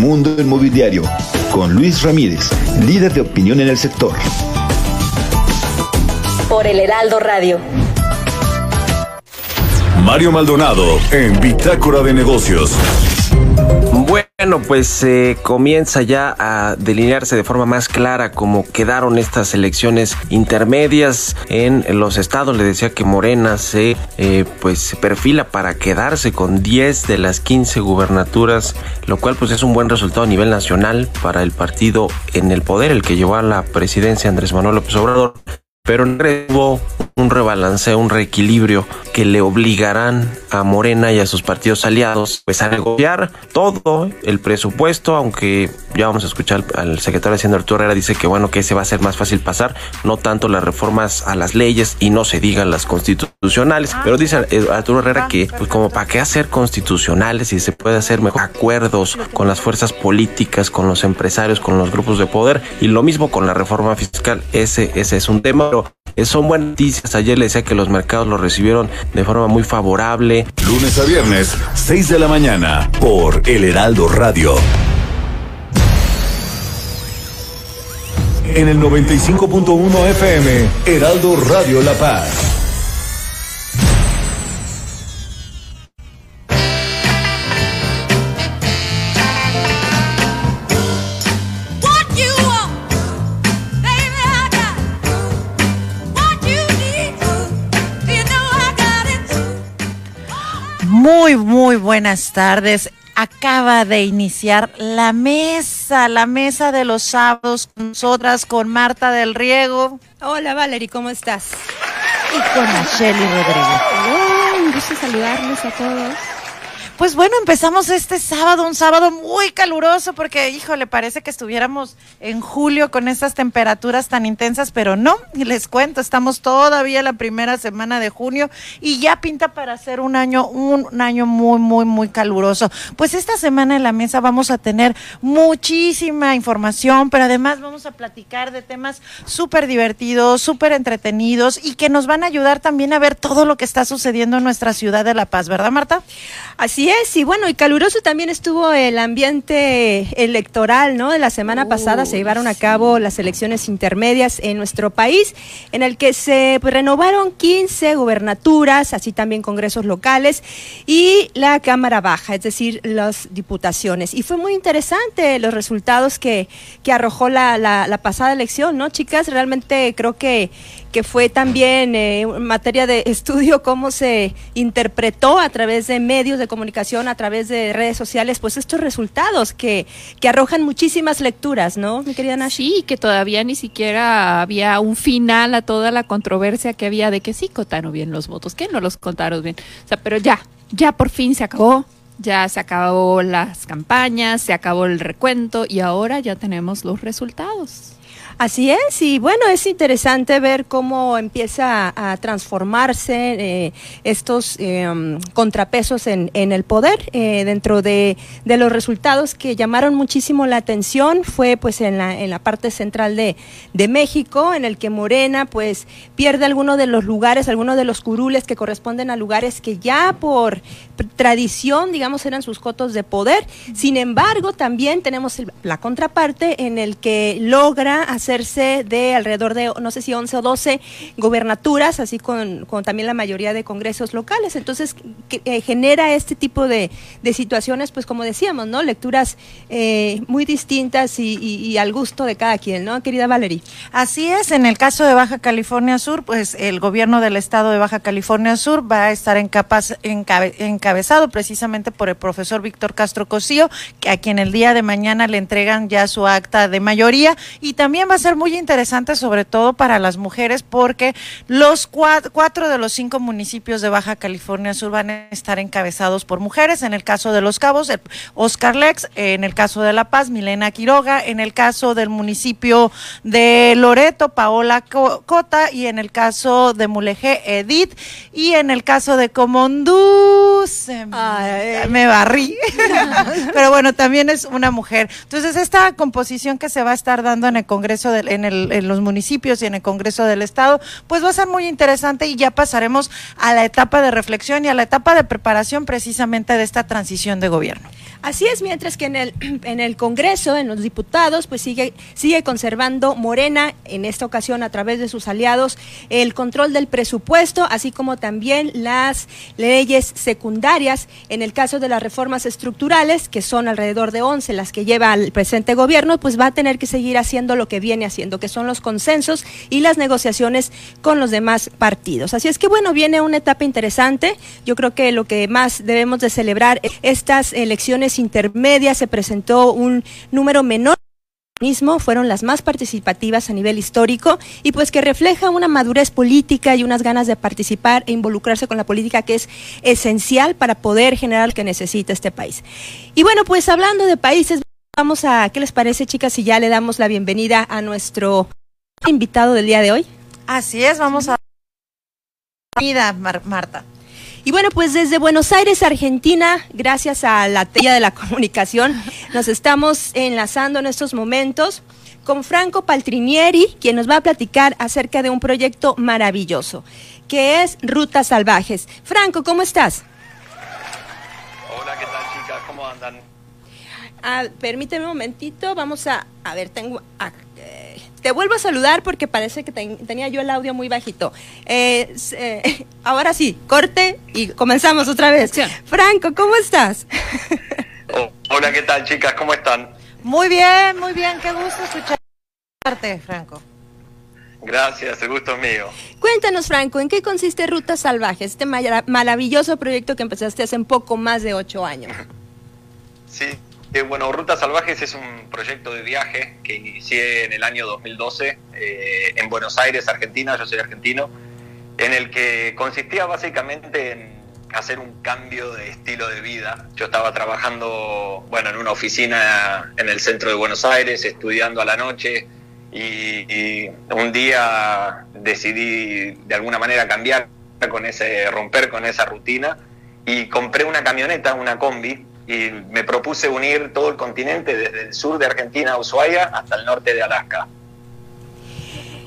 Mundo Inmobiliario, con Luis Ramírez, líder de opinión en el sector. Por el Heraldo Radio. Mario Maldonado en Bitácora de Negocios. Bueno, pues se comienza ya a delinearse de forma más clara cómo quedaron estas elecciones intermedias en los estados. Le decía que Morena se eh, pues perfila para quedarse con 10 de las 15 gubernaturas, lo cual pues es un buen resultado a nivel nacional para el partido en el poder, el que llevó a la presidencia Andrés Manuel López Obrador pero no hubo un rebalanceo, un reequilibrio que le obligarán a Morena y a sus partidos aliados pues a negociar todo el presupuesto, aunque ya vamos a escuchar al secretario de Hacienda Arturo Herrera dice que bueno que ese va a ser más fácil pasar, no tanto las reformas a las leyes y no se digan las constitucionales, pero dice Arturo Herrera que pues como para qué hacer constitucionales si se puede hacer mejor acuerdos con las fuerzas políticas, con los empresarios, con los grupos de poder y lo mismo con la reforma fiscal, ese ese es un tema eh, son buenas noticias. Ayer le decía que los mercados lo recibieron de forma muy favorable. Lunes a viernes, 6 de la mañana, por El Heraldo Radio. En el 95.1 FM, Heraldo Radio La Paz. Muy, muy buenas tardes. Acaba de iniciar la mesa, la mesa de los sábados con nosotras, con Marta del Riego. Hola Valerie, ¿cómo estás? Y con Shelly Rodríguez. Hola, un gusto saludarles a todos. Pues bueno, empezamos este sábado, un sábado muy caluroso porque, híjole, parece que estuviéramos en julio con estas temperaturas tan intensas, pero no, y les cuento, estamos todavía la primera semana de junio y ya pinta para ser un año, un año muy, muy, muy caluroso. Pues esta semana en la mesa vamos a tener muchísima información, pero además vamos a platicar de temas súper divertidos, súper entretenidos y que nos van a ayudar también a ver todo lo que está sucediendo en nuestra ciudad de La Paz, ¿verdad, Marta? Así es, y bueno, y caluroso también estuvo el ambiente electoral, ¿no? De la semana pasada se llevaron a cabo las elecciones intermedias en nuestro país, en el que se pues, renovaron 15 gubernaturas, así también congresos locales y la Cámara Baja, es decir, las diputaciones. Y fue muy interesante los resultados que, que arrojó la, la, la pasada elección, ¿no, chicas? Realmente creo que que fue también eh, materia de estudio cómo se interpretó a través de medios de comunicación, a través de redes sociales, pues estos resultados que, que arrojan muchísimas lecturas, ¿no, mi querida Nash? Sí, que todavía ni siquiera había un final a toda la controversia que había de que sí contaron bien los votos, que no los contaron bien. O sea, pero ya, ya por fin se acabó, ya se acabó las campañas, se acabó el recuento y ahora ya tenemos los resultados. Así es, y bueno, es interesante ver cómo empieza a transformarse eh, estos eh, contrapesos en, el poder. Eh, dentro de, de, los resultados que llamaron muchísimo la atención fue pues en la, en la parte central de, de México, en el que Morena pues pierde algunos de los lugares, algunos de los curules que corresponden a lugares que ya por tradición, digamos, eran sus cotos de poder. Sin embargo, también tenemos la contraparte en el que logra hacer de alrededor de, no sé si 11 o 12 gobernaturas, así con, también la mayoría de congresos locales. Entonces, que, eh, genera este tipo de, de, situaciones, pues como decíamos, ¿no? Lecturas eh, muy distintas y, al gusto de cada quien, ¿no, querida Valerie? Así es, en el caso de Baja California Sur, pues el gobierno del estado de Baja California Sur va a estar encapaz, encabe, encabezado precisamente por el profesor Víctor Castro Cosío, que a quien el día de mañana le entregan ya su acta de mayoría y también va a ser muy interesantes, sobre todo para las mujeres, porque los cuatro, cuatro de los cinco municipios de Baja California Sur van a estar encabezados por mujeres. En el caso de Los Cabos, Oscar Lex, en el caso de La Paz, Milena Quiroga, en el caso del municipio de Loreto, Paola Cota, y en el caso de Mulegé, Edith, y en el caso de Comondú, me barrí. Pero bueno, también es una mujer. Entonces, esta composición que se va a estar dando en el Congreso, de, en, el, en los municipios y en el Congreso del Estado, pues va a ser muy interesante y ya pasaremos a la etapa de reflexión y a la etapa de preparación precisamente de esta transición de gobierno. Así es, mientras que en el, en el Congreso, en los diputados, pues sigue, sigue conservando Morena, en esta ocasión a través de sus aliados, el control del presupuesto, así como también las leyes secundarias. En el caso de las reformas estructurales, que son alrededor de 11 las que lleva el presente gobierno, pues va a tener que seguir haciendo lo que viene haciendo, que son los consensos y las negociaciones con los demás partidos. Así es que bueno, viene una etapa interesante. Yo creo que lo que más debemos de celebrar estas elecciones intermedias se presentó un número menor mismo fueron las más participativas a nivel histórico y pues que refleja una madurez política y unas ganas de participar e involucrarse con la política que es esencial para poder generar lo que necesita este país. Y bueno, pues hablando de países, vamos a, ¿qué les parece chicas si ya le damos la bienvenida a nuestro invitado del día de hoy? Así es, vamos a... Bienvenida, Marta. Y bueno, pues desde Buenos Aires, Argentina, gracias a la tella de la comunicación, nos estamos enlazando en estos momentos con Franco Paltrinieri, quien nos va a platicar acerca de un proyecto maravilloso, que es Rutas Salvajes. Franco, ¿cómo estás? Hola, ¿qué tal chicas? ¿Cómo andan? Ah, permíteme un momentito, vamos a, a ver, tengo... Te vuelvo a saludar porque parece que tenía yo el audio muy bajito. Eh, eh, ahora sí, corte y comenzamos otra vez. Franco, ¿cómo estás? Oh, hola, ¿qué tal, chicas? ¿Cómo están? Muy bien, muy bien. Qué gusto escucharte, Franco. Gracias, el gusto es mío. Cuéntanos, Franco, ¿en qué consiste Rutas Salvajes, este maravilloso proyecto que empezaste hace un poco más de ocho años? Sí, bueno, Rutas Salvajes es un proyecto de viaje que inicié en el año 2012 eh, en Buenos Aires, Argentina, yo soy argentino, en el que consistía básicamente en hacer un cambio de estilo de vida. Yo estaba trabajando, bueno, en una oficina en el centro de Buenos Aires, estudiando a la noche, y, un día decidí de alguna manera cambiar con ese, romper con esa rutina, y compré una camioneta, una combi, y me propuse unir todo el continente desde el sur de Argentina, Ushuaia, hasta el norte de Alaska.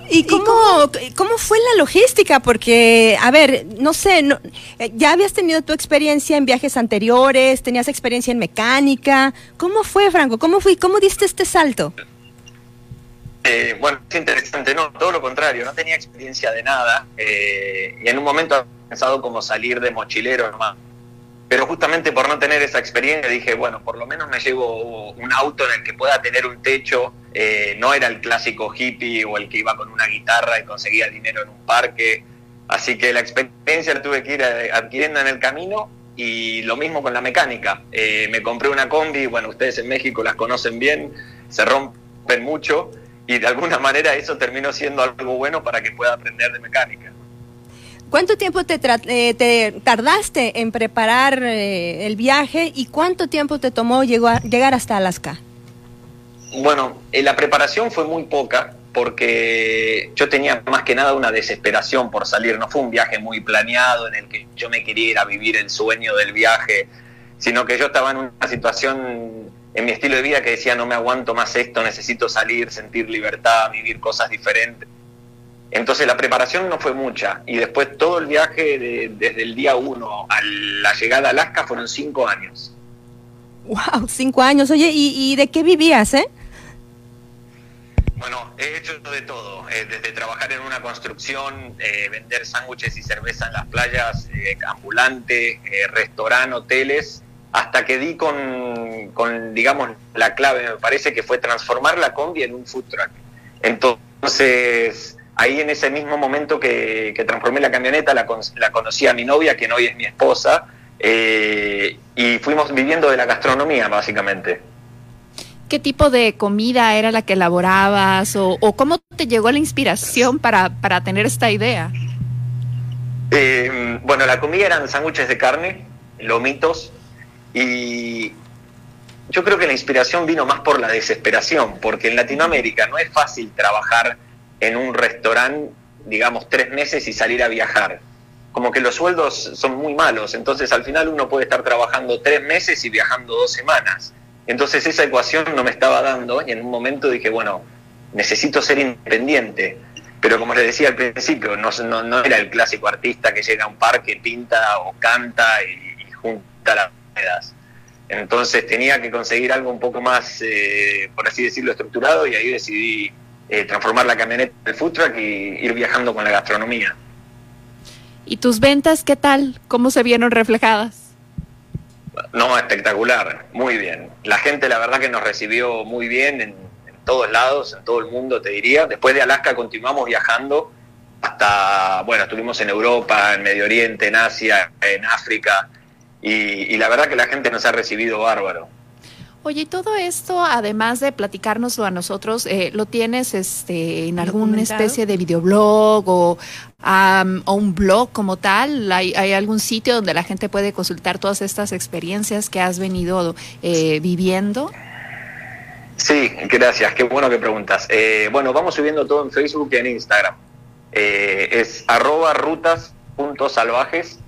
¿Y cómo, cómo fue la logística? Porque, a ver, no sé, no, eh, ya habías tenido tu experiencia en viajes anteriores, tenías experiencia en mecánica. ¿Cómo fue, Franco? ¿Cómo fue? ¿Cómo diste este salto? Eh, bueno, es interesante, no, todo lo contrario, no tenía experiencia de nada. Eh, y en un momento he pensado como salir de mochilero nomás pero justamente por no tener esa experiencia dije, bueno, por lo menos me llevo un auto en el que pueda tener un techo, eh, no era el clásico hippie o el que iba con una guitarra y conseguía dinero en un parque, así que la experiencia tuve que ir adquiriendo en el camino y lo mismo con la mecánica. Eh, me compré una combi, bueno, ustedes en México las conocen bien, se rompen mucho y de alguna manera eso terminó siendo algo bueno para que pueda aprender de mecánica. ¿Cuánto tiempo te, eh, tardaste en preparar eh, el viaje y cuánto tiempo te tomó llegar hasta Alaska? Bueno, eh, la preparación fue muy poca porque yo tenía más que nada una desesperación por salir. No fue un viaje muy planeado en el que yo me quería ir a vivir el sueño del viaje, sino que yo estaba en una situación en mi estilo de vida que decía no me aguanto más esto, necesito salir, sentir libertad, vivir cosas diferentes. Entonces la preparación no fue mucha y después todo el viaje desde el día uno a la llegada a Alaska fueron cinco años. ¡Wow! Cinco años. Oye, ¿y, de qué vivías, eh? Bueno, he hecho de todo, eh, desde trabajar en una construcción, eh, vender sándwiches y cerveza en las playas, eh, ambulante, restaurante, hoteles, hasta que di con, con, digamos, la clave, me parece que fue transformar la combi en un food truck. Entonces, ahí en ese mismo momento que, transformé la camioneta, la, la, conocí a mi novia, que hoy es mi esposa, eh, y fuimos viviendo de la gastronomía, básicamente. ¿Qué tipo de comida era la que elaborabas o, cómo te llegó la inspiración para, para tener esta idea? Eh, bueno, la comida eran sándwiches de carne, lomitos, y yo creo que la inspiración vino más por la desesperación, porque en Latinoamérica no es fácil trabajar en un restaurante, digamos, tres meses y salir a viajar. Como que los sueldos son muy malos, entonces al final uno puede estar trabajando tres meses y viajando dos semanas. Entonces esa ecuación no me estaba dando y en un momento dije, bueno, necesito ser independiente. Pero como les decía al principio, no, no, era el clásico artista que llega a un parque, pinta o canta y, junta las monedas. Entonces tenía que conseguir algo un poco más, eh, por así decirlo, estructurado y ahí decidí eh, transformar la camioneta del food truck y ir viajando con la gastronomía. ¿Y tus ventas qué tal? ¿Cómo se vieron reflejadas? No, espectacular, muy bien. La gente la verdad que nos recibió muy bien en, todos lados, en todo el mundo te diría. Después de Alaska continuamos viajando hasta, bueno, estuvimos en Europa, en Medio Oriente, en Asia, en África, y la verdad que la gente nos ha recibido bárbaro. Oye, y todo esto, además de platicárnoslo a nosotros, eh, ¿lo tienes este, en alguna especie de videoblog o, o, un blog como tal? ¿Hay, algún sitio donde la gente puede consultar todas estas experiencias que has venido eh, viviendo? Sí, gracias, qué bueno que preguntas. Eh, bueno, vamos subiendo todo en Facebook y en Instagram. es arroba rutas.salvajes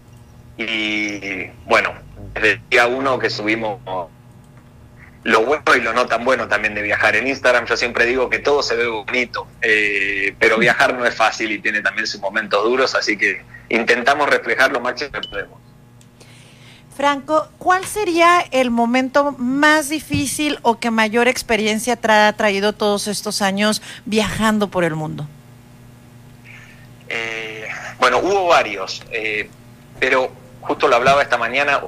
y bueno, desde el día uno que subimos lo bueno y lo no tan bueno también de viajar. En Instagram yo siempre digo que todo se ve bonito, eh, pero viajar no es fácil y tiene también sus momentos duros, así que intentamos reflejar lo máximo que podemos. Franco, ¿cuál sería el momento más difícil o que mayor experiencia ha traído todos estos años viajando por el mundo? Eh, bueno, hubo varios, eh, pero justo lo hablaba esta mañana,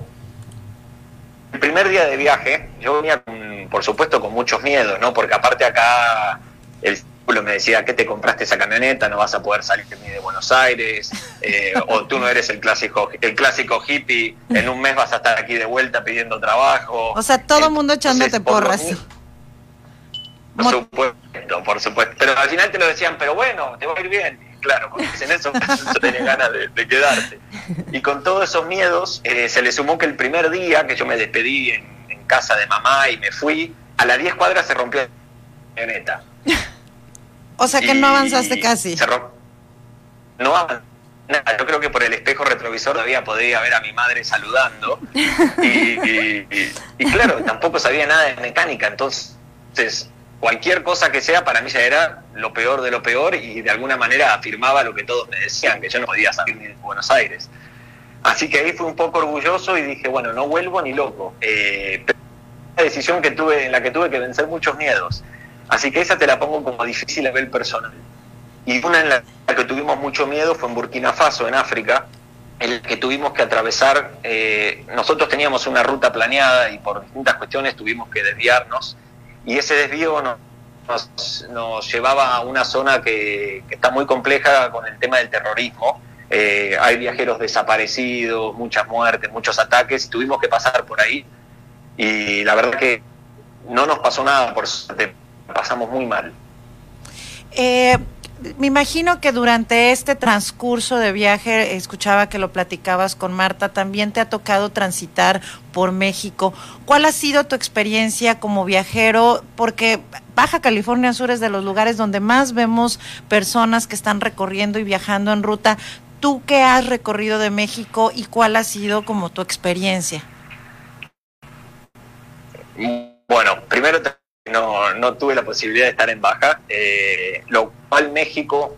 el primer día de viaje, yo venía, por supuesto, con muchos miedos, ¿no? Porque aparte acá el círculo me decía, ¿qué te compraste esa camioneta? No vas a poder salir ni de Buenos Aires, eh, o tú no eres el clásico, el clásico hippie, en un mes vas a estar aquí de vuelta pidiendo trabajo. O sea, todo el mundo echándote porras. Por supuesto, por supuesto. Pero al final te lo decían, pero bueno, te va a ir bien claro, porque en eso tenés ganas de, quedarte. Y con todos esos miedos, eh, se le sumó que el primer día que yo me despedí en, casa de mamá y me fui, a las 10 cuadras se rompió la camioneta. O sea que no avanzaste casi. no nada, yo creo que por el espejo retrovisor todavía podía ver a mi madre saludando. Y, y claro, tampoco sabía nada de mecánica, entonces cualquier cosa que sea para mí ya era lo peor de lo peor y de alguna manera afirmaba lo que todos me decían, que yo no podía salir ni de Buenos Aires. Así que ahí fui un poco orgulloso y dije, bueno, no vuelvo ni loco. Eh, una decisión que tuve, en la que tuve que vencer muchos miedos. Así que esa te la pongo como difícil a nivel personal. Y una en la que tuvimos mucho miedo fue en Burkina Faso, en África, en la que tuvimos que atravesar, eh, nosotros teníamos una ruta planeada y por distintas cuestiones tuvimos que desviarnos y ese desvío nos, llevaba a una zona que, está muy compleja con el tema del terrorismo. Eh, hay viajeros desaparecidos, muchas muertes, muchos ataques, y tuvimos que pasar por ahí. Y la verdad que no nos pasó nada, por suerte, pasamos muy mal. Eh, me imagino que durante este transcurso de viaje, escuchaba que lo platicabas con Marta, también te ha tocado transitar por México. ¿Cuál ha sido tu experiencia como viajero? Porque Baja California Sur es de los lugares donde más vemos personas que están recorriendo y viajando en ruta. ¿Tú qué has recorrido de México y cuál ha sido como tu experiencia? Bueno, primero te no, no tuve la posibilidad de estar en baja, eh, lo cual México,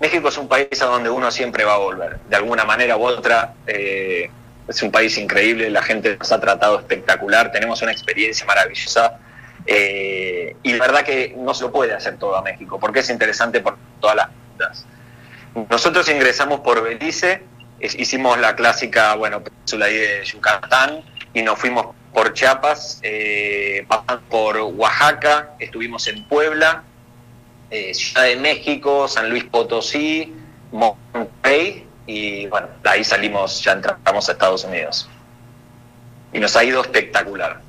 México es un país a donde uno siempre va a volver, de alguna manera u otra. Eh, es un país increíble, la gente nos ha tratado espectacular, tenemos una experiencia maravillosa. Eh, y la verdad que no se lo puede hacer todo a México, porque es interesante por todas las cosas. Nosotros ingresamos por Belice, hicimos la clásica, bueno, península de Yucatán, y nos fuimos por Chiapas, eh, por Oaxaca, estuvimos en Puebla, eh, Ciudad de México, San Luis Potosí, Monterrey y bueno, ahí salimos, ya entramos a Estados Unidos. Y nos ha ido espectacular.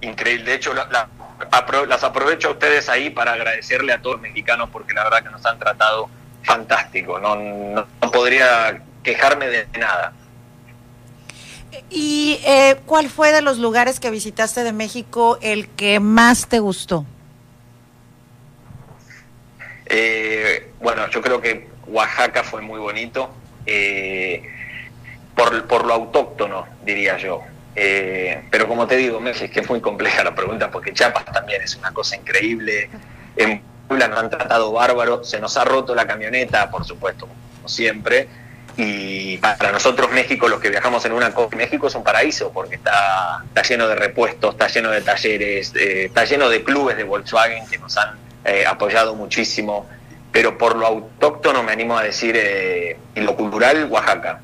Increíble. De hecho, las aprovecho a ustedes ahí para agradecerle a todos los mexicanos porque la verdad que nos han tratado fantástico. No, podría quejarme de nada. ¿Y eh, cuál fue de los lugares que visitaste de México el que más te gustó? Eh, bueno, yo creo que Oaxaca fue muy bonito, eh, por, por, lo autóctono, diría yo. Eh, pero como te digo, México, es que es muy compleja la pregunta, porque Chiapas también es una cosa increíble. En Puebla nos han tratado bárbaro, se nos ha roto la camioneta, por supuesto, como siempre. Y para nosotros México, los que viajamos en una México es un paraíso porque está, está lleno de repuestos, está lleno de talleres, está lleno de clubes de Volkswagen que nos han eh, apoyado muchísimo, pero por lo autóctono me animo a decir, eh, y lo cultural, Oaxaca.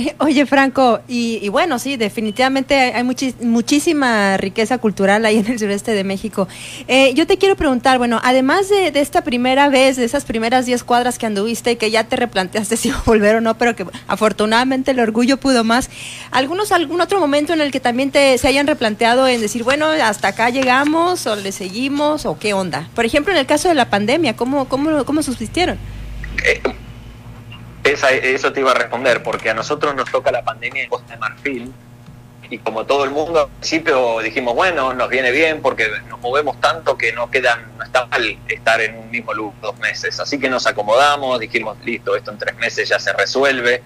Oye, Franco, y, bueno, sí, definitivamente hay muchísima riqueza cultural ahí en el sureste de México. Eh, yo te quiero preguntar, bueno, además de, esta primera vez, de esas primeras 10 cuadras que anduviste y que ya te replanteaste si volver o no, pero que afortunadamente el orgullo pudo más, ¿algunos, ¿algún otro momento en el que también te, se hayan replanteado en decir, bueno, hasta acá llegamos o le seguimos o qué onda? Por ejemplo, en el caso de la pandemia, ¿cómo, cómo, cómo subsistieron? Eh, eso te iba a responder, porque a nosotros nos toca la pandemia en Costa de Marfil y como todo el mundo al principio dijimos, bueno, nos viene bien porque nos movemos tanto que no quedan, no está mal estar en un mismo lugar dos meses. Así que nos acomodamos, dijimos, listo, esto en tres meses ya se resuelve.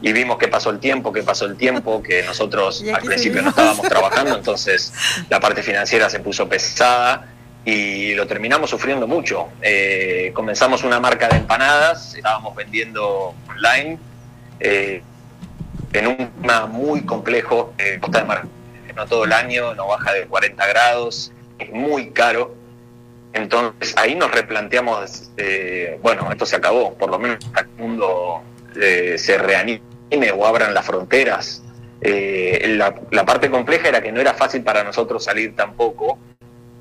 Y vimos que pasó el tiempo, que pasó el tiempo, que nosotros al principio no estábamos trabajando, entonces la parte financiera se puso pesada y lo terminamos sufriendo mucho. Eh, comenzamos una marca de empanadas, estábamos vendiendo online eh, en un clima muy complejo, eh, Costa de Mar, no todo el año, no baja de 40 grados, es muy caro. Entonces ahí nos replanteamos, bueno, esto se acabó, por lo menos hasta que el mundo se reanime o abran las fronteras. La, la parte compleja era que no era fácil para nosotros salir tampoco,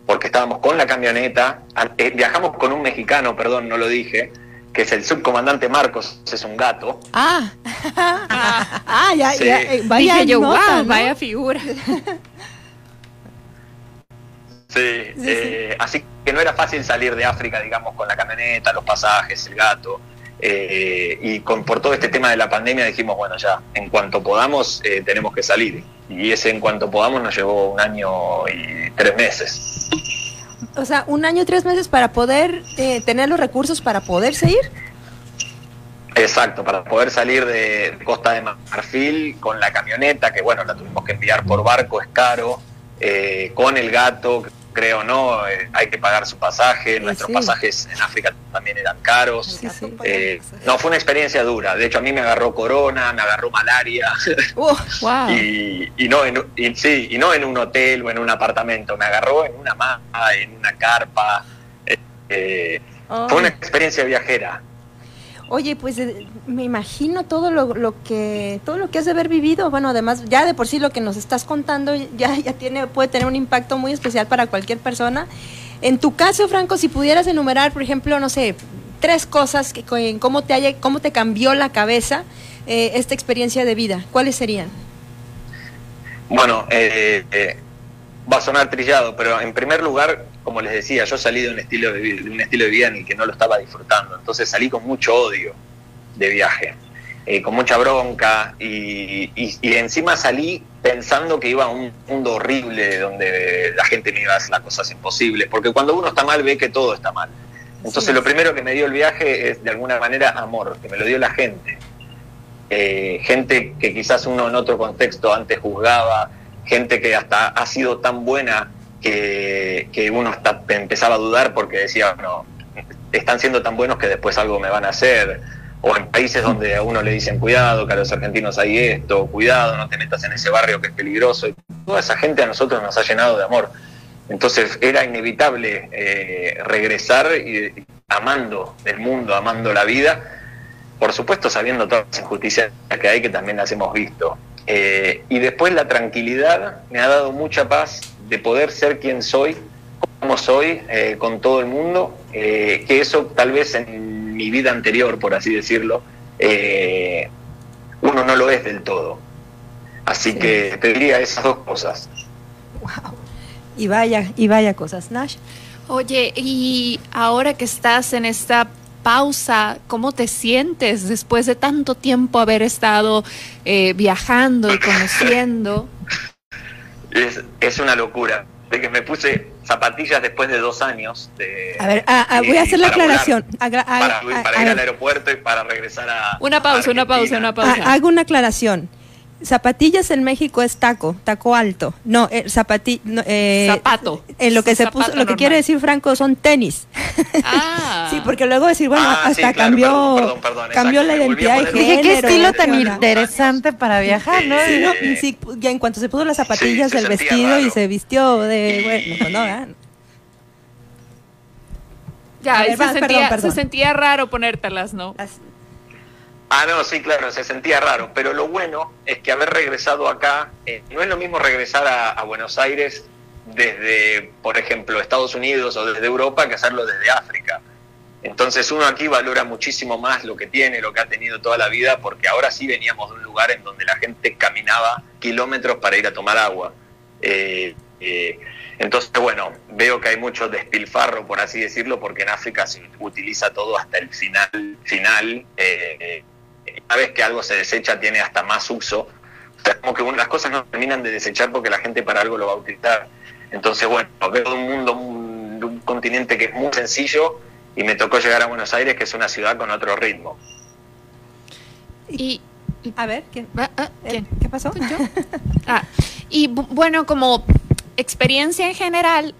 porque estábamos con la camioneta, eh, viajamos con un mexicano, perdón, no lo dije, que es el subcomandante Marcos, es un gato. Ah, ah ya, ya eh, vaya, yo, vaya figura. Sí, eh, así que no era fácil salir de África, digamos, con la camioneta, los pasajes, el gato. y con, por todo este tema de la pandemia dijimos, bueno, ya, en cuanto podamos, tenemos que salir. Y ese en cuanto podamos nos llevó un año y tres meses. O sea, un año y tres meses para poder eh, tener los recursos para poderse ir. Exacto, para poder salir de Costa de Marfil con la camioneta, que bueno, la tuvimos que enviar por barco, es caro, eh, con el gato, creo, ¿no? Eh, hay que pagar su pasaje, nuestros pasajes en África también eran caros. Eh, no, fue una experiencia dura. De hecho, a mí me agarró corona, me agarró malaria. Uh, y, no en, sí, y no en un hotel o en un apartamento, me agarró en una mata, en una carpa. Eh, fue una experiencia viajera. Oye, pues eh, me imagino todo lo, que todo lo que has de haber vivido. Bueno, además ya de por sí lo que nos estás contando ya ya tiene puede tener un impacto muy especial para cualquier persona. En tu caso, Franco, si pudieras enumerar, por ejemplo, no sé, tres cosas que cómo te haya, cómo te cambió la cabeza eh, esta experiencia de vida, ¿cuáles serían? Bueno, eh, va a sonar trillado, pero en primer lugar, como les decía, yo salí de un estilo de, un estilo de vida en el que no lo estaba disfrutando, entonces salí con mucho odio de viaje, eh, con mucha bronca y, encima salí pensando que iba a un mundo horrible donde la gente me iba a hacer las cosas imposibles, porque cuando uno está mal ve que todo está mal. Entonces lo primero que me dio el viaje es de alguna manera amor, que me lo dio la gente. Eh, gente que quizás uno en otro contexto antes juzgaba, gente que hasta ha sido tan buena que, uno empezaba a dudar porque decía, no, están siendo tan buenos que después algo me van a hacer. O en países donde a uno le dicen, cuidado, que a los argentinos hay esto, cuidado, no te metas en ese barrio que es peligroso. Y toda esa gente a nosotros nos ha llenado de amor. Entonces era inevitable eh, regresar y, amando el mundo, amando la vida, por supuesto sabiendo todas las injusticias que hay, que también las hemos visto. Eh, y después la tranquilidad me ha dado mucha paz de poder ser quien soy, como soy, eh, con todo el mundo, eh, que eso tal vez en mi vida anterior, por así decirlo, uno no lo es del todo. Así que te diría esas dos cosas. Wow. Y vaya, y vaya cosas, Nash. Oye, y ahora que estás en esta pausa, ¿cómo te sientes después de tanto tiempo haber estado eh, viajando y conociendo? Es, es una locura. De que me puse zapatillas después de dos años. De, A ver, ah, ah, voy a hacer la volar, aclaración. Agra- ah, para para a ir ver. al aeropuerto y para regresar a. Una pausa, una pausa, una pausa. Hago una aclaración. Zapatillas en México es taco, taco alto. No, eh, zapati, no, eh, Zapato. eh, lo que se puso, lo que quiere decir Franco son tenis. Ah. Sí, porque luego decir, bueno, Ah, hasta sí, claro, cambió, perdón, perdón, perdón, cambió exacto, la identidad de poner- Dije, qué género. estilo tan Bueno, interesante para viajar, ¿no? Sí, Sí, no, sí, ya en cuanto se puso las zapatillas se del vestido y se vistió de, bueno, pues no, ¿verdad? Ya, ver, se, sentía, perdón, perdón. se sentía raro ponértelas, ¿no? Ah, no, sí, claro, se sentía raro, pero lo bueno es que haber regresado acá, eh, no es lo mismo regresar a, Buenos Aires desde, por ejemplo, Estados Unidos o desde Europa que hacerlo desde África. Entonces uno aquí valora muchísimo más lo que tiene, lo que ha tenido toda la vida, porque ahora sí veníamos de un lugar en donde la gente caminaba kilómetros para ir a tomar agua. Eh, eh, entonces, bueno, veo que hay mucho despilfarro, por así decirlo, porque en África se utiliza todo hasta el final. final una vez que algo se desecha tiene hasta más uso. O sea, como que un- las cosas no terminan de desechar porque la gente para algo lo va a utilizar. Entonces, bueno, veo de un mundo, un, continente que es muy sencillo y me tocó llegar a Buenos Aires, que es una ciudad con otro ritmo. Y, A ver, ¿quién? ah, ah, eh, ¿quién? ¿Qué pasó? Ah, y bu- bueno, como experiencia en general,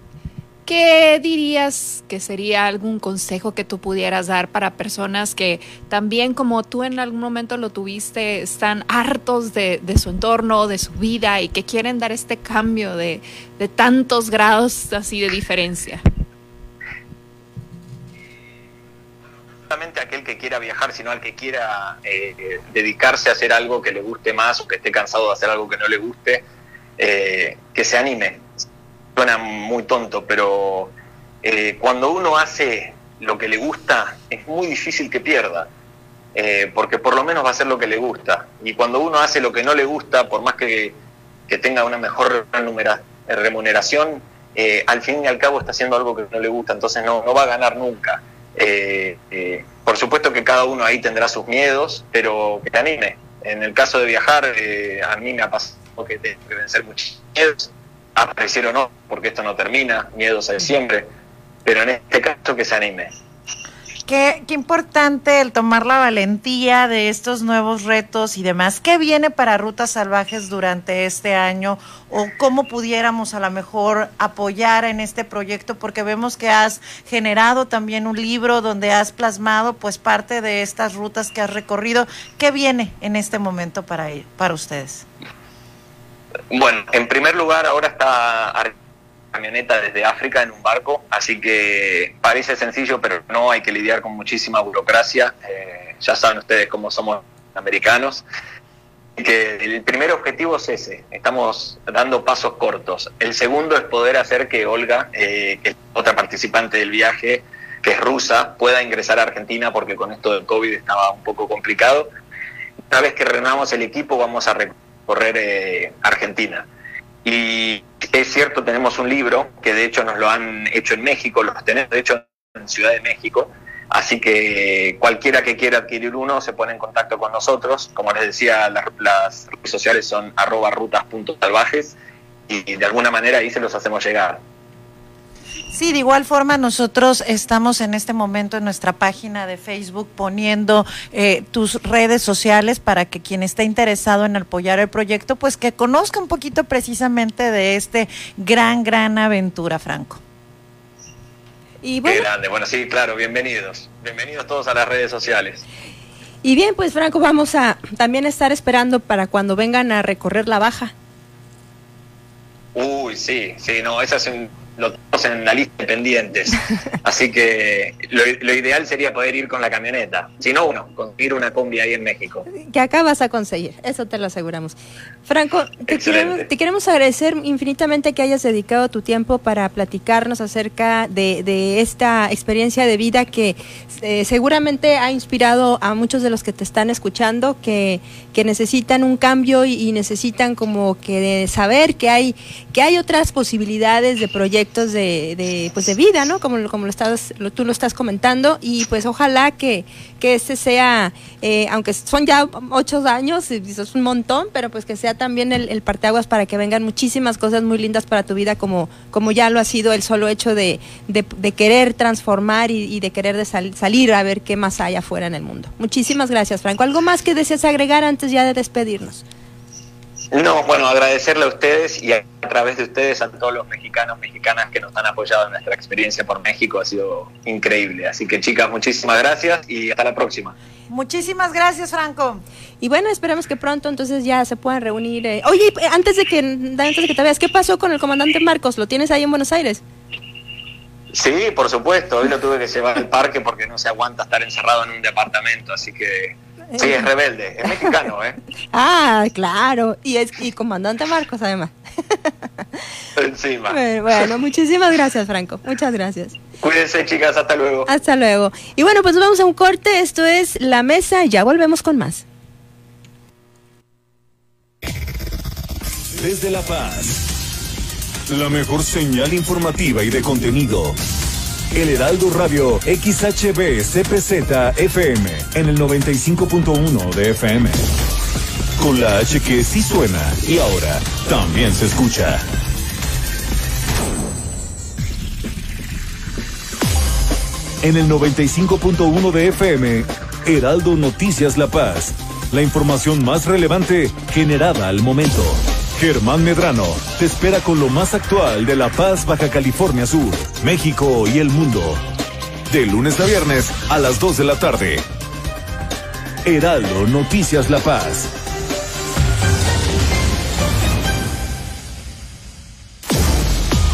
¿qué dirías que sería algún consejo que tú pudieras dar para personas que también como tú en algún momento lo tuviste, están hartos de, su entorno, de su vida y que quieren dar este cambio de, de tantos grados así de diferencia? solamente aquel que quiera viajar, sino al que quiera eh, dedicarse a hacer algo que le guste más o que esté cansado de hacer algo que no le guste, eh, que se anime. Suena muy tonto, pero eh, cuando uno hace lo que le gusta, es muy difícil que pierda, eh, porque por lo menos va a hacer lo que le gusta. Y cuando uno hace lo que no le gusta, por más que, tenga una mejor remunera- remuneración, eh, al fin y al cabo está haciendo algo que no le gusta, entonces no, no va a ganar nunca. Eh, eh, por supuesto que cada uno ahí tendrá sus miedos, pero que te anime. En el caso de viajar, eh, a mí me ha pasado que tengo que vencer muchos miedos, aparecer o no, porque esto no termina, miedos hay siempre, pero en este caso que se anime. Qué, qué importante el tomar la valentía de estos nuevos retos y demás. ¿Qué viene para Rutas Salvajes durante este año? ¿O cómo pudiéramos a lo mejor apoyar en este proyecto? Porque vemos que has generado también un libro donde has plasmado pues parte de estas rutas que has recorrido. ¿Qué viene en este momento para, para ustedes? Bueno, en primer lugar, ahora está camioneta desde África en un barco, así que parece sencillo, pero no hay que lidiar con muchísima burocracia. Eh, ya saben ustedes cómo somos americanos. Que el primer objetivo es ese, estamos dando pasos cortos. El segundo es poder hacer que Olga, eh, que es otra participante del viaje, que es rusa, pueda ingresar a Argentina porque con esto del COVID estaba un poco complicado. Una vez que renovamos el equipo vamos a recorrer eh, Argentina. Y es cierto, tenemos un libro que de hecho nos lo han hecho en México, los tenemos de hecho en Ciudad de México, así que cualquiera que quiera adquirir uno se pone en contacto con nosotros. Como les decía, las, redes sociales son arroba rutas.salvajes y de alguna manera ahí se los hacemos llegar. Sí, de igual forma nosotros estamos en este momento en nuestra página de Facebook poniendo eh, tus redes sociales para que quien esté interesado en apoyar el proyecto, pues que conozca un poquito precisamente de este gran, gran aventura, Franco. Y Qué grande. Bueno, sí, claro, bienvenidos. Bienvenidos todos a las redes sociales. y bien, pues Franco, vamos a también estar esperando para cuando vengan a recorrer la baja. Uy, sí, sí, no, esa es un, lo tenemos en la lista de pendientes. Así que lo, lo ideal sería poder ir con la camioneta. Si no, bueno, conseguir una combi ahí en México. Que acá vas a conseguir, eso te lo aseguramos. Franco, te queremos, te queremos agradecer infinitamente que hayas dedicado tu tiempo para platicarnos acerca de, de esta experiencia de vida que eh, seguramente ha inspirado a muchos de los que te están escuchando que, que necesitan un cambio y, y necesitan como que saber que hay que hay otras posibilidades de proyectos de, de, pues de vida, ¿no? Como, como lo estás, lo- tú lo estás comentando y pues ojalá que, que este sea, eh, aunque son ya ocho años, es un montón, pero pues que sea también el, el parteaguas para que vengan muchísimas cosas muy lindas para tu vida como, como ya lo ha sido el solo hecho de, de, de querer transformar y, y de querer de sal- salir a ver qué más hay afuera en el mundo. Muchísimas gracias, Franco. ¿Algo más que deseas agregar antes ya de despedirnos? No, bueno, agradecerle a ustedes y a, a través de ustedes a todos los mexicanos, mexicanas que nos han apoyado en nuestra experiencia por México. Ha sido increíble. Así que chicas, muchísimas gracias y hasta la próxima. Muchísimas gracias, Franco. Y bueno, esperamos que pronto entonces ya se puedan reunir. eh. Oye, eh, antes de que antes de que te veas, ¿qué pasó con el comandante Marcos? ¿Lo tienes ahí en Buenos Aires? Sí, por supuesto. Hoy lo tuve que llevar al parque porque no se aguanta estar encerrado en un departamento. Así que sí, es rebelde. Es mexicano, ¿eh? Ah, claro. Y es y comandante Marcos además. Encima. Bueno, bueno, muchísimas gracias, Franco. Muchas gracias. Cuídense, chicas. Hasta luego. Hasta luego. Y bueno, pues vamos a un corte. Esto es La Mesa. Ya volvemos con más. Desde La Paz. La mejor señal informativa y de contenido. El Heraldo Radio XHB CPZ FM en el 95.1 de FM. Con la H que sí suena y ahora también se escucha. En el 95.1 de FM, Heraldo Noticias La Paz. La información más relevante generada al momento. Germán Medrano te espera con lo más actual de La Paz, Baja California Sur, México y el mundo. De lunes a viernes a las 2 de la tarde. Heraldo Noticias La Paz.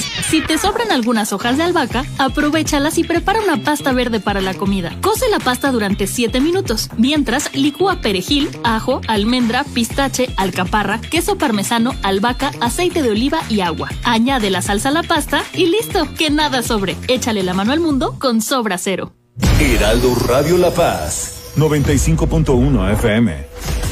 Si te sobran algunas hojas de albahaca, aprovechalas y prepara una pasta verde para la comida. Cose la pasta durante 7 minutos. Mientras, licúa perejil, ajo, almendra, pistache, alcaparra, queso parmesano, albahaca, aceite de oliva y agua. Añade la salsa a la pasta y listo, que nada sobre. Échale la mano al mundo con Sobra Cero. Heraldo Radio La Paz 95.1 FM.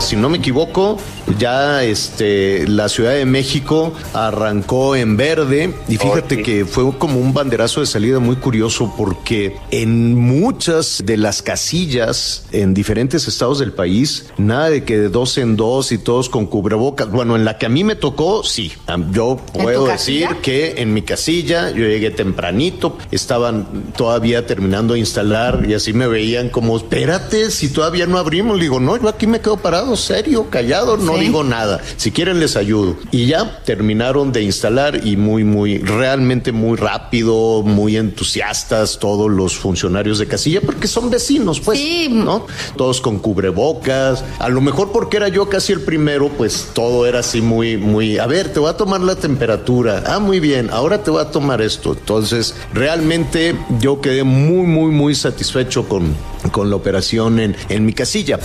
Si no me equivoco, ya este la Ciudad de México arrancó en verde y fíjate que fue como un banderazo de salida muy curioso porque en muchas de las casillas en diferentes estados del país, nada de que de dos en dos y todos con cubrebocas. Bueno, en la que a mí me tocó, sí. Yo puedo decir que en mi casilla yo llegué tempranito, estaban todavía terminando de instalar y así me veían como, espérate, si todavía no abrimos. Le digo, no, yo aquí me quedo parado, serio, callado, no Sí. digo nada. Si quieren les ayudo. Y ya terminaron de instalar y muy, muy, realmente muy rápido, muy entusiastas todos los funcionarios de casilla porque son vecinos, pues, Sí. ¿no? Todos con cubrebocas. A lo mejor porque era yo casi el primero, pues todo era así muy, muy, a ver, te voy a tomar la temperatura. Ah, muy bien, ahora te voy a tomar esto. Entonces, realmente yo quedé muy, muy, muy satisfecho con, con la operación en, en mi casilla.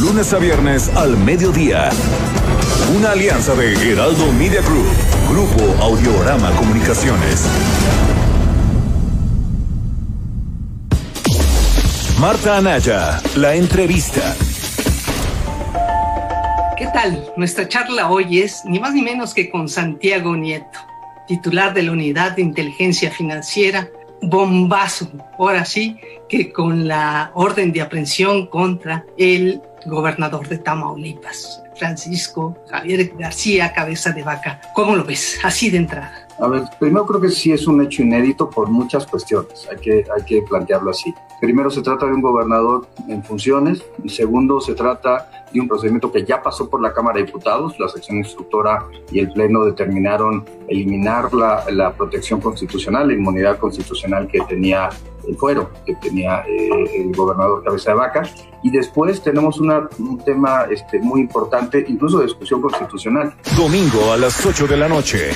Lunes a viernes al mediodía. Una alianza de Heraldo Media Group, Grupo Audiorama Comunicaciones. Marta Anaya, la entrevista. ¿Qué tal? Nuestra charla hoy es ni más ni menos que con Santiago Nieto, titular de la Unidad de Inteligencia Financiera bombazo, ahora sí, que con la orden de aprehensión contra el gobernador de Tamaulipas, Francisco Javier García Cabeza de Vaca. ¿Cómo lo ves? Así de entrada. A ver, primero creo que sí es un hecho inédito por muchas cuestiones, hay que, hay que plantearlo así. Primero se trata de un gobernador en funciones y segundo se trata de un procedimiento que ya pasó por la Cámara de Diputados, la sección instructora y el Pleno determinaron eliminar la, la protección constitucional, la inmunidad constitucional que tenía el fuero, que tenía eh, el gobernador Cabeza de Vaca. Y después tenemos una, un tema este, muy importante, incluso de discusión constitucional. Domingo a las 8 de la noche.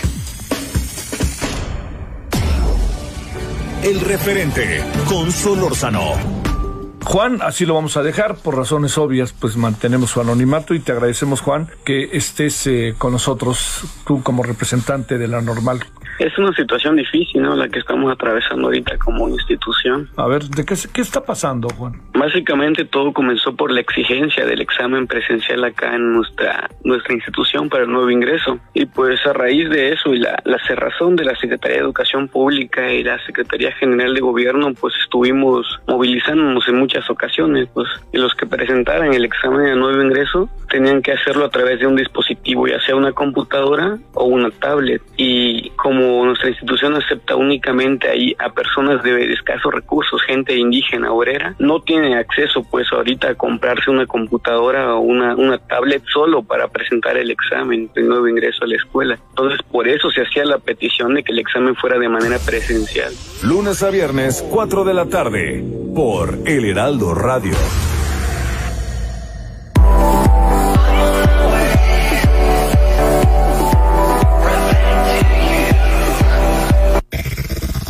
El referente con Solórzano. Juan, así lo vamos a dejar, por razones obvias, pues mantenemos su anonimato y te agradecemos, Juan, que estés eh, con nosotros, tú como representante de la normal es una situación difícil, ¿no? La que estamos atravesando ahorita como institución. A ver, ¿de qué, qué está pasando, Juan? Básicamente todo comenzó por la exigencia del examen presencial acá en nuestra, nuestra institución para el nuevo ingreso. Y pues a raíz de eso y la, la cerrazón de la Secretaría de Educación Pública y la Secretaría General de Gobierno, pues estuvimos movilizándonos en muchas ocasiones, pues, y los que presentaran el examen de nuevo ingreso tenían que hacerlo a través de un dispositivo, ya sea una computadora o una tablet. Y como nuestra institución acepta únicamente ahí a personas de escasos recursos, gente indígena, obrera, no tiene acceso pues ahorita a comprarse una computadora o una, una tablet solo para presentar el examen de nuevo ingreso a la escuela. Entonces por eso se hacía la petición de que el examen fuera de manera presencial. Lunes a viernes, 4 de la tarde, por El Heraldo Radio.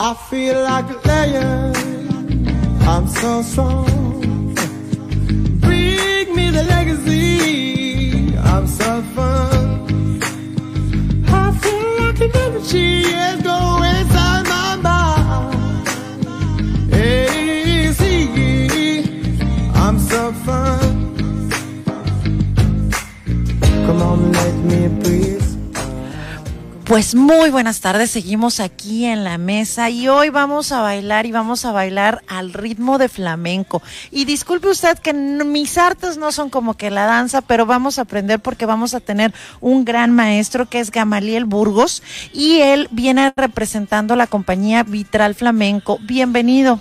I feel like a lion. I'm so strong. Bring me the legacy. I'm so fun. I feel like an energy is going inside my mind. See, I'm so fun. Come on, let me breathe. Pues muy buenas tardes, seguimos aquí en la mesa y hoy vamos a bailar y vamos a bailar al ritmo de flamenco. Y disculpe usted que mis artes no son como que la danza, pero vamos a aprender porque vamos a tener un gran maestro que es Gamaliel Burgos y él viene representando la compañía Vitral Flamenco. Bienvenido.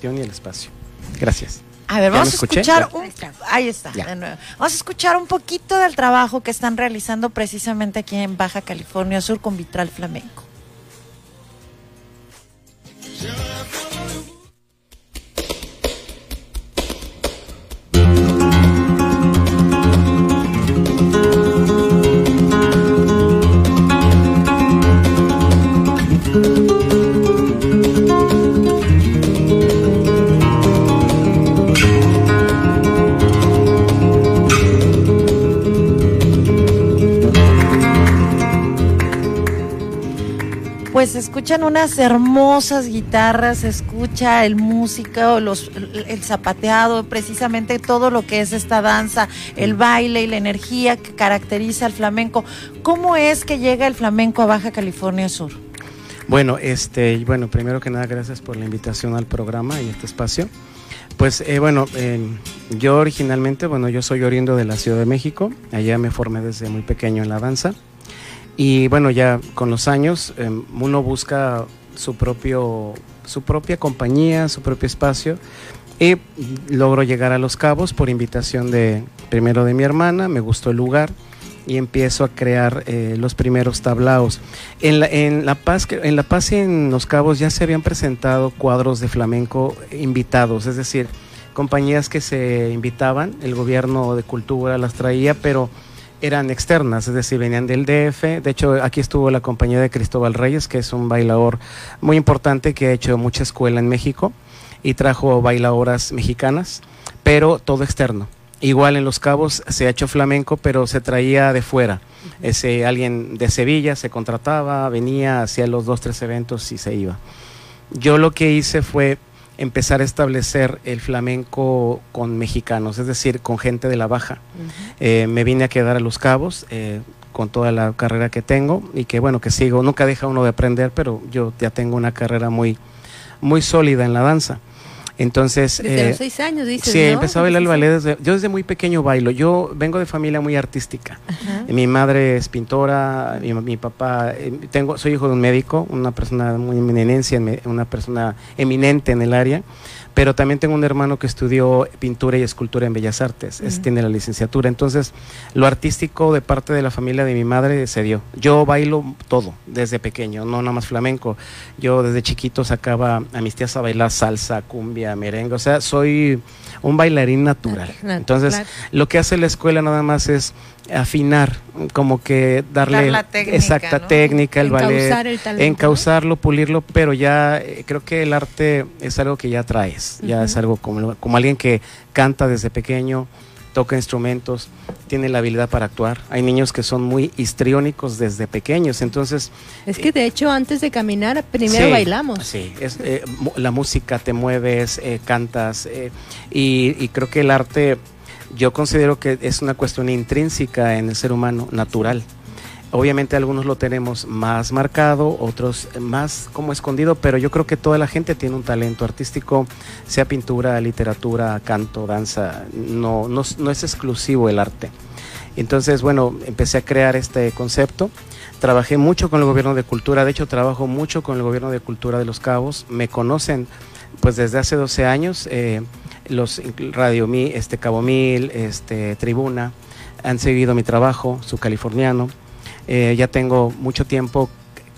Y el espacio. Gracias. A ver, vamos a escuchar un, ahí está, de nuevo. Vamos a escuchar un poquito del trabajo que están realizando precisamente aquí en Baja California Sur con Vitral Flamenco. Pues se escuchan unas hermosas guitarras, se escucha el músico, los, el zapateado, precisamente todo lo que es esta danza, el baile y la energía que caracteriza al flamenco. ¿Cómo es que llega el flamenco a Baja California Sur? Bueno, este, bueno, primero que nada, gracias por la invitación al programa y este espacio. Pues eh, bueno, eh, yo originalmente, bueno, yo soy oriundo de la Ciudad de México, allá me formé desde muy pequeño en la danza. Y bueno, ya con los años eh, uno busca su, propio, su propia compañía, su propio espacio. Y logro llegar a Los Cabos por invitación de primero de mi hermana, me gustó el lugar y empiezo a crear eh, los primeros tablaos. En la, en, la Paz, en La Paz y en Los Cabos ya se habían presentado cuadros de flamenco invitados, es decir, compañías que se invitaban, el gobierno de cultura las traía, pero eran externas, es decir, venían del DF. De hecho, aquí estuvo la compañía de Cristóbal Reyes, que es un bailador muy importante que ha hecho mucha escuela en México y trajo bailadoras mexicanas, pero todo externo. Igual en Los Cabos se ha hecho flamenco, pero se traía de fuera. Ese alguien de Sevilla se contrataba, venía, hacía los dos, tres eventos y se iba. Yo lo que hice fue empezar a establecer el flamenco con mexicanos, es decir, con gente de la baja. Eh, me vine a quedar a Los Cabos eh, con toda la carrera que tengo y que bueno, que sigo, nunca deja uno de aprender, pero yo ya tengo una carrera muy, muy sólida en la danza. Entonces, Desde eh, los seis años, dices, Sí, ¿no? empecé a bailar el ballet desde, yo desde muy pequeño bailo. Yo vengo de familia muy artística. Mi madre es pintora, mi, mi papá, eh, tengo, soy hijo de un médico, una persona muy eminencia, una persona eminente en el área, pero también tengo un hermano que estudió pintura y escultura en Bellas Artes, es- tiene la licenciatura. Entonces, lo artístico de parte de la familia de mi madre se dio. Yo bailo todo desde pequeño, no nada más flamenco. Yo desde chiquito sacaba a mis tías a bailar salsa, cumbia, merengue, o sea, soy un bailarín natural. Nat- Entonces, lo que hace la escuela nada más es afinar, como que darle Dar la técnica, exacta ¿no? técnica, el ballet, Encauzar el talento, ¿no? encauzarlo, pulirlo, pero ya eh, creo que el arte es algo que ya traes, ya es algo como, como alguien que canta desde pequeño, toca instrumentos, tiene la habilidad para actuar. Hay niños que son muy histriónicos desde pequeños, entonces Es que de hecho antes de caminar primero Sí, bailamos. Sí, es, eh, la música te mueves, eh, cantas eh, y, y creo que el arte yo considero que es una cuestión intrínseca en el ser humano, natural. Obviamente algunos lo tenemos más marcado, otros más como escondido, pero yo creo que toda la gente tiene un talento artístico, sea pintura, literatura, canto, danza, no, no, no es exclusivo el arte. Entonces, bueno, empecé a crear este concepto. Trabajé mucho con el gobierno de cultura, de hecho trabajo mucho con el gobierno de cultura de Los Cabos. Me conocen pues desde hace 12 años, eh, los Radio Mi, este Cabo Mil, este Tribuna, han seguido mi trabajo, su californiano. Eh, ya tengo mucho tiempo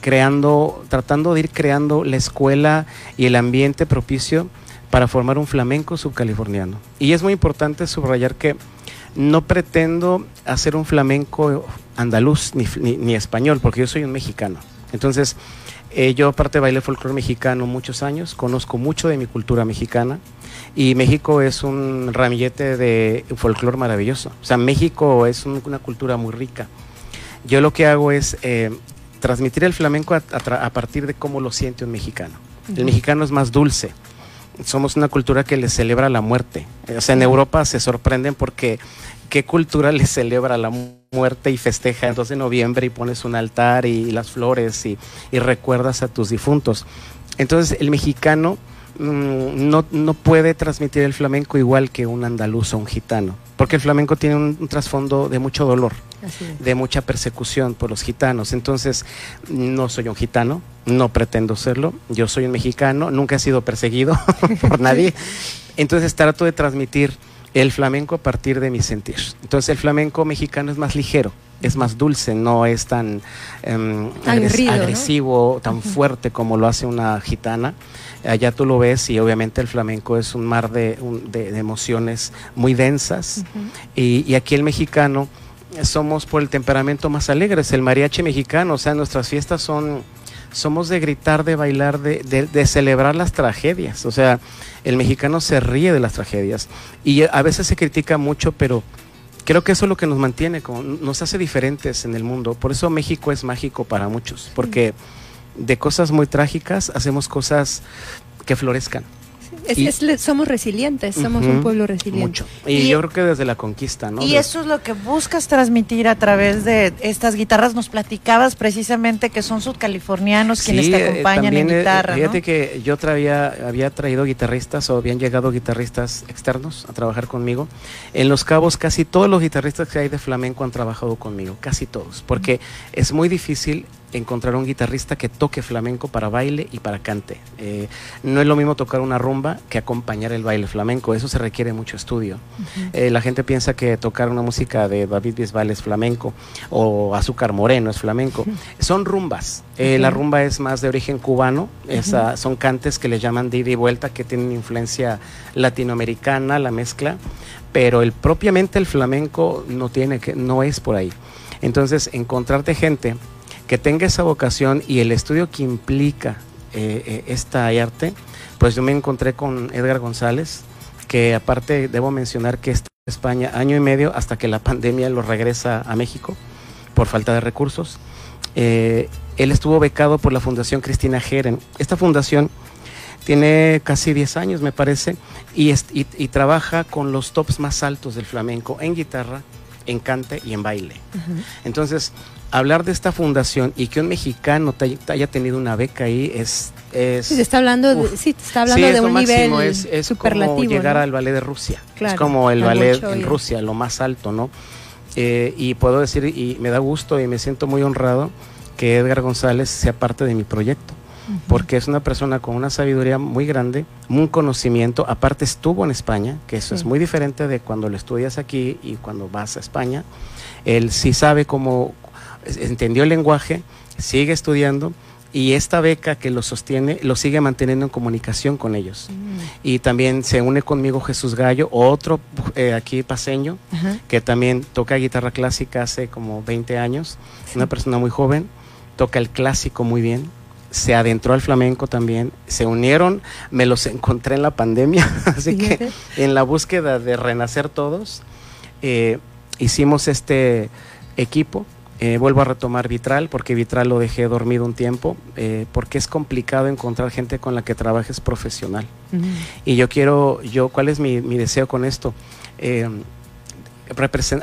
creando, tratando de ir creando la escuela y el ambiente propicio para formar un flamenco subcaliforniano. Y es muy importante subrayar que no pretendo hacer un flamenco andaluz ni, ni- ni español, porque yo soy un mexicano. Entonces, eh, yo aparte bailé folclore mexicano muchos años, conozco mucho de mi cultura mexicana y México es un ramillete de folclore maravilloso. O sea, México es un- una cultura muy rica. Yo lo que hago es eh, transmitir el flamenco a, a a partir de cómo lo siente un mexicano. El Ujú. mexicano es más dulce. Somos una cultura que le celebra la muerte. O sea, en Europa se sorprenden porque qué cultura le celebra la mu- muerte y festeja el 2 de noviembre y pones un altar y, las flores y, y recuerdas a tus difuntos. Entonces, el mexicano mm, no, no puede transmitir el flamenco igual que un andaluz o un gitano, porque el flamenco tiene un, un trasfondo de mucho dolor de mucha persecución por los gitanos. Entonces, no soy un gitano, no pretendo serlo. Yo soy un mexicano, nunca he sido perseguido por nadie. Entonces, trato de transmitir el flamenco a partir de mi sentir. Entonces, el flamenco mexicano es más ligero, es más dulce, no es tan em, agres- Aguerrido, ¿no? agresivo, tan fuerte como lo hace una gitana. Allá tú lo ves y obviamente el flamenco es un mar de, un- de- de emociones muy densas. y, y aquí el mexicano somos por el temperamento más alegres, el mariachi mexicano, o sea, nuestras fiestas son, somos de gritar, de bailar, de, de- celebrar las tragedias, o sea, el mexicano se ríe de las tragedias. Y a veces se critica mucho, pero creo que eso es lo que nos mantiene, como, nos hace diferentes en el mundo, por eso México es mágico para muchos, porque de cosas muy trágicas hacemos cosas que florezcan. Es- Y- es somos resilientes, somos Ujú, un pueblo resiliente. Mucho. Y, yo creo que desde la conquista, ¿no? Y De- eso es lo que buscas transmitir a través de estas guitarras. Nos platicabas precisamente que son sudcalifornianos quienes Sí, te eh, acompañan en también, eh, guitarra. ¿no? Fíjate que yo traía, había traído guitarristas o habían llegado guitarristas externos a trabajar conmigo. En Los Cabos casi todos los guitarristas que hay de flamenco han trabajado conmigo, casi todos, porque es muy difícil encontrar un guitarrista que toque flamenco para baile y para cante. Eh, no es lo mismo tocar una rumba que acompañar el baile flamenco, eso se requiere mucho estudio. Eh, la gente piensa que tocar una música de David Bisbal es flamenco o Azúcar Moreno es flamenco. Son rumbas. Eh, La rumba es más de origen cubano, esa- son cantes que le llaman de ida y vuelta, que tienen influencia latinoamericana, la mezcla, pero el, propiamente el flamenco no, tiene que, no es por ahí. Entonces, encontrarte gente que tenga esa vocación y el estudio que implica eh, eh, esta arte, pues yo me encontré con Edgar González, que aparte debo mencionar que está en España año y medio hasta que la pandemia lo regresa a México por falta de recursos. Eh, él estuvo becado por la Fundación Cristina Geren. Esta fundación tiene casi 10 años, me parece, y, es- y- y trabaja con los tops más altos del flamenco en guitarra, en cante y en baile. Entonces, hablar de esta fundación y que un mexicano te haya, te haya tenido una beca ahí es... es Sí, te está hablando, de, Uf. sí, te está hablando Sí, de un máximo, nivel es, es superlativo. como llegar ¿no? al ballet de Rusia. Claro, es como el al ballet en Rusia, lo más alto, ¿no? Eh, y puedo decir, y me da gusto y me siento muy honrado que Edgar González sea parte de mi proyecto. Porque es una persona con una sabiduría muy grande, un conocimiento. Aparte, estuvo en España, que eso Sí. es muy diferente de cuando lo estudias aquí y cuando vas a España. Él sí sabe cómo, entendió el lenguaje, sigue estudiando y esta beca que lo sostiene lo sigue manteniendo en comunicación con ellos. Y también se une conmigo Jesús Gallo, otro eh, aquí paseño, Ajá. que también toca guitarra clásica hace como 20 años, una persona muy joven, toca el clásico muy bien, se adentró al flamenco también, se unieron, me los encontré en la pandemia, así que en la búsqueda de renacer todos, eh, hicimos este equipo. Eh, vuelvo a retomar Vitral porque Vitral lo dejé dormido un tiempo eh, porque es complicado encontrar gente con la que trabajes profesional. Y yo quiero, yo, ¿cuál es mi, mi deseo con esto? Eh,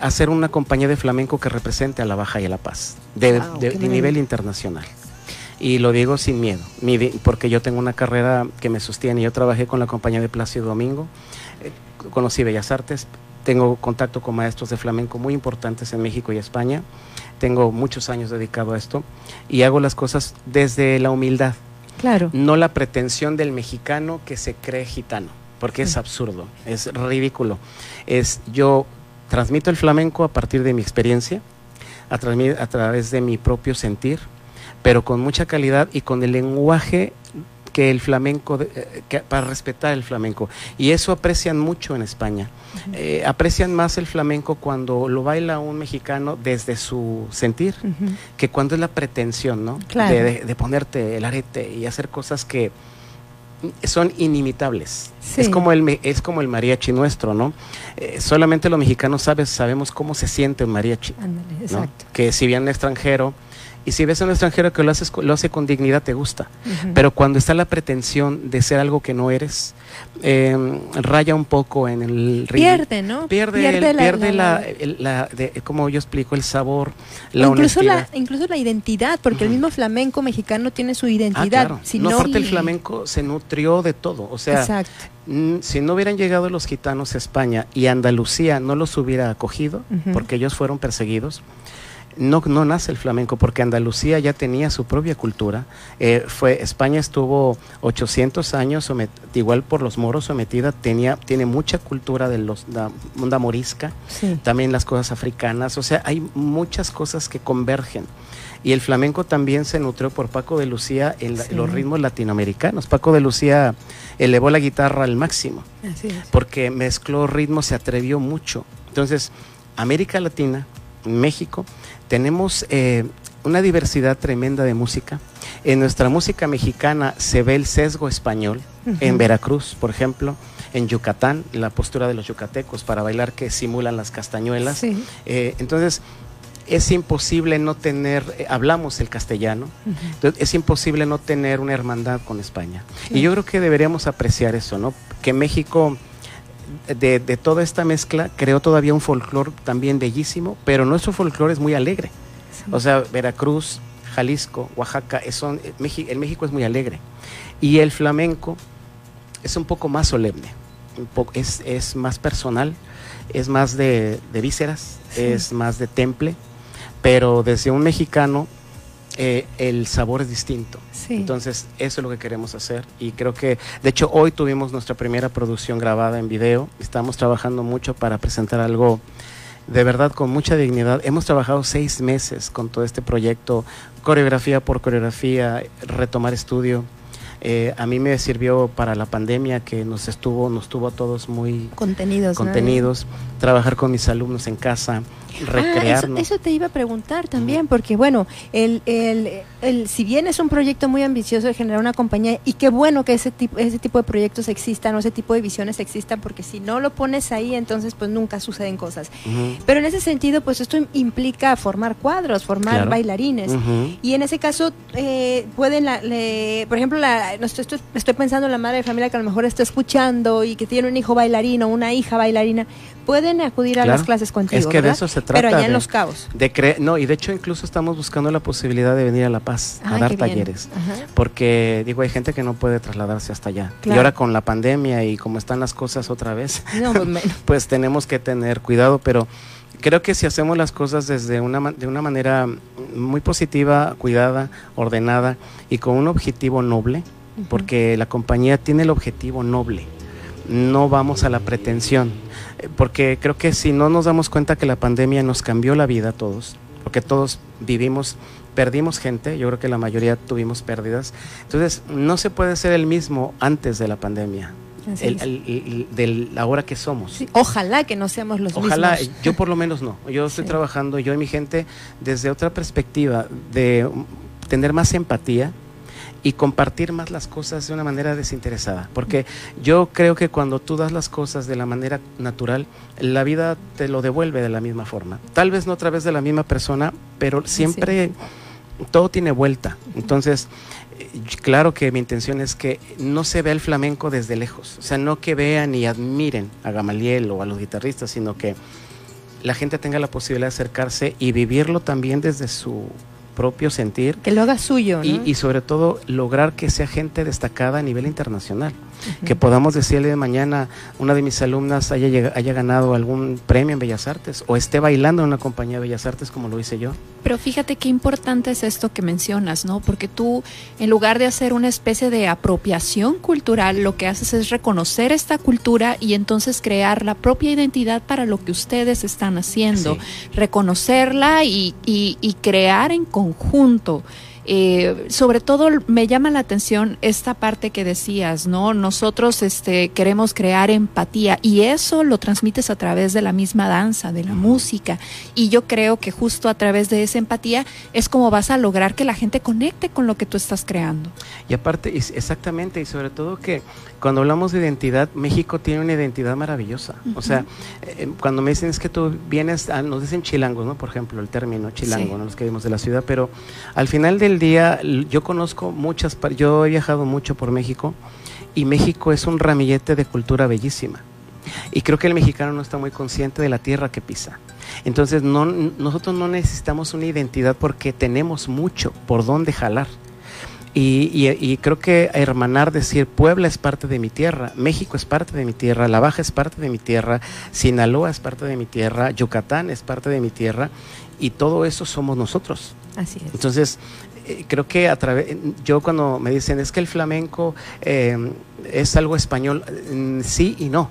hacer una compañía de flamenco que represente a la Baja y a la Paz, de, Wow, de- de nivel internacional. Y lo digo sin miedo, porque yo tengo una carrera que me sostiene. Yo trabajé con la compañía de Plácido Domingo, eh, conocí Bellas Artes, tengo contacto con maestros de flamenco muy importantes en México y España. Tengo muchos años dedicado a esto y hago las cosas desde la humildad Claro. no la pretensión del mexicano que se cree gitano, porque es absurdo, es ridículo. Es yo transmito el flamenco a partir de mi experiencia, a través de mi propio sentir, pero con mucha calidad y con el lenguaje que el flamenco, de- eh, que- para respetar el flamenco. Y eso aprecian mucho en España. Eh, aprecian más el flamenco cuando lo baila un mexicano desde su sentir que cuando es la pretensión, ¿no? Claro. De, de- de ponerte el arete y hacer cosas que son inimitables. Sí. Es como el es como el mariachi nuestro, ¿no? Eh, solamente los mexicanos sabes, sabemos cómo se siente un mariachi, Ándale, ¿no? exacto. Que si un extranjero y si ves a un extranjero que lo haces lo hace con dignidad te gusta, pero cuando está la pretensión de ser algo que no eres, eh, raya un poco en el. Pierde, ¿no? Pierde, Pierde el- la- pierde la- la, el- la- de- como yo explico, el sabor, la incluso honestidad. la, incluso la identidad, porque el mismo flamenco mexicano tiene su Ah, identidad. claro. Si no, no, aparte el flamenco se nutrió de todo. O sea, Exacto. si no hubieran llegado los gitanos a España y Andalucía no los hubiera acogido, porque ellos fueron perseguidos, no, no nace el flamenco, porque Andalucía ya tenía su propia cultura. Eh, fue, España estuvo 800 años, somet- igual por los moros sometida, tenía, tiene mucha cultura de los, la onda morisca Sí. también las cosas africanas, o sea, hay muchas cosas que convergen. Y el flamenco también se nutrió por Paco de Lucía en Sí. los ritmos latinoamericanos. Paco de Lucía elevó la guitarra al máximo Así es. porque mezcló ritmos, se atrevió mucho. Entonces, América Latina, México, tenemos eh, una diversidad tremenda de música. En nuestra música mexicana se ve el sesgo español, en Veracruz, por ejemplo, en Yucatán, la postura de los yucatecos para bailar que simulan las castañuelas. Sí. Eh, entonces, es imposible no tener, eh, hablamos el castellano, entonces, es imposible no tener una hermandad con España. Y yo creo que deberíamos apreciar eso, ¿no? Que México, de, de toda esta mezcla, creó todavía un folclore también bellísimo, pero nuestro folclore es muy alegre. O sea, Veracruz, Jalisco, Oaxaca, son, eh, el México es muy alegre. Y el flamenco es un poco más solemne, un poco, es, es más personal, es más de, de vísceras, Sí. es más de temple, pero desde un mexicano eh, el sabor es distinto. Entonces, eso es lo que queremos hacer. Y creo que, de hecho, hoy tuvimos nuestra primera producción grabada en video. Estamos trabajando mucho para presentar algo de verdad con mucha dignidad. Hemos trabajado seis meses con todo este proyecto, coreografía por coreografía, retomar estudio. Eh, a mí me sirvió para la pandemia que nos estuvo, nos tuvo a todos muy contenidos, contenidos trabajar con mis alumnos en casa, recrearnos. Ah, eso, te iba a preguntar también, porque bueno, el, el, el, si bien es un proyecto muy ambicioso de generar una compañía, y qué bueno que ese tipo, ese tipo de proyectos existan o ese tipo de visiones existan, porque si no lo pones ahí, entonces pues nunca suceden cosas. Pero en ese sentido, pues esto implica formar cuadros, formar bailarines. Y en ese caso, eh, pueden, la, por ejemplo, la, estoy, estoy pensando en la madre de familia que a lo mejor está escuchando y que tiene un hijo bailarino, una hija bailarina, pueden acudir a las clases contigo. Es que de eso se trata. Pero allá en Los Cabos. De no, y de hecho incluso estamos buscando la posibilidad de venir a La Paz a dar talleres. Porque, digo, hay gente que no puede trasladarse hasta allá. Y ahora con la pandemia y como están las cosas otra vez, pues, pues tenemos que tener cuidado, pero creo que si hacemos las cosas desde una, de una manera muy positiva, cuidada, ordenada y con un objetivo noble, porque la compañía tiene el objetivo noble, no vamos a la pretensión porque creo que si no nos damos cuenta que la pandemia nos cambió la vida a todos, porque todos vivimos, perdimos gente, yo creo que la mayoría tuvimos pérdidas, entonces no se puede ser el mismo antes de la pandemia. El, de la hora que somos. ojalá que no seamos los mismos. Ojalá, yo por lo menos no. Yo estoy trabajando, yo y mi gente, desde otra perspectiva, de tener más empatía, y compartir más las cosas de una manera desinteresada. Porque yo creo que cuando tú das las cosas de la manera natural, la vida te lo devuelve de la misma forma. Tal vez no a través de la misma persona, pero siempre todo tiene vuelta. Entonces, eh, claro que mi intención es que no se vea el flamenco desde lejos. O sea, no que vean y admiren a Gamaliel o a los guitarristas, sino que la gente tenga la posibilidad de acercarse y vivirlo también desde su propio sentir. Que lo haga suyo. Y, y, sobre todo lograr que sea gente destacada a nivel internacional. Que podamos decirle de mañana una de mis alumnas haya, haya ganado algún premio en Bellas Artes o esté bailando en una compañía de Bellas Artes como lo hice yo. Pero fíjate qué importante es esto que mencionas, ¿no? Porque tú, en lugar de hacer una especie de apropiación cultural, lo que haces es reconocer esta cultura y entonces crear la propia identidad para lo que ustedes están haciendo, reconocerla y, y, y crear en conjunto. Eh, sobre todo me llama la atención esta parte que decías, ¿no? Nosotros este, queremos crear empatía y eso lo transmites a través de la misma danza, de la música. Y yo creo que justo a través de esa empatía es como vas a lograr que la gente conecte con lo que tú estás creando. Y aparte, exactamente, y sobre todo que cuando hablamos de identidad, México tiene una identidad maravillosa. O sea, eh, cuando me dicen es que tú vienes, nos dicen chilangos, ¿no? Por ejemplo, el término chilango, ¿no? Los que vimos de la ciudad, pero al final del día yo conozco muchas, yo he viajado mucho por México y México es un ramillete de cultura bellísima. Y creo que el mexicano no está muy consciente de la tierra que pisa. Entonces, no, nosotros no necesitamos una identidad porque tenemos mucho por dónde jalar. Y, y, creo que hermanar, decir, Puebla es parte de mi tierra, México es parte de mi tierra, La Baja es parte de mi tierra, Sinaloa es parte de mi tierra, Yucatán es parte de mi tierra, y todo eso somos nosotros. Así es. Entonces, eh, creo que a través, yo cuando me dicen es que el flamenco eh, es algo español, mm, sí y no.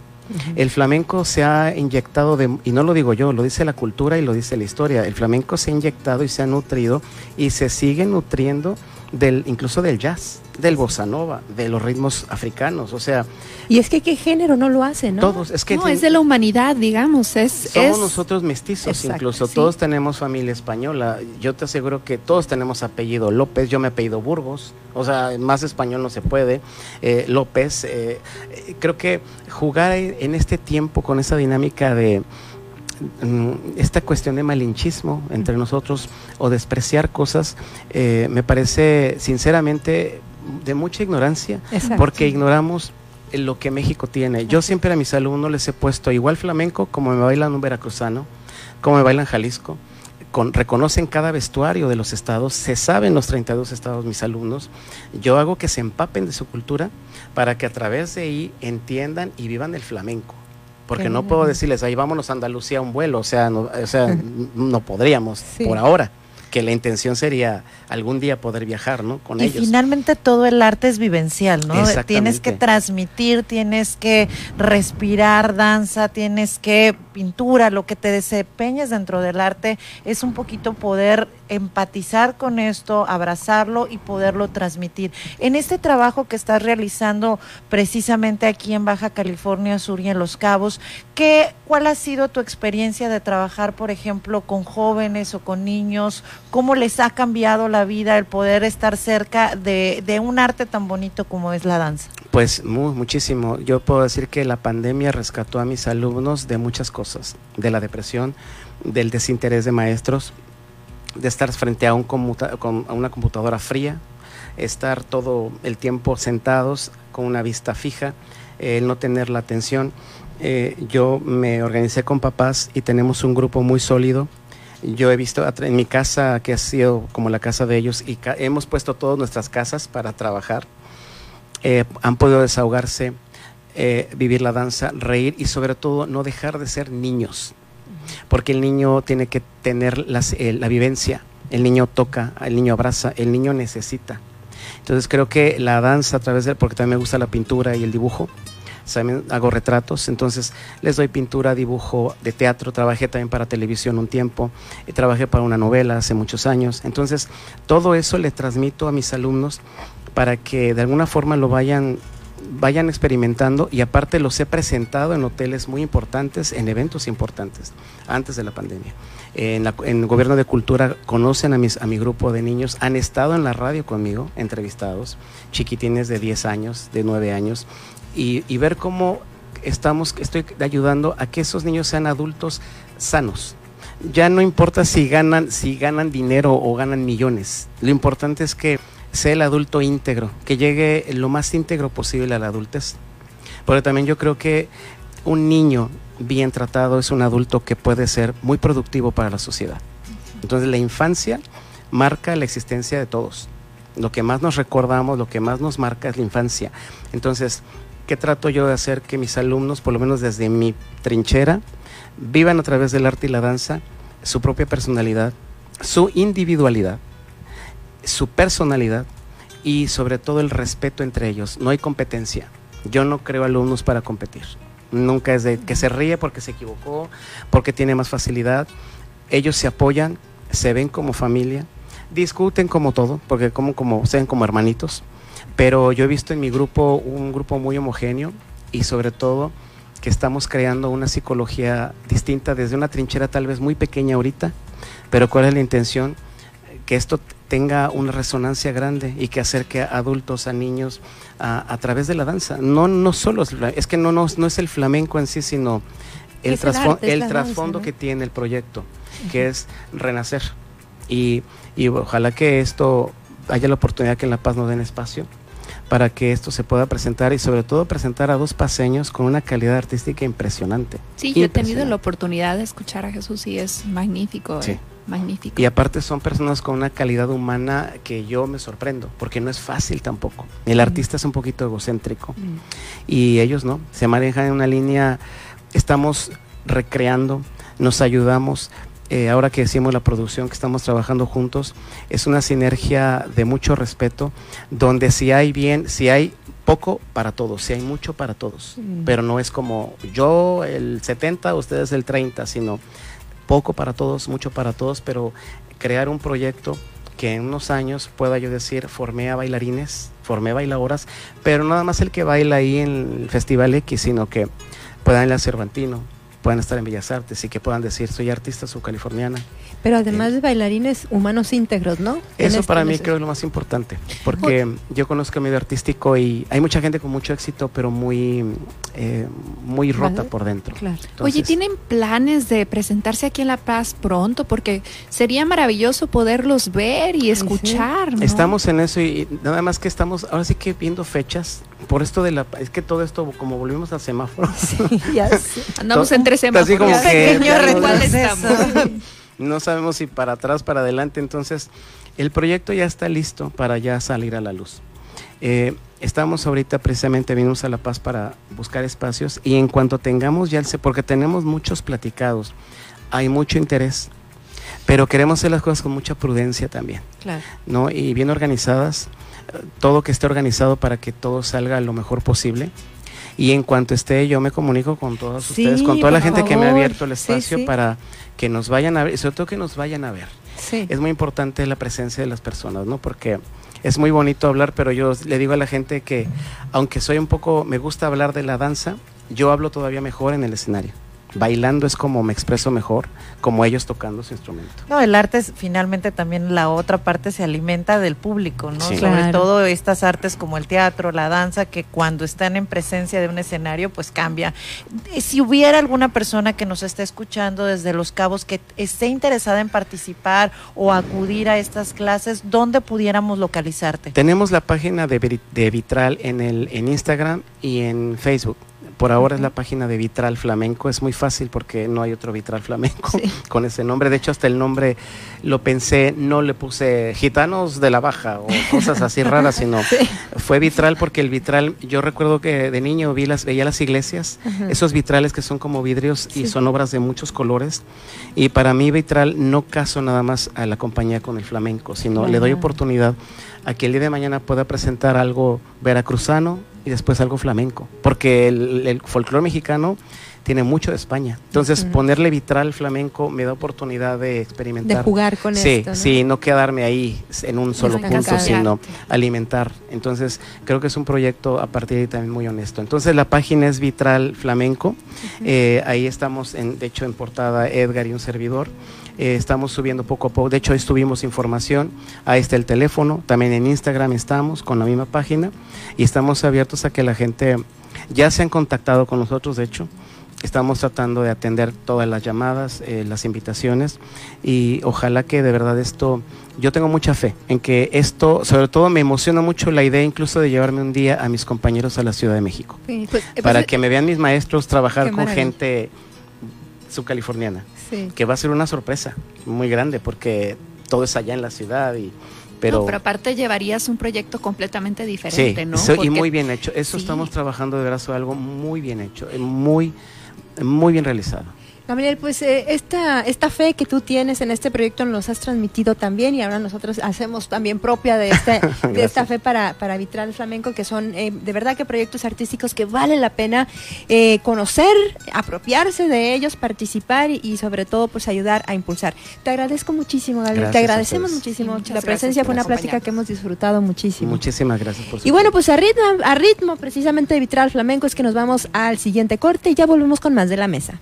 El flamenco se ha inyectado, de, y no lo digo yo, lo dice la cultura y lo dice la historia, el flamenco se ha inyectado y se ha nutrido y se sigue nutriendo del, incluso del jazz, del bossa nova, de los ritmos africanos, o sea... Y es que qué género no lo hace, ¿no? Todos, es que... No, es de la humanidad, digamos, es... Somos nosotros mestizos, incluso, todos tenemos familia española, yo te aseguro que todos tenemos apellido López, yo me apellido Burgos, o sea, más español no se puede, eh, López, eh, eh, creo que jugar en este tiempo con esa dinámica de Mm, esta cuestión de malinchismo entre nosotros o despreciar cosas eh, me parece sinceramente de mucha ignorancia porque ignoramos lo que México tiene. Yo siempre a mis alumnos les he puesto igual flamenco como me bailan un veracruzano, como me bailan Jalisco. Con, reconocen cada vestuario de los estados, se saben los 32 estados mis alumnos. Yo hago que se empapen de su cultura para que a través de ahí entiendan y vivan el flamenco porque no puedo decirles, ahí vámonos a Andalucía a un vuelo, o sea, no, o sea, no podríamos por ahora. Que la intención sería algún día poder viajar, ¿no? Con y ellos. finalmente todo el arte es vivencial, ¿no? Tienes que transmitir, tienes que respirar danza, tienes que pintura, lo que te desempeñes dentro del arte es un poquito poder empatizar con esto, abrazarlo y poderlo transmitir. En este trabajo que estás realizando precisamente aquí en Baja California Sur y en Los Cabos, ¿qué, ¿cuál ha sido tu experiencia de trabajar, por ejemplo, con jóvenes o con niños? ¿Cómo les ha cambiado la vida el poder estar cerca de, un arte tan bonito como es la danza? Pues mu- muchísimo. Yo puedo decir que la pandemia rescató a mis alumnos de muchas cosas, de la depresión, del desinterés de maestros, de estar frente a, una computadora fría, estar todo el tiempo sentados con una vista fija, eh, el no tener la atención. Eh, yo me organicé con papás y tenemos un grupo muy sólido. Yo he visto en mi casa, que ha sido como la casa de ellos, y hemos puesto todas nuestras casas para trabajar eh, han podido desahogarse, eh, vivir la danza, reír y sobre todo no dejar de ser niños, porque el niño tiene que tener eh, la vivencia, el niño toca, el niño abraza, el niño necesita. Entonces creo que la danza a través de, porque también me gusta la pintura y el dibujo, también hago retratos, entonces les doy pintura, dibujo de teatro, trabajé también para televisión un tiempo, eh, trabajé para una novela hace muchos años, entonces todo eso le transmito a mis alumnos para que de alguna forma lo vayan vayan experimentando y aparte los he presentado en hoteles muy importantes, en eventos importantes, antes de la pandemia. En, el gobierno de cultura conocen a, mis, a mi grupo de niños, han estado en la radio conmigo, entrevistados, chiquitines de 10 años, de 9 años, y, y ver cómo estamos, estoy ayudando a que esos niños sean adultos sanos. Ya no importa si ganan, si ganan dinero o ganan millones. Lo importante es que sea el adulto íntegro, que llegue lo más íntegro posible a la adultez. Porque también yo creo que un niño bien tratado es un adulto que puede ser muy productivo para la sociedad. Entonces la infancia marca la existencia de todos. Lo que más nos recordamos, lo que más nos marca es la infancia. Entonces, ¿qué trato yo de hacer que mis alumnos, por lo menos desde mi trinchera, vivan a través del arte y la danza su propia personalidad, su individualidad, su personalidad y sobre todo el respeto entre ellos. No hay competencia. Yo no creo alumnos para competir. Nunca es de que se ríe porque se equivocó, porque tiene más facilidad. Ellos se apoyan, se ven como familia, discuten como todo, porque como, como se ven como hermanitos. Pero yo he visto en mi grupo un grupo muy homogéneo y sobre todo que estamos creando una psicología distinta desde una trinchera tal vez muy pequeña ahorita, pero ¿cuál es la intención? Que esto tenga una resonancia grande y que acerque a adultos, a niños, a, a través de la danza. No, no solo es, es que no, no, no es el flamenco en sí, sino el, Es el trasfondo ¿no? que tiene el proyecto, que es renacer. Y, y ojalá que esto haya la oportunidad que en La Paz nos den espacio para que esto se pueda presentar y sobre todo presentar a dos paseños con una calidad artística impresionante. Sí, yo he tenido la oportunidad de escuchar a Jesús y es magnífico, Sí. Magnífico. Y aparte son personas con una calidad humana que yo me sorprendo, porque no es fácil tampoco. El artista es un poquito egocéntrico y ellos no, se manejan en una línea, estamos recreando, nos ayudamos. Eh, ahora que decimos la producción que estamos trabajando juntos, es una sinergia de mucho respeto, donde si hay bien, si hay poco para todos, si hay mucho para todos, Mm. pero no es como yo el 70, ustedes el 30, sino poco para todos, mucho para todos, pero crear un proyecto que en unos años pueda yo decir, formé a bailarines, formé bailadoras, pero nada más el que baila ahí en el Festival X, sino que puedan ir a Cervantino, puedan estar en Bellas Artes y que puedan decir, soy artista subcaliforniana. Pero además de bailarines, humanos íntegros, ¿no? Eso este- para mí creo es lo más importante, porque yo conozco el medio artístico y hay mucha gente con mucho éxito, pero muy, eh, muy rota Vale. por dentro. Oye, Entonces, ¿tienen planes de presentarse aquí en La Paz pronto? Porque sería maravilloso poderlos ver y escuchar, ¿no? Estamos en eso y nada más que estamos ahora sí que viendo fechas por esto de la es que todo esto como volvimos al semáforo. Andamos entre Así semáforos. como Un que pequeño retroceso. No sabemos si para atrás, para adelante, entonces el proyecto ya está listo para ya salir a la luz. Eh, estamos ahorita precisamente vinimos a La Paz para buscar espacios y en cuanto tengamos ya el porque tenemos muchos platicados, hay mucho interés, pero queremos hacer las cosas con mucha prudencia también, Claro. ¿no? Y bien organizadas, eh, todo que esté organizado para que todo salga lo mejor posible. Y en cuanto esté, yo me comunico con todos Sí, ustedes, con toda la gente que me ha abierto el espacio sí. para que nos vayan a ver, y sobre todo que nos vayan a ver. Sí. Es muy importante la presencia de las personas, ¿no? Porque es muy bonito hablar, pero yo le digo a la gente que, aunque soy un poco, me gusta hablar de la danza, yo hablo todavía mejor en el escenario. Bailando es como me expreso mejor, como ellos tocando su instrumento. No, el arte es finalmente también la otra parte se alimenta del público, ¿no? Sí. Sobre Claro. todo estas artes como el teatro, la danza, que cuando están en presencia de un escenario, pues cambia. Si hubiera alguna persona que nos esté escuchando desde Los Cabos que esté interesada en participar o acudir a estas clases, ¿dónde pudiéramos localizarte? Tenemos la página de, de Vitral en, el, en Instagram y en Facebook. Por ahora es la página de Vitral Flamenco. Es muy fácil porque no hay otro Vitral Flamenco con ese nombre. De hecho, hasta el nombre lo pensé, no le puse gitanos de la baja o cosas así raras, sino fue Vitral porque el Vitral, yo recuerdo que de niño vi las, veía las iglesias, Ajá. esos vitrales que son como vidrios y son obras de muchos colores. Y para mí Vitral no caso nada más a la compañía con el flamenco, sino le doy oportunidad a que el día de mañana pueda presentar algo veracruzano y después algo flamenco, porque el, el folclore mexicano tiene mucho de España. Entonces, ponerle vitral flamenco me da oportunidad de experimentar. De jugar con sí, esto, ¿no? Sí, no quedarme ahí en un solo punto, sino alimentar. Entonces, creo que es un proyecto a partir de ahí también muy honesto. Entonces, la página es Vitral Flamenco. Eh, ahí estamos, en, de hecho, en portada Edgar y un servidor. Eh, estamos subiendo poco a poco. De hecho, hoy tuvimos información. Ahí está el teléfono. También en Instagram estamos con la misma página. Y estamos abiertos a que la gente ya se han contactado con nosotros, de hecho. Estamos tratando de atender todas las llamadas, eh, las invitaciones y ojalá que de verdad esto, yo tengo mucha fe en que esto, sobre todo me emociona mucho la idea incluso de llevarme un día a mis compañeros a la Ciudad de México, Sí, pues, eh, para pues, que me vean mis maestros trabajar con gente subcaliforniana, Sí. que va a ser una sorpresa muy grande porque todo es allá en la ciudad y pero, No, pero aparte llevarías un proyecto completamente sí, diferente, ¿no? eso- y muy bien hecho. Eso Sí. estamos trabajando de sobre algo muy bien hecho, eh, muy muy bien realizado. Gabriel, pues eh, esta, esta fe que tú tienes en este proyecto nos has transmitido también y ahora nosotros hacemos también propia de, este, de esta fe para, para Vitral Flamenco, que son eh, de verdad que proyectos artísticos que vale la pena eh, conocer, apropiarse de ellos, participar y, y sobre todo pues ayudar a impulsar. Te agradezco muchísimo, Gabriel, Gracias te agradecemos muchísimo. La presencia fue una plática que hemos disfrutado muchísimo. Muchísimas gracias por su Y bueno, pues a ritmo, a ritmo precisamente de Vitral Flamenco es que nos vamos al siguiente corte y ya volvemos con más de la mesa.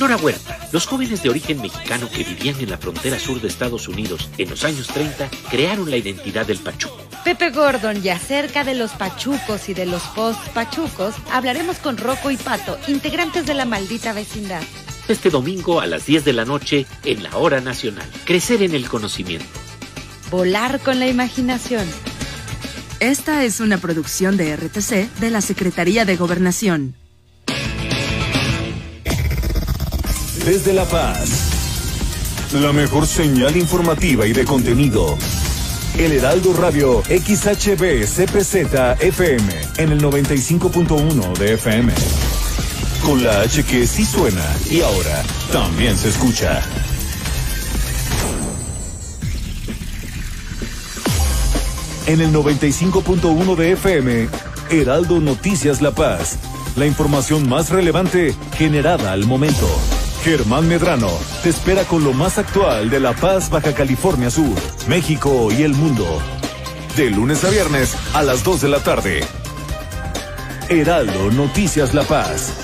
Nora Huerta, los jóvenes de origen mexicano que vivían en la frontera sur de Estados Unidos en los años 30 crearon la identidad del pachuco. Pepe Gordon y acerca de los pachucos y de los post-pachucos, hablaremos con Rocco y Pato, integrantes de la maldita vecindad. Este domingo a las 10 de la noche en la Hora Nacional. Crecer en el conocimiento. Volar con la imaginación. Esta es una producción de RTC de la Secretaría de Gobernación. Desde La Paz, la mejor señal informativa y de contenido. El Heraldo Radio XHB CPZ FM en el 95.1 de FM. Con la H que sí suena y ahora también se escucha. En el 95.1 de FM, Heraldo Noticias La Paz. La información más relevante generada al momento. Germán Medrano te espera con lo más actual de La Paz, Baja California Sur, México y el mundo. De lunes a viernes a las 2 de la tarde. Heraldo Noticias La Paz.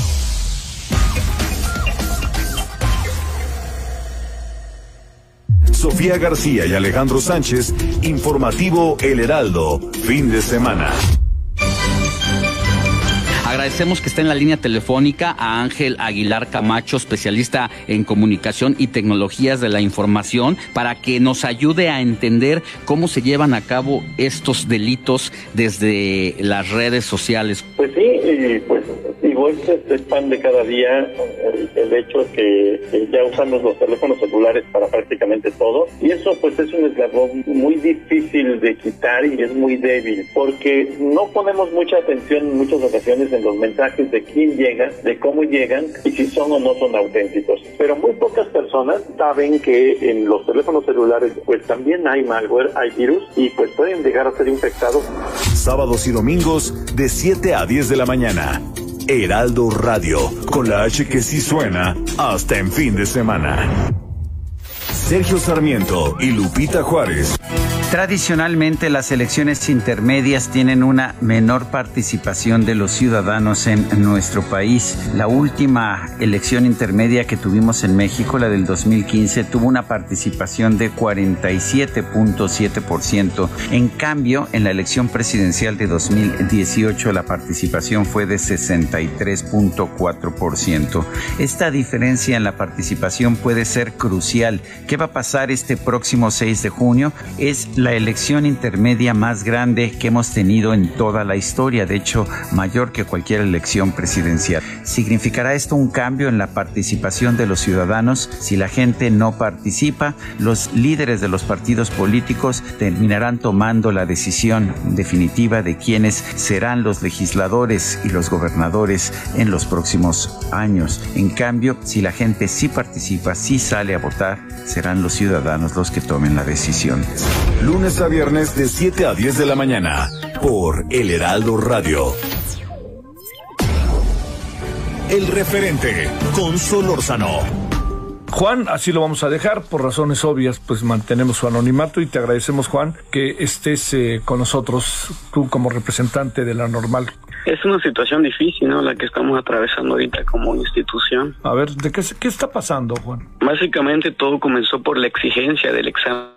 Sofía García y Alejandro Sánchez, informativo El Heraldo, fin de semana. Agradecemos que esté en la línea telefónica a Ángel Aguilar Camacho, especialista en comunicación y tecnologías de la información, para que nos ayude a entender cómo se llevan a cabo estos delitos desde las redes sociales. Pues sí, pues digo, este es pan de cada día el, hecho que ya usamos los teléfonos celulares para prácticamente todo y eso pues es un eslabón muy difícil de quitar y es muy débil porque no ponemos mucha atención en muchas ocasiones en los mensajes de quién llega, de cómo llegan y si son o no son auténticos. Pero muy pocas personas saben que en los teléfonos celulares pues también hay malware, hay virus y pues pueden llegar a ser infectados. Sábados y domingos de 7 a 10 de la mañana. Heraldo Radio, con la H que sí suena hasta en fin de semana. Sergio Sarmiento y Lupita Juárez. Tradicionalmente las elecciones intermedias tienen una menor participación de los ciudadanos en nuestro país. La última elección intermedia que tuvimos en México, la del 2015, tuvo una participación de 47.7%. En cambio, en la elección presidencial de 2018 la participación fue de 63.4%. Esta diferencia en la participación puede ser crucial. ¿Qué va a pasar este próximo 6 de junio? Es la elección intermedia más grande que hemos tenido en toda la historia, de hecho mayor que cualquier elección presidencial. ¿Significará esto un cambio en la participación de los ciudadanos? Si la gente no participa, los líderes de los partidos políticos terminarán tomando la decisión definitiva de quiénes serán los legisladores y los gobernadores en los próximos años. En cambio, si la gente sí participa, sí sale a votar, serán los ciudadanos los que tomen la decisión. Lunes a viernes de 7 a 10 de la mañana por El Heraldo Radio. El referente con Solórzano. Juan, así lo vamos a dejar, por razones obvias, pues mantenemos su anonimato y te agradecemos, Juan, que estés eh, con nosotros, tú como representante de la normal. Es una situación difícil, ¿no? La que estamos atravesando ahorita como institución. A ver, ¿de qué, qué está pasando, Juan? Básicamente todo comenzó por la exigencia del examen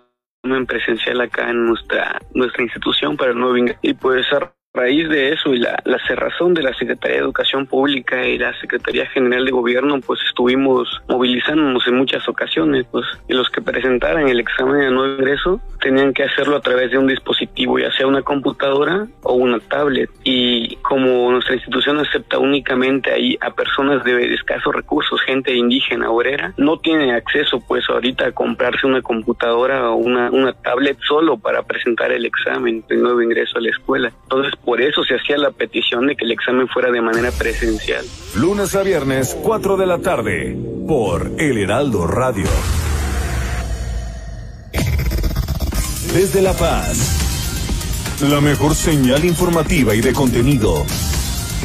presencial acá en nuestra nuestra institución para el nuevo ingreso. Y pues a raíz de eso y la, la cerrazón de la Secretaría de Educación Pública y la Secretaría General de Gobierno, pues estuvimos movilizándonos en muchas ocasiones, pues, y los que presentaran el examen de nuevo ingreso tenían que hacerlo a través de un dispositivo, ya sea una computadora o una tablet. Y como nuestra institución acepta únicamente ahí a personas de escasos recursos, gente indígena, obrera, no tiene acceso pues ahorita a comprarse una computadora o una, una tablet solo para presentar el examen de nuevo ingreso a la escuela. Entonces por eso se hacía la petición de que el examen fuera de manera presencial. Lunes a viernes, 4 de la tarde, por El Heraldo Radio. Desde La Paz, la mejor señal informativa y de contenido.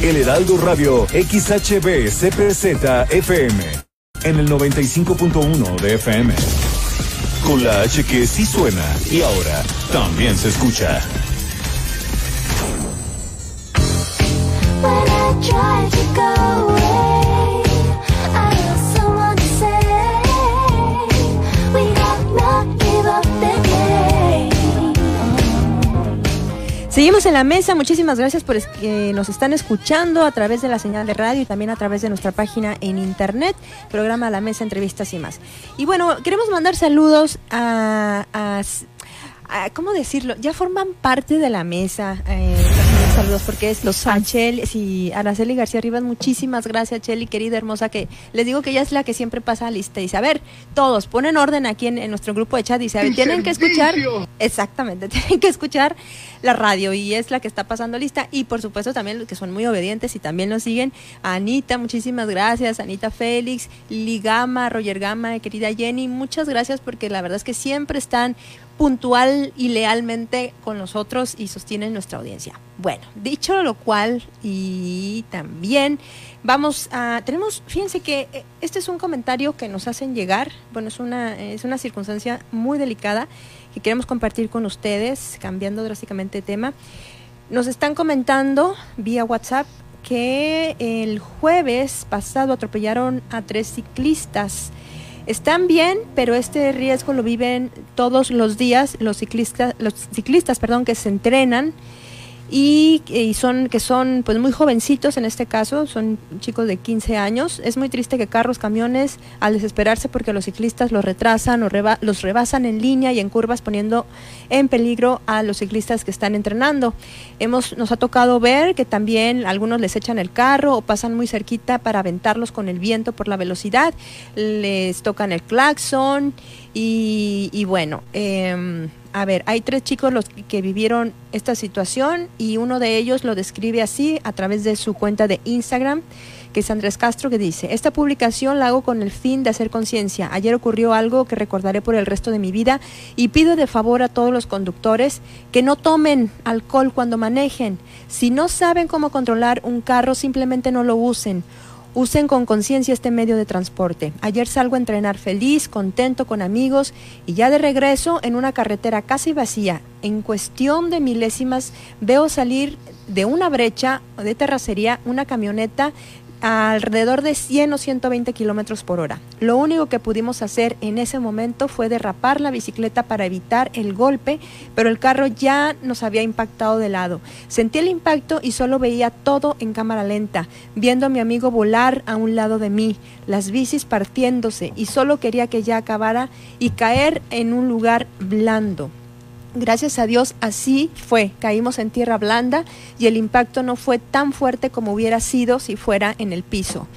El Heraldo Radio XHB CPZ FM, en el 95.1 de FM. Con la H que sí suena y ahora también se escucha. Seguimos en la mesa, muchísimas gracias por que nos están escuchando a través de la señal de radio y también a través de nuestra página en internet, programa La Mesa, entrevistas y más. Y bueno, queremos mandar saludos a, a a- ¿cómo decirlo? Ya forman parte de la mesa. eh, saludos porque es los Chel- sí, Araceli García Rivas, muchísimas gracias, Cheli, querida hermosa, que les digo que ella es la que siempre pasa a lista. Dice, a ver, todos, ponen orden aquí en, en nuestro grupo de chat. Dice, a ver, ¡El tienen que escuchar. Exactamente, tienen que escuchar la radio y es la que está pasando lista. Y por supuesto también los que son muy obedientes y también nos siguen. Anita, muchísimas gracias. Anita Félix, Ligama, Roger Gama, querida Jenny, muchas gracias porque la verdad es que siempre están puntual y lealmente con nosotros y sostienen nuestra audiencia. Bueno, dicho lo cual y también vamos a tenemos fíjense que eh, este es un comentario que nos hacen llegar, bueno, es una es una circunstancia muy delicada que queremos compartir con ustedes, cambiando drásticamente de tema. Nos están comentando vía WhatsApp que el jueves pasado atropellaron a tres ciclistas. Están bien, pero este riesgo lo viven todos los días los ciclistas, los ciclistas, perdón, que se entrenan y, y son que son pues muy jovencitos en este caso, son chicos de 15 años. Es muy triste que carros, camiones, al desesperarse porque los ciclistas los retrasan o reba- los rebasan en línea y en curvas poniendo en peligro a los ciclistas que están entrenando. Hemos, nos ha tocado ver que también algunos les echan el carro o pasan muy cerquita para aventarlos con el viento por la velocidad, les tocan el claxon y, y bueno, em, a ver, hay tres chicos los que- que vivieron esta situación y uno de ellos lo describe así a través de su cuenta de Instagram, que es Andrés Castro, que dice, esta publicación la hago con el fin de hacer conciencia. Ayer ocurrió algo que recordaré por el resto de mi vida y pido de favor a todos los conductores que no tomen alcohol cuando manejen. Si no saben cómo controlar un carro, simplemente no lo usen. Usen con conciencia este medio de transporte. Ayer salgo a entrenar feliz, contento con amigos y ya de regreso en una carretera casi vacía. En cuestión de milésimas veo salir de una brecha de terracería una camioneta alrededor de 100 o 120 kilómetros por hora. Lo único que pudimos hacer en ese momento fue derrapar la bicicleta para evitar el golpe, pero el carro ya nos había impactado de lado. Sentí el impacto y solo veía todo en cámara lenta, viendo a mi amigo volar a un lado de mí, las bicis partiéndose y solo quería que ya acabara y caer en un lugar blando. Gracias a Dios así fue. Caímos en tierra blanda y el impacto no fue tan fuerte como hubiera sido si fuera en el piso.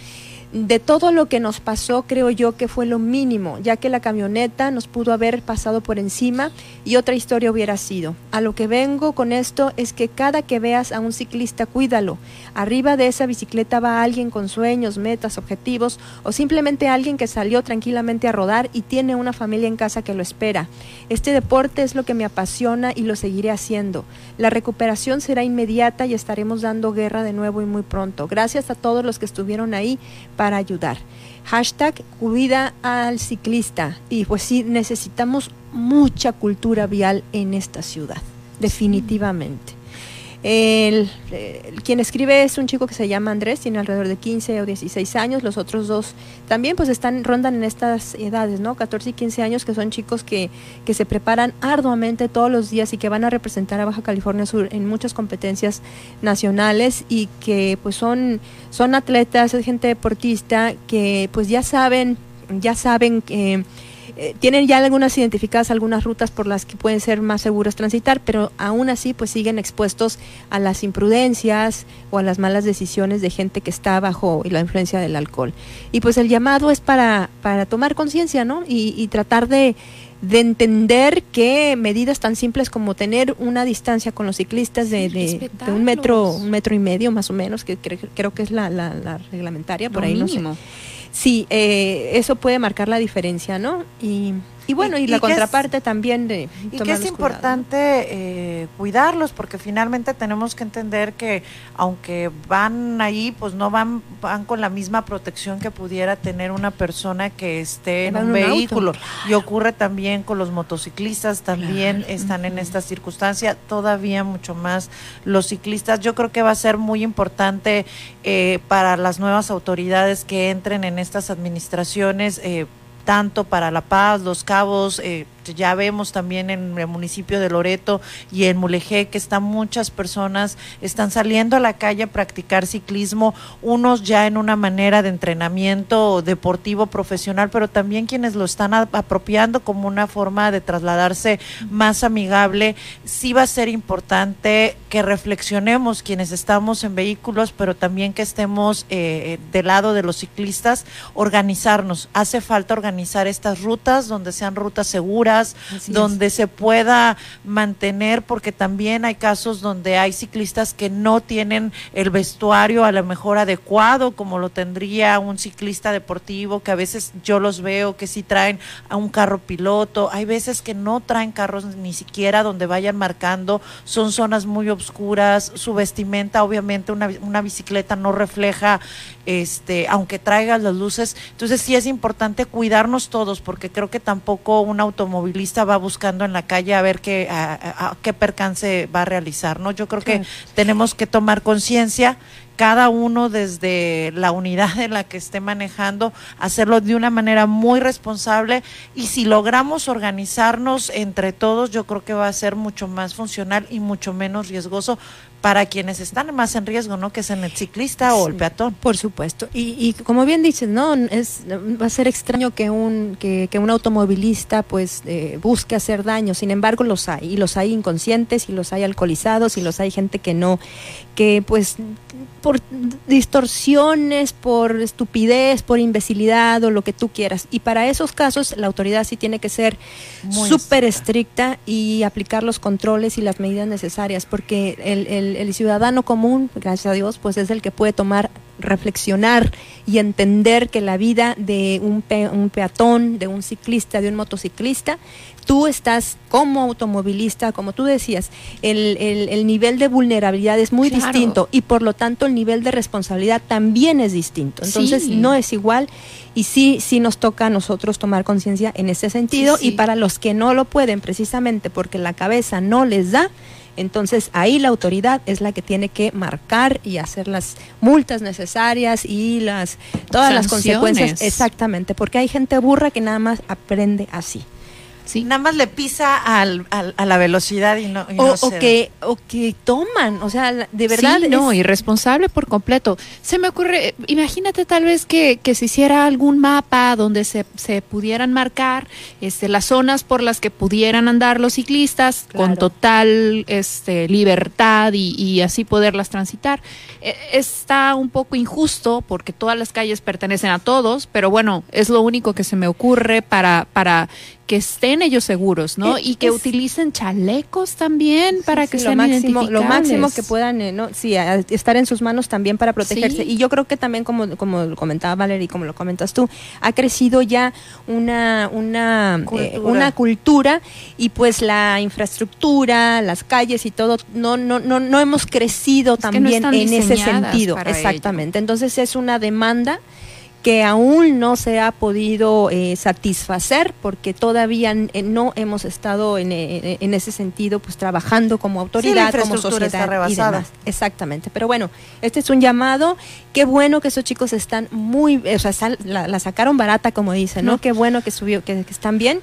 De todo lo que nos pasó, creo yo que fue lo mínimo, ya que la camioneta nos pudo haber pasado por encima y otra historia hubiera sido. A lo que vengo con esto es que cada que veas a un ciclista, cuídalo. Arriba de esa bicicleta va alguien con sueños, metas, objetivos o simplemente alguien que salió tranquilamente a rodar y tiene una familia en casa que lo espera. Este deporte es lo que me apasiona y lo seguiré haciendo. La recuperación será inmediata y estaremos dando guerra de nuevo y muy pronto. Gracias a todos los que estuvieron ahí para ayudar. Hashtag cuida al ciclista. Y pues sí, necesitamos mucha cultura vial en esta ciudad, definitivamente. El, quien escribe es un chico que se llama Andrés, tiene alrededor de 15 o 16 años, los otros dos también pues están, rondan en estas edades, ¿no? 14 y 15 años, que son chicos que, que se preparan arduamente todos los días y que van a representar a Baja California Sur en muchas competencias nacionales y que pues son, son atletas, es gente deportista que pues ya saben, ya saben que tienen ya algunas identificadas algunas rutas por las que pueden ser más seguras transitar, pero aún así pues siguen expuestos a las imprudencias o a las malas decisiones de gente que está bajo la influencia del alcohol. Y pues el llamado es para, para tomar conciencia, ¿no? Y, y tratar de, de entender que medidas tan simples como tener una distancia con los ciclistas de, de- de un metro, un metro y medio más o menos, que cre- creo que es la, la- la reglamentaria, por Lo ahí no sé. Sí, eh, eso puede marcar la diferencia, ¿no? Y, y bueno, y, Y- la es- contraparte también de Y que es importante eh, cuidarlos, porque finalmente tenemos que entender que aunque van ahí, pues no van, van con la misma protección que pudiera tener una persona que esté en un auto. vehículo. Y ocurre también con los motociclistas, también están en esta circunstancia, todavía mucho más los ciclistas. Yo creo que va a ser muy importante eh, para las nuevas autoridades que entren en estas administraciones. eh, tanto para La Paz, Los Cabos, eh, ya vemos también en el municipio de Loreto y en Mulegé que están muchas personas, están saliendo a la calle a practicar ciclismo, unos ya en una manera de entrenamiento deportivo profesional, pero también quienes lo están apropiando como una forma de trasladarse más amigable. Sí va a ser importante que reflexionemos quienes estamos en vehículos, pero también que estemos eh, del lado de los ciclistas, organizarnos. Hace falta organizar estas rutas donde sean rutas seguras, Así es. donde se pueda mantener, porque también hay casos donde hay ciclistas que no tienen el vestuario a lo mejor adecuado, como lo tendría un ciclista deportivo, que a veces yo los veo que sí traen a un carro piloto, hay veces que no traen carros ni siquiera donde vayan marcando, son zonas muy oscuras, su vestimenta, obviamente una, una bicicleta no refleja, este, aunque traiga las luces, entonces sí es importante cuidarnos todos, porque creo que tampoco un automovilista va buscando en la calle a ver qué, a, a- a qué percance va a realizar, ¿no? Yo creo que tenemos que tomar conciencia cada uno desde la unidad en la que esté manejando, hacerlo de una manera muy responsable y si logramos organizarnos entre todos, yo creo que va a ser mucho más funcional y mucho menos riesgoso para quienes están más en riesgo, ¿no? Que es en el ciclista o el peatón. Por supuesto. Y, y como bien dices, no, es va a ser extraño que un que, que un automovilista pues eh, busque hacer daño. Sin embargo, los hay y los hay inconscientes y los hay alcoholizados y los hay gente que no que pues por distorsiones, por estupidez, por imbecilidad o lo que tú quieras. Y para esos casos la autoridad sí tiene que ser súper estricta y aplicar los controles y las medidas necesarias, porque el, el- el ciudadano común, gracias a Dios, pues es el que puede tomar reflexionar y entender que la vida de un, pe- un peatón, de un ciclista, de un motociclista, tú estás como automovilista, como tú decías, el, el- el nivel de vulnerabilidad es muy Claro. distinto y por lo tanto el nivel de responsabilidad también es distinto. Entonces Sí. no es igual y sí, sí nos toca a nosotros tomar conciencia en ese sentido Sí, sí. y para los que no lo pueden precisamente porque la cabeza no les da, entonces ahí la autoridad es la que tiene que marcar y hacer las multas necesarias y las todas las consecuencias exactamente, porque hay gente burra que nada más aprende así. Nada más le pisa al, al- a la velocidad y no, y O, no o se da. que o que toman, o sea, de verdad Sí, no, es- irresponsable por completo. Se me ocurre, imagínate tal vez que, que se hiciera algún mapa donde se, se pudieran marcar este, las zonas por las que pudieran andar los ciclistas con total este, libertad y, y así poderlas transitar. Eh, está un poco injusto porque todas las calles pertenecen a todos, pero bueno, es lo único que se me ocurre para, para que estén ellos seguros, ¿no? Es- y que es- utilicen chalecos también para que Sí, sean lo máximo, lo máximo que puedan eh, ¿no? sí, a- estar en sus manos también para protegerse. Sí. Y yo creo que también, como, como lo comentaba Valeria y como lo comentas tú, ha crecido ya una, una, eh, Cultura. una cultura y pues la infraestructura, las calles y todo, no, no, no, no hemos crecido también en ese sentido. ello. Exactamente. Entonces es una demanda que aún no se ha podido eh, satisfacer porque todavía eh, no hemos estado en, eh, en ese sentido pues trabajando como autoridad, como está sociedad y demás. Exactamente, pero bueno, este es un llamado, qué bueno que esos chicos están muy, o sea, la sacaron barata como dicen, ¿no? No. Qué bueno que subió, que, que están bien.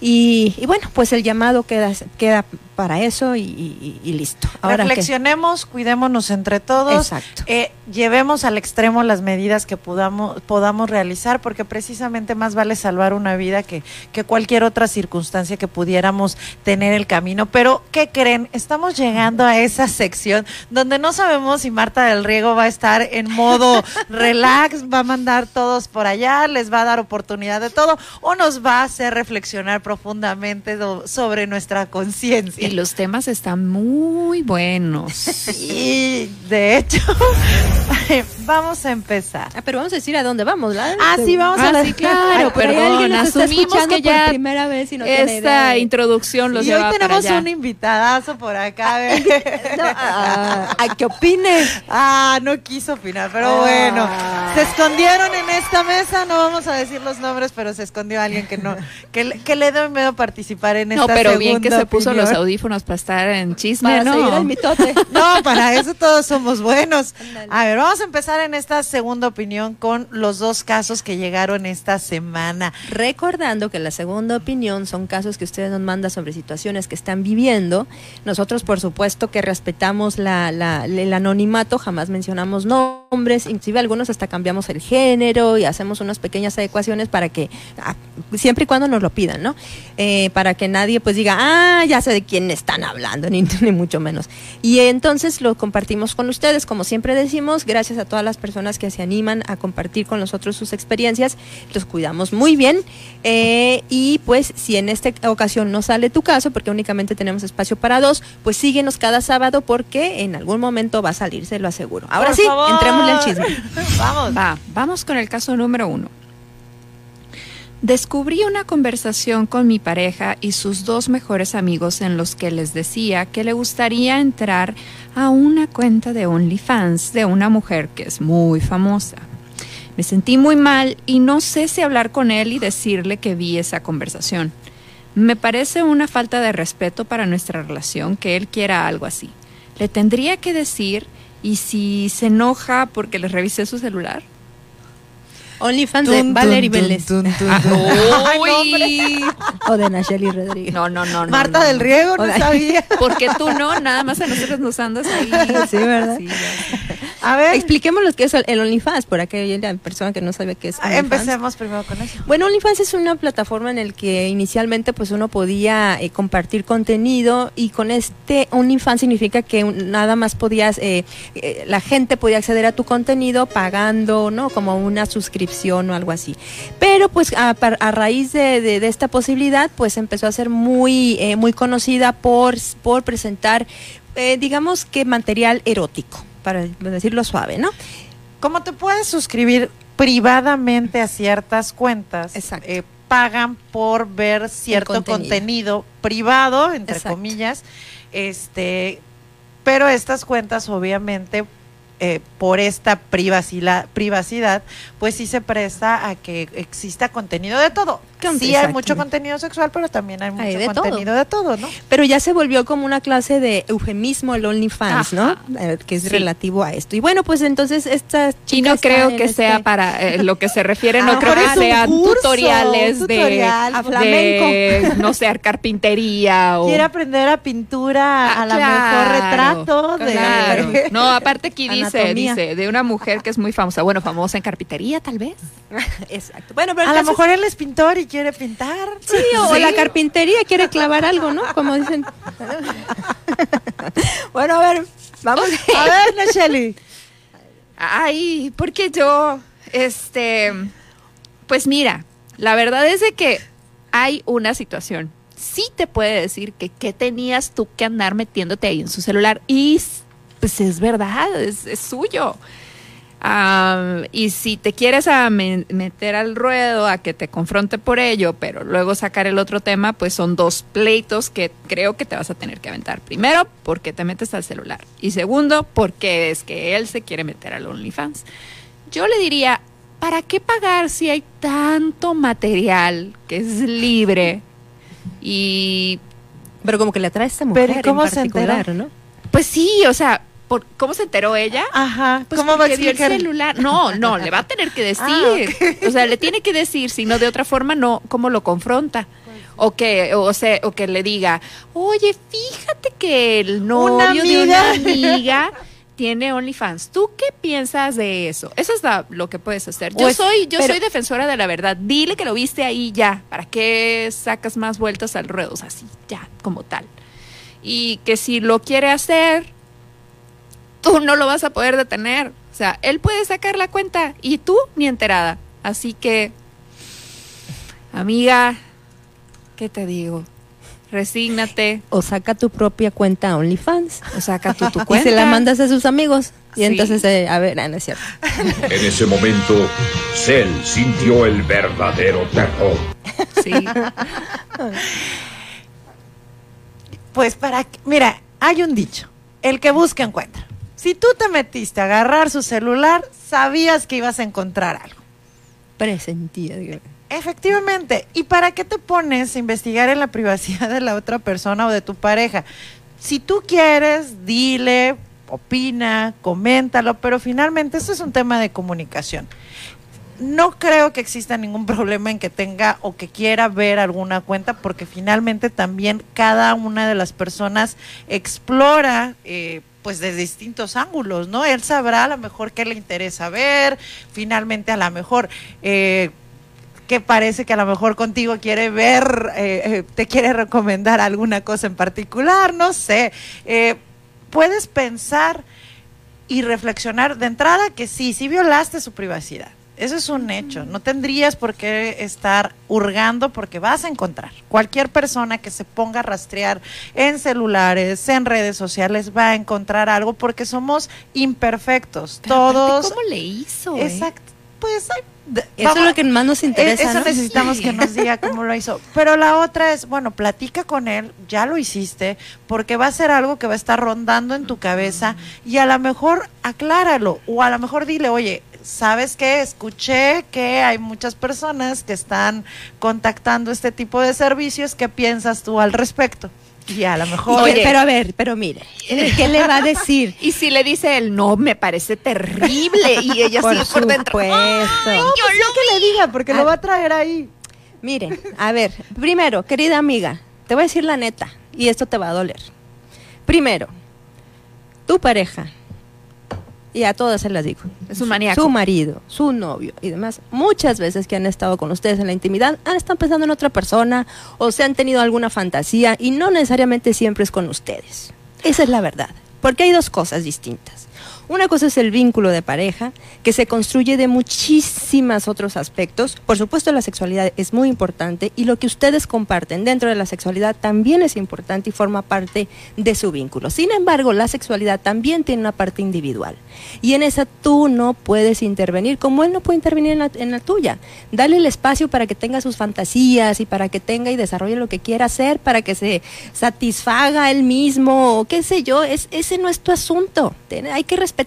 Y, y bueno, pues el llamado queda, queda para eso y, y- y listo. Ahora Reflexionemos, cuidémonos entre todos, Exacto. eh, llevemos al extremo las medidas que podamos, podamos realizar, porque precisamente más vale salvar una vida que, que cualquier otra circunstancia que pudiéramos tener el camino. Pero, ¿qué creen? Estamos llegando a esa sección donde no sabemos si Marta del Riego va a estar en modo relax, va a mandar todos por allá, les va a dar oportunidad de todo, o nos va a hacer reflexionar profundamente sobre nuestra conciencia. Y los temas están muy buenos. Y de hecho, vamos a empezar. Ah, pero vamos a decir a dónde vamos, ¿verdad? Ah, sí, vamos a Ah, la- sí, claro, perdón, asumimos que ya por primera vez y no tiene idea esta introducción los y hoy para tenemos allá. un invitadazo por acá. a ver. No, ah, ¿A qué opine? Ah, no quiso opinar, pero Ah. bueno. Se escondieron en esta mesa, no vamos a decir los nombres, pero se escondió alguien que no, que, le- que le dio miedo participar en esta No, pero bien que segunda se puso los opinión. Audífonos para estar en chisme, Para ¿no? seguir el mitote. No, para eso todos somos buenos. A ver, vamos a empezar en esta segunda opinión con los dos casos que llegaron esta semana. Recordando que la segunda opinión son casos que ustedes nos mandan sobre situaciones que están viviendo. Nosotros, por supuesto, que respetamos la, la- el anonimato, jamás mencionamos nombres, inclusive algunos hasta cambiamos el género y hacemos unas pequeñas adecuaciones para que, ah, siempre y cuando nos lo pidan, ¿no? Eh, para que nadie pues diga, ah, ya sé de quién están hablando, ni, ni mucho menos. Y entonces lo compartimos con ustedes, como siempre decimos, gracias a todas las personas que se animan a compartir con nosotros sus experiencias, los cuidamos muy bien. eh, y pues si en esta ocasión no sale tu caso, porque únicamente tenemos espacio para dos, pues síguenos cada sábado porque en algún momento va a salir, se lo aseguro. Ahora Por sí, favor. entrémosle al chisme. Vamos. Va, vamos con el caso número uno. Descubrí una conversación con mi pareja y sus dos mejores amigos en los que les decía que le gustaría entrar a una cuenta de OnlyFans de una mujer que es muy famosa. Me sentí muy mal y no sé si hablar con él y decirle que vi esa conversación. Me parece una falta de respeto para nuestra relación que él quiera algo así. Le tendría que decir y si se enoja porque le revisé su celular. OnlyFans de Valerie Vélez. o de Nacheli Rodríguez. No, no, no. no, Marta no, del. Riego, no sabía. Porque tú no, nada más a nosotros nos andas ahí. Sí, ¿verdad? Sí, ya. A ver, Expliquemos lo que es el OnlyFans, por aquella persona que no sabe qué es OnlyFans. empecemos primero con eso. Bueno, OnlyFans es una plataforma en la que inicialmente pues uno podía eh, compartir contenido y con este OnlyFans significa que nada más podías, eh, eh, la gente podía acceder a tu contenido pagando, ¿no? Como una suscripción o algo así. Pero pues a, a raíz de, de- de esta posibilidad pues empezó a ser muy, eh, muy conocida por, por presentar, eh, digamos que material erótico, para decirlo suave, ¿no? Como te puedes suscribir privadamente a ciertas cuentas, eh, pagan por ver cierto contenido. contenido. privado, entre Exacto. comillas, este, pero estas cuentas obviamente eh, por esta privacidad, privacidad, pues sí se presta a que exista contenido de todo. Sí hay mucho contenido sexual, pero también hay mucho Hay de todo. contenido de todo, ¿no? Pero ya se volvió como una clase de eufemismo el OnlyFans, ¿no? Eh, que es Sí. relativo a esto. Y bueno, pues entonces esta Y chica no está creo que sea este- para eh, lo que se refiere, no lo creo que sean curso, tutoriales un de, tutorial a de, no sé, carpintería o... Quiere aprender a pintura, Ah, a lo claro, mejor retrato de Claro. No, aparte aquí dice, Anatomía. dice, de una mujer que es muy famosa. Bueno, famosa en carpintería, tal vez. Exacto. Bueno, pero A lo es- mejor él es pintor y quiere pintar. Sí, o la carpintería quiere clavar algo, ¿no? Como dicen. bueno, a ver, vamos. A ver, Nacheli. Ay, porque yo, este, pues mira, la verdad es de que hay una situación. Sí te puede decir que qué tenías tú que andar metiéndote ahí en su celular. Y pues es verdad, es, es suyo. Y si te quieres a me- meter al ruedo a que te confronte por ello, pero luego sacar el otro tema, pues son dos pleitos que creo que te vas a tener que aventar. Primero, porque te metes al celular. Y segundo, porque es que él se quiere meter al OnlyFans. Yo le diría, ¿para qué pagar si hay tanto material que es libre? Y Pero como que le atrae a esta mujer Pero ¿y cómo en se particular, ¿no? pues sí, o sea, por, ¿cómo se enteró ella? Ajá. Pues ¿Cómo va a vio el explicar? celular. No, no, le va a tener que decir. Ah, O sea, le tiene que decir, si no de otra forma, no, ¿cómo lo confronta? O que, o, sea, o que le diga, oye, fíjate que el novio de una amiga". amiga tiene OnlyFans. ¿Tú qué piensas de eso? Eso es la- lo que puedes hacer. Yo Pues, soy, yo pero- soy defensora de la verdad. Dile que lo viste ahí ya. ¿Para qué sacas más vueltas al ruedo? O sea, así, ya, como tal. Y que si lo quiere hacer, tú no lo vas a poder detener. O sea, él puede sacar la cuenta y tú ni enterada. Así que, amiga, ¿qué te digo? Resígnate O saca tu propia cuenta OnlyFans. o saca tú tu Y cuenta. se la mandas a sus amigos. Y Sí. entonces, eh, a ver, ah, no es cierto. En ese momento, Cell sintió el verdadero terror. Sí. Pues para, que- mira, hay un dicho, el que busca encuentra. Si tú te metiste a agarrar su celular, sabías que ibas a encontrar algo. Presentía. digo. Efectivamente. ¿Y para qué te pones a investigar en la privacidad de la otra persona o de tu pareja? Si tú quieres, dile, opina, coméntalo, pero finalmente esto es un tema de comunicación. No creo que exista ningún problema en que tenga o que quiera ver alguna cuenta, porque finalmente también cada una de las personas explora, eh, pues desde distintos ángulos, ¿no? Él sabrá a lo mejor qué le interesa ver, finalmente a lo mejor eh, que parece que a lo mejor contigo quiere ver, eh, eh, te quiere recomendar alguna cosa en particular, no sé. Eh, puedes pensar y reflexionar de entrada que sí, sí violaste su privacidad. Eso es un hecho. No tendrías por qué estar hurgando porque vas a encontrar. Cualquier persona que se ponga a rastrear en celulares, en redes sociales, va a encontrar algo porque somos imperfectos. Pero Todos. ¿Cómo le hizo? eh? Exacto. Pues Eso es lo que más nos interesa, eh, Eso ¿no? necesitamos Sí. que nos diga cómo lo hizo. Pero la otra es, bueno, platica con él, ya lo hiciste, porque va a ser algo que va a estar rondando en tu cabeza y a lo mejor acláralo o a lo mejor dile, oye, ¿sabes qué? Escuché que hay muchas personas que están contactando este tipo de servicios, ¿qué piensas tú al respecto? Y a lo mejor. Oye, pero a ver, pero mire, ¿qué le va a decir? Y si le dice él, no, me parece terrible. Y ella por sigue por dentro. supuesto. No, pues ya que le diga, porque lo va a traer ahí. Miren, a ver, primero, querida amiga, te voy a decir la neta, y esto te va a doler. Primero, tu pareja, y a todas se las digo, Es un maníaco. su marido, su novio y demás, muchas veces que han estado con ustedes en la intimidad, han estado pensando en otra persona o se han tenido alguna fantasía y no necesariamente siempre es con ustedes. Esa es la verdad, porque hay dos cosas distintas. Una cosa es el vínculo de pareja, que se construye de muchísimos otros aspectos. Por supuesto, la sexualidad es muy importante y lo que ustedes comparten dentro de la sexualidad también es importante y forma parte de su vínculo. Sin embargo, la sexualidad también tiene una parte individual y en esa tú no puedes intervenir, como él no puede intervenir en la, en la tuya. Dale el espacio para que tenga sus fantasías y para que tenga y desarrolle lo que quiera hacer, para que se satisfaga él mismo o qué sé yo. Es, ese no es tu asunto. Hay que respetar.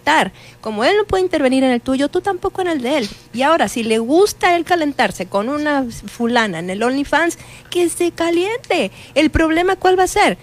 Como él no puede intervenir en el tuyo, tú tampoco en el de él. Y ahora, si le gusta él calentarse con una fulana en el OnlyFans, que se caliente. El problema, ¿cuál va a ser?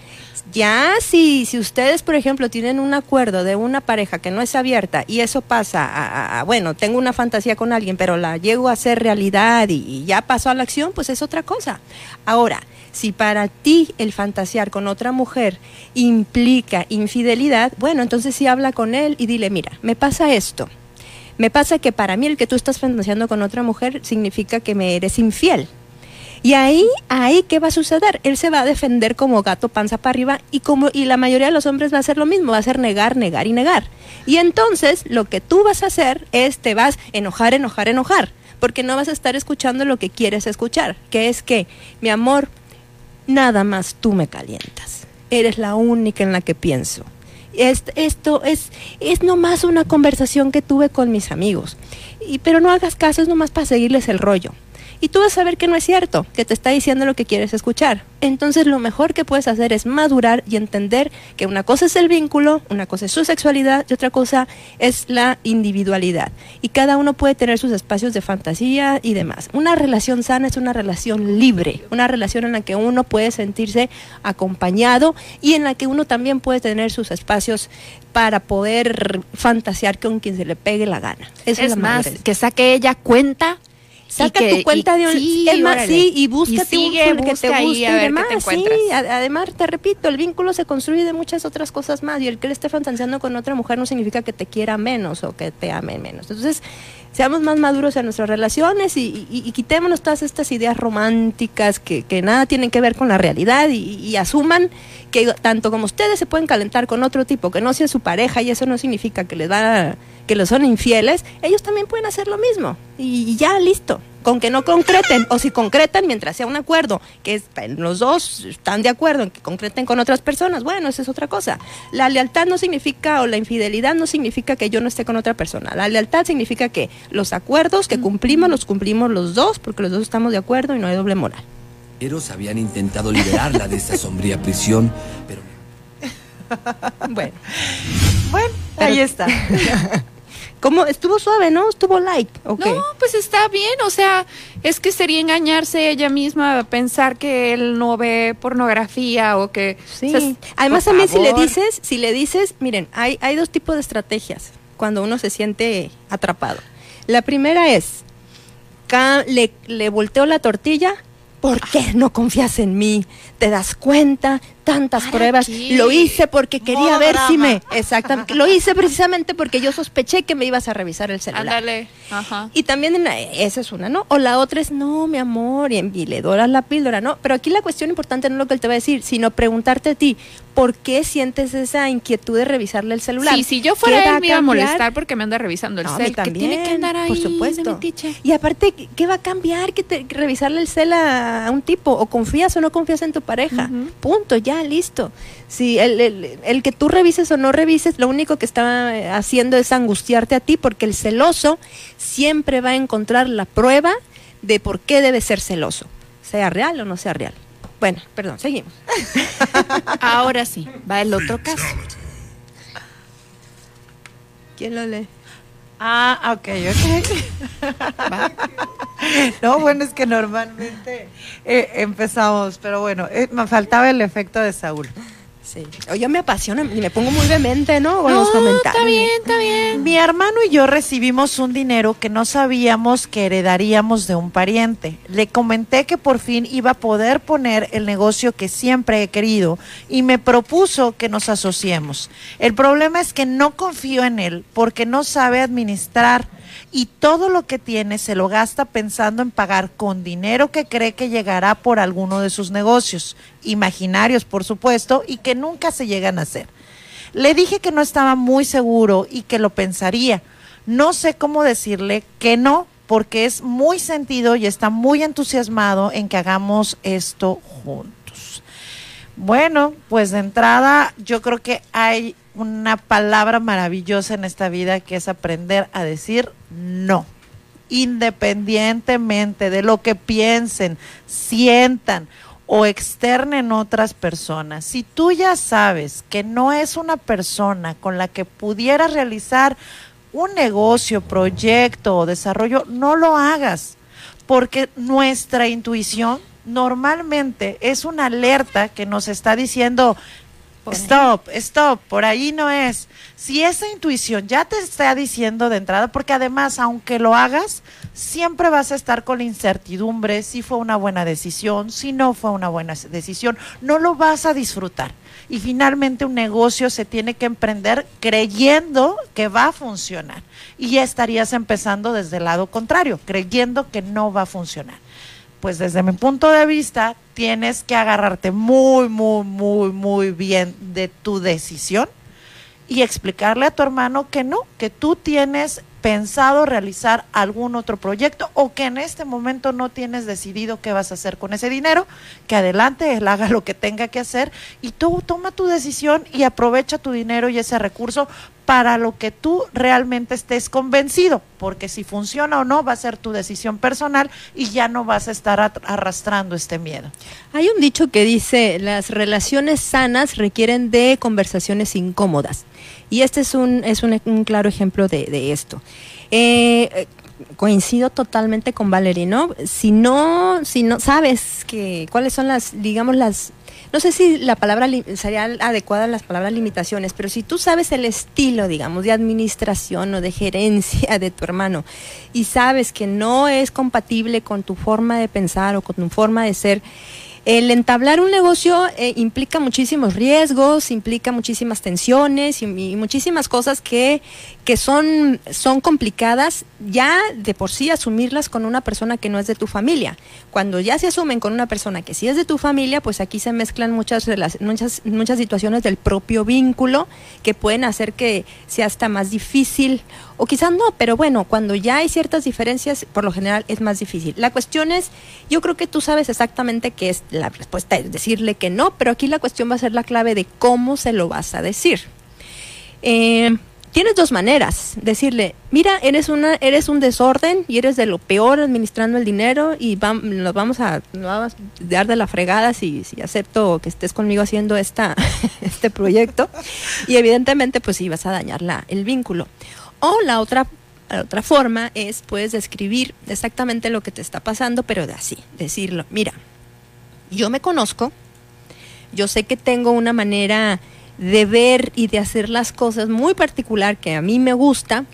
Ya si, si ustedes, por ejemplo, tienen un acuerdo de una pareja que no es abierta y eso pasa a, bueno, tengo una fantasía con alguien, pero la llego a hacer realidad y, y ya pasó a la acción, pues es otra cosa. Ahora, si para ti el fantasear con otra mujer implica infidelidad, bueno, entonces sí habla con él y dile, mira, me pasa esto. Me pasa que para mí el que tú estás fantaseando con otra mujer significa que me eres infiel. Y ahí, ahí, ¿qué va a suceder? Él se va a defender como gato panza para arriba y como y la mayoría de los hombres va a hacer lo mismo, va a hacer negar, negar y negar. Y entonces lo que tú vas a hacer es te vas a enojar, enojar, enojar, porque no vas a estar escuchando lo que quieres escuchar, que es que, mi amor, nada más tú me calientas. Eres la única en la que pienso. Est- esto es, es nomás una conversación que tuve con mis amigos. Y, pero no hagas caso, es nomás para seguirles el rollo. Y tú vas a ver que no es cierto, que te está diciendo lo que quieres escuchar. Entonces lo mejor que puedes hacer es madurar y entender que una cosa es el vínculo, una cosa es su sexualidad y otra cosa es la individualidad. Y cada uno puede tener sus espacios de fantasía y demás. Una relación sana es una relación libre, una relación en la que uno puede sentirse acompañado y en la que uno también puede tener sus espacios para poder fantasear con quien se le pegue la gana. Esa Es la más, madurez. que saque ella cuenta. Saca que- tu cuenta y- de un sí, es más, órale. sí, y búscate Y sigue, un que te busca guste y demás. te sí, además te repito, el vínculo se construye de muchas otras cosas más y el que él esté fantaseando con otra mujer no significa que te quiera menos o que te ame menos. Entonces, seamos más maduros en nuestras relaciones y, y- quitémonos todas estas ideas románticas que, nada tienen que ver con la realidad y, asuman que tanto como ustedes se pueden calentar con otro tipo que no sea su pareja y eso no significa que les va que los son infieles, ellos también pueden hacer lo mismo y ya listo. Con que no concreten, o si concretan mientras sea un acuerdo, que es- los dos están de acuerdo en que concreten con otras personas, bueno, esa es otra cosa. La lealtad no significa, o la infidelidad no significa que yo no esté con otra persona. La lealtad significa que los acuerdos que cumplimos, los cumplimos los dos, porque los dos estamos de acuerdo y no hay doble moral. Eros habían intentado liberarla de esa sombría prisión, pero Bueno. Bueno, ahí está. ¿Cómo? Estuvo suave, ¿no? Estuvo light. No, pues está bien, o sea, es que sería engañarse ella misma, pensar que él no ve pornografía o que... Sí. o sea, Además también si le dices, si le dices, miren, hay, hay dos tipos de estrategias cuando uno se siente atrapado. La primera es, le, le volteo la tortilla, ¿por qué no confías en mí? ¿Te das cuenta? Tantas pruebas. qué? Lo hice porque quería Modo ver si me... Exactamente. Lo hice precisamente porque yo sospeché que me ibas a revisar el celular. Ándale, ajá. Y también en la- esa es una, ¿no? O la otra es, no, mi amor, y, y le doras la píldora, ¿no? Pero aquí la cuestión importante no es lo que él te va a decir, sino preguntarte a ti, ¿por qué sientes esa inquietud de revisarle el celular? Sí, si yo ¿Qué fuera él me iba a cambiar? molestar porque me anda revisando el No, a mí cel. que también, tiene que andar ahí por supuesto. Y aparte, ¿qué- ¿qué va a cambiar? Que te, revisarle el cel a, a un tipo? ¿O confías o no confías en tu pareja? Punto, ya, listo. Si el, el- el que tú revises o no revises, lo único que está eh, haciendo es angustiarte a ti, porque el celoso siempre va a encontrar la prueba de por qué debe ser celoso, sea real o no sea real. Bueno, perdón, seguimos. Ahora sí, va el otro caso. ¿Quién lo lee? Ah, ok, ok. No, bueno, es que normalmente eh, empezamos, pero bueno, eh, me faltaba el efecto de Saúl. Sí. Oye, me apasiona y me pongo muy vehemente, ¿no? Con los No, comentarios. está bien, está bien. Mi hermano y yo recibimos un dinero que no sabíamos que heredaríamos de un pariente. Le comenté que por fin iba a poder poner el negocio que siempre he querido y me propuso que nos asociemos. El problema es que no confío en él porque no sabe administrar y todo lo que tiene se lo gasta pensando en pagar con dinero que cree que llegará por alguno de sus negocios, imaginarios por supuesto, y que nunca se llegan a hacer. Le dije que no estaba muy seguro y que lo pensaría. No sé cómo decirle que no, porque es muy sentido y está muy entusiasmado en que hagamos esto juntos. Bueno, pues de entrada yo creo que hay una palabra maravillosa en esta vida que es aprender a decir no. Independientemente de lo que piensen, sientan o externen otras personas. Si tú ya sabes que no es una persona con la que pudieras realizar un negocio, proyecto o desarrollo, no lo hagas, porque nuestra intuición normalmente es una alerta que nos está diciendo, stop, stop, por ahí no es. Si esa intuición ya te está diciendo de entrada, porque además, aunque lo hagas, siempre vas a estar con la incertidumbre si fue una buena decisión, si no fue una buena decisión, no lo vas a disfrutar. Y finalmente un negocio se tiene que emprender creyendo que va a funcionar. Y ya estarías empezando desde el lado contrario, creyendo que no va a funcionar pues desde mi punto de vista, tienes que agarrarte muy, muy, muy, muy bien de tu decisión y explicarle a tu hermano que no, que tú tienes pensado realizar algún otro proyecto o que en este momento no tienes decidido qué vas a hacer con ese dinero, que adelante él haga lo que tenga que hacer y tú toma tu decisión y aprovecha tu dinero y ese recurso para lo que tú realmente estés convencido, porque si funciona o no va a ser tu decisión personal y ya no vas a estar arrastrando este miedo. Hay un dicho que dice, las relaciones sanas requieren de conversaciones incómodas. Y este es un, es un, un claro ejemplo de, esto. Eh, coincido totalmente con Valerie, ¿no? Si no, si no sabes que cuáles son las, digamos, las no sé si la palabra sería adecuada las palabras limitaciones, pero si tú sabes el estilo, digamos, de administración o de gerencia de tu hermano y sabes que no es compatible con tu forma de pensar o con tu forma de ser, el entablar un negocio eh, implica muchísimos riesgos, implica muchísimas tensiones y, y muchísimas cosas que, que son, son complicadas ya de por sí asumirlas con una persona que no es de tu familia. Cuando ya se asumen con una persona que sí es de tu familia, pues aquí se mezclan muchas, muchas, muchas situaciones del propio vínculo que pueden hacer que sea hasta más difícil o quizás no, pero bueno, cuando ya hay ciertas diferencias, por lo general es más difícil. La cuestión es, yo creo que tú sabes exactamente qué es la respuesta, es decirle que no, pero aquí la cuestión va a ser la clave de cómo se lo vas a decir. Eh, tienes dos maneras, decirle, mira, eres una, eres un desorden y eres de lo peor administrando el dinero y vam- nos vamos a, nos vamos a dar de la fregada si, si acepto que estés conmigo haciendo esta, este proyecto y evidentemente pues sí vas a dañar la, el vínculo. O la otra, la otra forma es puedes describir exactamente lo que te está pasando, pero de así, decirlo, mira, yo me conozco, yo sé que tengo una manera de ver y de hacer las cosas muy particular que a mí me gusta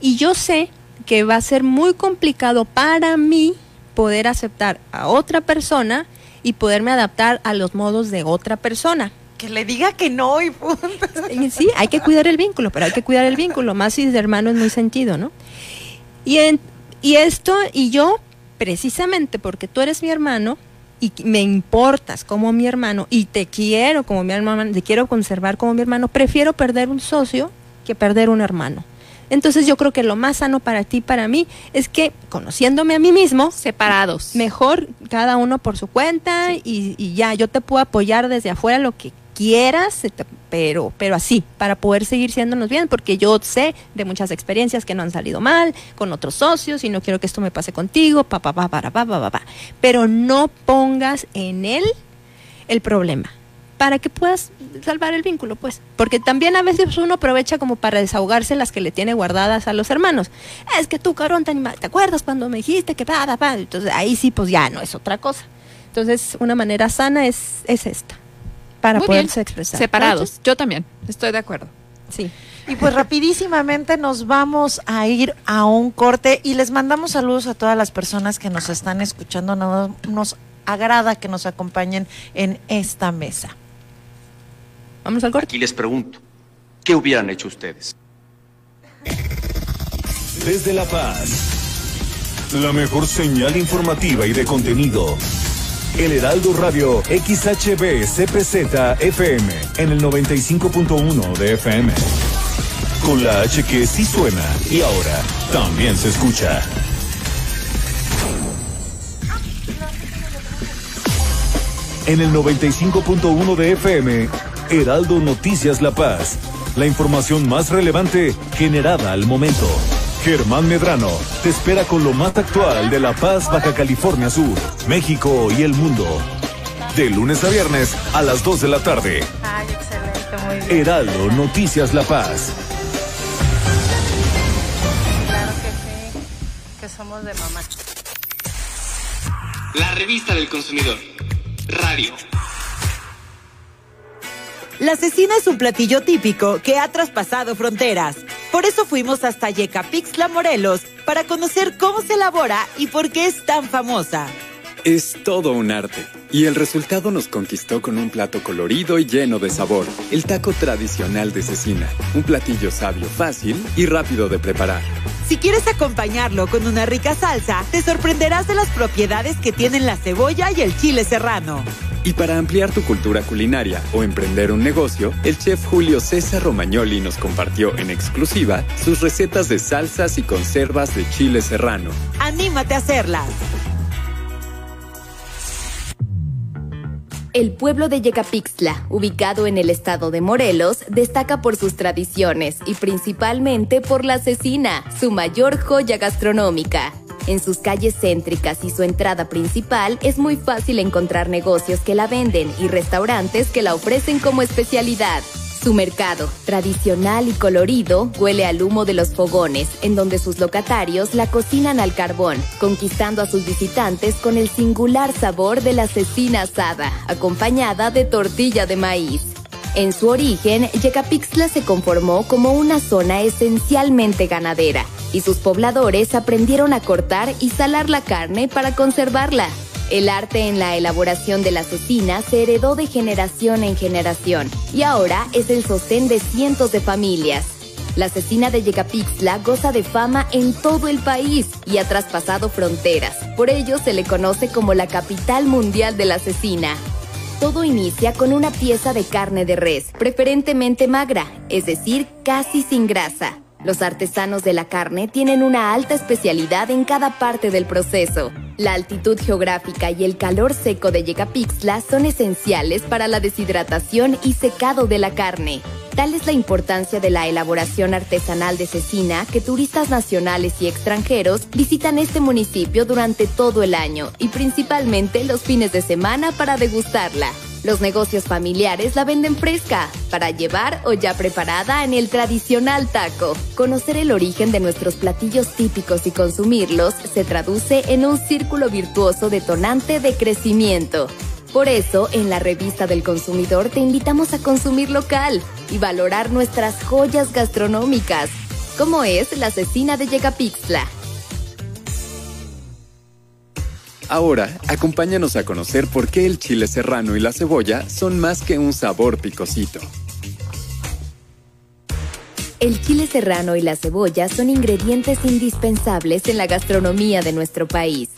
y yo sé que va a ser muy complicado para mí poder aceptar a otra persona y poderme adaptar a los modos de otra persona. Que le diga que no y punto. Sí, hay que cuidar el vínculo, pero hay que cuidar el vínculo, más si de hermano es muy sentido, ¿no? Y, en- y esto, y yo, precisamente porque tú eres mi hermano y me importas como mi hermano y te quiero como mi hermano, te quiero conservar como mi hermano, prefiero perder un socio que perder un hermano. Entonces yo creo que lo más sano para ti, para mí, es que conociéndome a mí mismo, separados, mejor cada uno por su cuenta y, y ya, yo te puedo apoyar desde afuera lo que quieras, pero, pero así, para poder seguir siéndonos bien, porque yo sé de muchas experiencias que no han salido mal con otros socios y no quiero que esto me pase contigo, pa, pa, pa, para, pa, pa, pa, pa. pero no pongas en él el problema. para que puedas salvar el vínculo, pues. Porque también a veces uno aprovecha como para desahogarse las que le tiene guardadas a los hermanos. Es que tú, cabrón, te, anima- ¿te acuerdas cuando me dijiste que pa, pa, pa? Entonces ahí sí, pues ya no es otra cosa. Entonces, una manera sana es, es esta, para Muy bien. expresar. Separados. Yo también. Estoy de acuerdo. Sí. Y pues rapidísimamente nos vamos a ir a un corte y les mandamos saludos a todas las personas que nos están escuchando. No- Nos agrada que nos acompañen en esta mesa. Vamos al corte. Aquí les pregunto, ¿qué hubieran hecho ustedes? Desde La Paz, la mejor señal informativa y de contenido. El Heraldo Radio XHB CPZ FM en el 95.1 de FM. Con la H que sí suena y ahora también se escucha. En el 95.1 de FM, Heraldo Noticias La Paz. La información más relevante generada al momento. Germán Medrano te espera con lo más actual de La Paz, Baja California Sur, México y el mundo. De lunes a viernes a las 2 de la tarde. Ay, excelente, muy bien. Heraldo Noticias La Paz. Claro que sí, que somos de mamá. La revista del consumidor. Radio. La cecina es un platillo típico que ha traspasado fronteras. Por eso fuimos hasta Yecapixtla, Morelos, para conocer cómo se elabora y por qué es tan famosa. Es todo un arte. Y el resultado nos conquistó con un plato colorido y lleno de sabor. El taco tradicional de cecina. Un platillo sabio, fácil y rápido de preparar. Si quieres acompañarlo con una rica salsa, te sorprenderás de las propiedades que tienen la cebolla y el chile serrano. Y para ampliar tu cultura culinaria o emprender un negocio, el chef Julio César Romagnoli nos compartió en exclusiva sus recetas de salsas y conservas de chile serrano. Anímate a hacerlas. El pueblo de Yecapixtla, ubicado en el estado de Morelos, destaca por sus tradiciones y principalmente por la cecina, su mayor joya gastronómica. En sus calles céntricas y su entrada principal es muy fácil encontrar negocios que la venden y restaurantes que la ofrecen como especialidad. Su mercado, tradicional y colorido, huele al humo de los fogones, en donde sus locatarios la cocinan al carbón, conquistando a sus visitantes con el singular sabor de la cecina asada, acompañada de tortilla de maíz. En su origen, Yecapixtla se conformó como una zona esencialmente ganadera, y sus pobladores aprendieron a cortar y salar la carne para conservarla. El arte en la elaboración de la cecina se heredó de generación en generación y ahora es el sostén de cientos de familias. La cecina de Yecapixtla goza de fama en todo el país y ha traspasado fronteras. Por ello se le conoce como la capital mundial de la cecina. Todo inicia con una pieza de carne de res, preferentemente magra, es decir, casi sin grasa. Los artesanos de la carne tienen una alta especialidad en cada parte del proceso. La altitud geográfica y el calor seco de Yecapixtla son esenciales para la deshidratación y secado de la carne. Tal es la importancia de la elaboración artesanal de cecina que turistas nacionales y extranjeros visitan este municipio durante todo el año y principalmente los fines de semana para degustarla. Los negocios familiares la venden fresca, para llevar o ya preparada en el tradicional taco. Conocer el origen de nuestros platillos típicos y consumirlos se traduce en un círculo virtuoso detonante de crecimiento. Por eso, en la revista del consumidor te invitamos a consumir local y valorar nuestras joyas gastronómicas, como es la cecina de Yecapixtla. Ahora, acompáñanos a conocer por qué el chile serrano y la cebolla son más que un sabor picosito. El chile serrano y la cebolla son ingredientes indispensables en la gastronomía de nuestro país.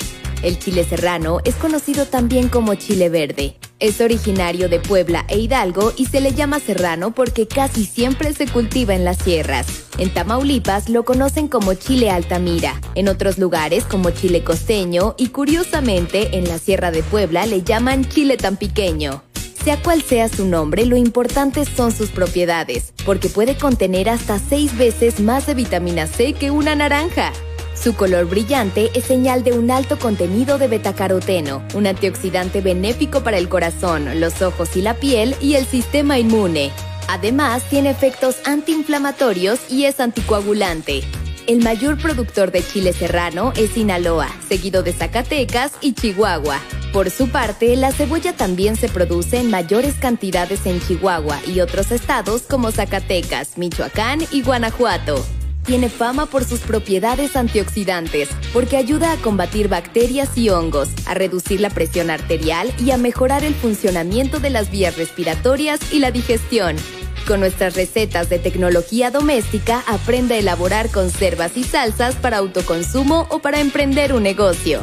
El chile serrano es conocido también como chile verde. Es originario de Puebla e Hidalgo y se le llama serrano porque casi siempre se cultiva en las sierras. En Tamaulipas lo conocen como chile altamira, en otros lugares como chile costeño y curiosamente en la Sierra de Puebla le llaman chile tan pequeño. Sea cual sea su nombre, lo importante son sus propiedades, porque puede contener hasta seis veces más de vitamina C que una naranja. Su color brillante es señal de un alto contenido de betacaroteno, un antioxidante benéfico para el corazón, los ojos y la piel y el sistema inmune. Además, tiene efectos antiinflamatorios y es anticoagulante. El mayor productor de chile serrano es Sinaloa, seguido de Zacatecas y Chihuahua. Por su parte, la cebolla también se produce en mayores cantidades en Chihuahua y otros estados como Zacatecas, Michoacán y Guanajuato. Tiene fama por sus propiedades antioxidantes, porque ayuda a combatir bacterias y hongos, a reducir la presión arterial y a mejorar el funcionamiento de las vías respiratorias y la digestión. Con nuestras recetas de tecnología doméstica, aprende a elaborar conservas y salsas para autoconsumo o para emprender un negocio.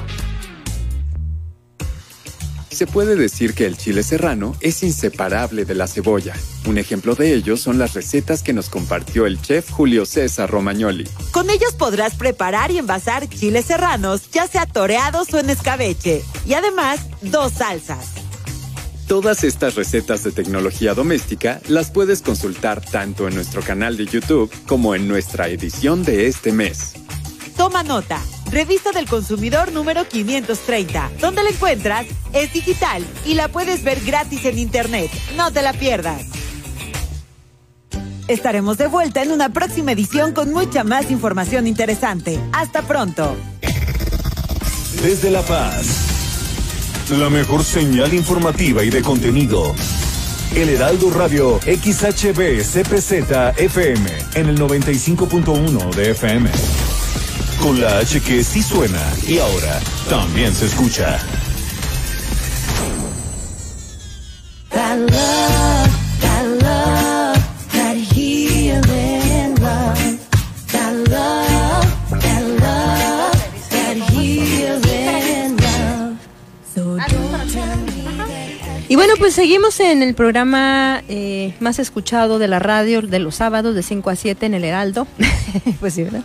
Se puede decir que el chile serrano es inseparable de la cebolla. Un ejemplo de ello son las recetas que nos compartió el chef Julio César Romagnoli. Con ellos podrás preparar y envasar chiles serranos, ya sea toreados o en escabeche. Y además, dos salsas. Todas estas recetas de tecnología doméstica las puedes consultar tanto en nuestro canal de YouTube como en nuestra edición de este mes. Toma nota. Revista del Consumidor número 530. Donde la encuentras? Es digital y la puedes ver gratis en internet. No te la pierdas. Estaremos de vuelta en una próxima edición con mucha más información interesante. Hasta pronto. Desde La Paz. La mejor señal informativa y de contenido. El Heraldo Radio XHB CPZ FM en el 95.1 de FM. Con la H que sí suena y ahora también se escucha. Y bueno, pues seguimos en el programa eh, más escuchado de la radio de los sábados de 5 a 7 en el Heraldo. pues sí, ¿verdad?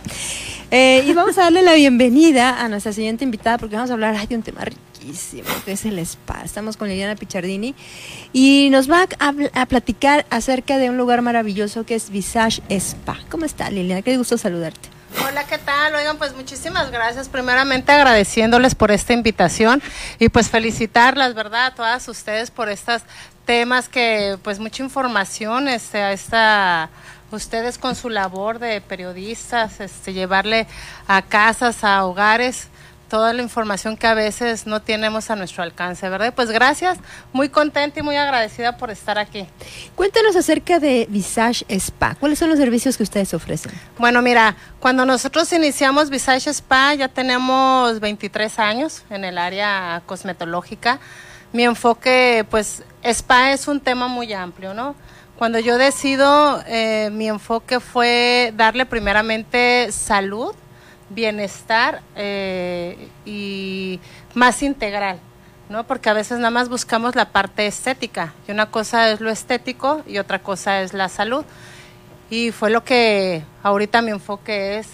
Eh, y vamos a darle la bienvenida a nuestra siguiente invitada porque vamos a hablar de un tema riquísimo que es el spa. Estamos con Liliana Pichardini y nos va a, a platicar acerca de un lugar maravilloso que es Visage Spa. ¿Cómo está Liliana? Qué gusto saludarte. Hola, ¿qué tal? Oigan, pues muchísimas gracias. Primeramente agradeciéndoles por esta invitación y pues felicitarlas, ¿verdad? A todas ustedes por estos temas que pues mucha información, este, esta ustedes con su labor de periodistas, este, llevarle a casas, a hogares, toda la información que a veces no tenemos a nuestro alcance, ¿verdad? Pues gracias, muy contenta y muy agradecida por estar aquí. Cuéntanos acerca de Visage Spa. ¿Cuáles son los servicios que ustedes ofrecen? Bueno, mira, cuando nosotros iniciamos Visage Spa ya tenemos 23 años en el área cosmetológica. Mi enfoque, pues, spa es un tema muy amplio, ¿no? Cuando yo decido, eh, mi enfoque fue darle primeramente salud, bienestar eh, y más integral, ¿no? Porque a veces nada más buscamos la parte estética y una cosa es lo estético y otra cosa es la salud. Y fue lo que ahorita mi enfoque es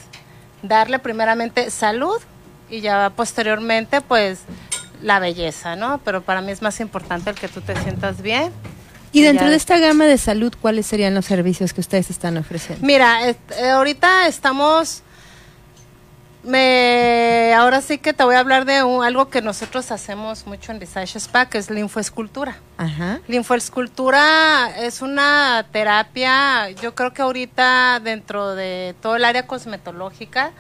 darle primeramente salud y ya posteriormente pues la belleza, ¿no? Pero para mí es más importante el que tú te sientas bien. Y dentro de esta gama de salud, ¿cuáles serían los servicios que ustedes están ofreciendo? Mira, eh, ahorita estamos. Me, ahora sí que te voy a hablar de un- algo que nosotros hacemos mucho en Visage Spa, que es linfoescultura. Ajá. Linfoescultura es una terapia, yo creo que ahorita dentro de todo el área cosmetológica,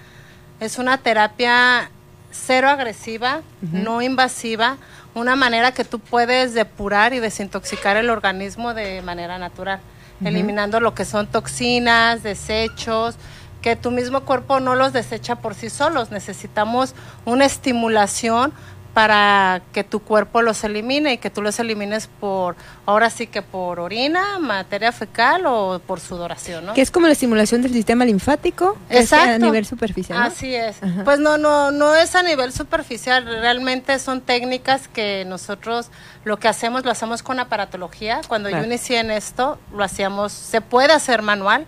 es una terapia cero agresiva, no invasiva, una manera que tú puedes depurar y desintoxicar el organismo de manera natural, eliminando lo que son toxinas, desechos, que tu mismo cuerpo no los desecha por sí solos. Necesitamos una estimulación para que tu cuerpo los elimine y que tú los elimines por, ahora sí que por orina, materia fecal o por sudoración, ¿no? Que es como la estimulación del sistema linfático, es a Exacto. nivel superficial. ¿no? Así es. Ajá. Pues no, no, no es a nivel superficial, realmente son técnicas que nosotros lo que hacemos lo hacemos con aparatología. Cuando Claro. yo inicié en esto, lo hacíamos, se puede hacer manual,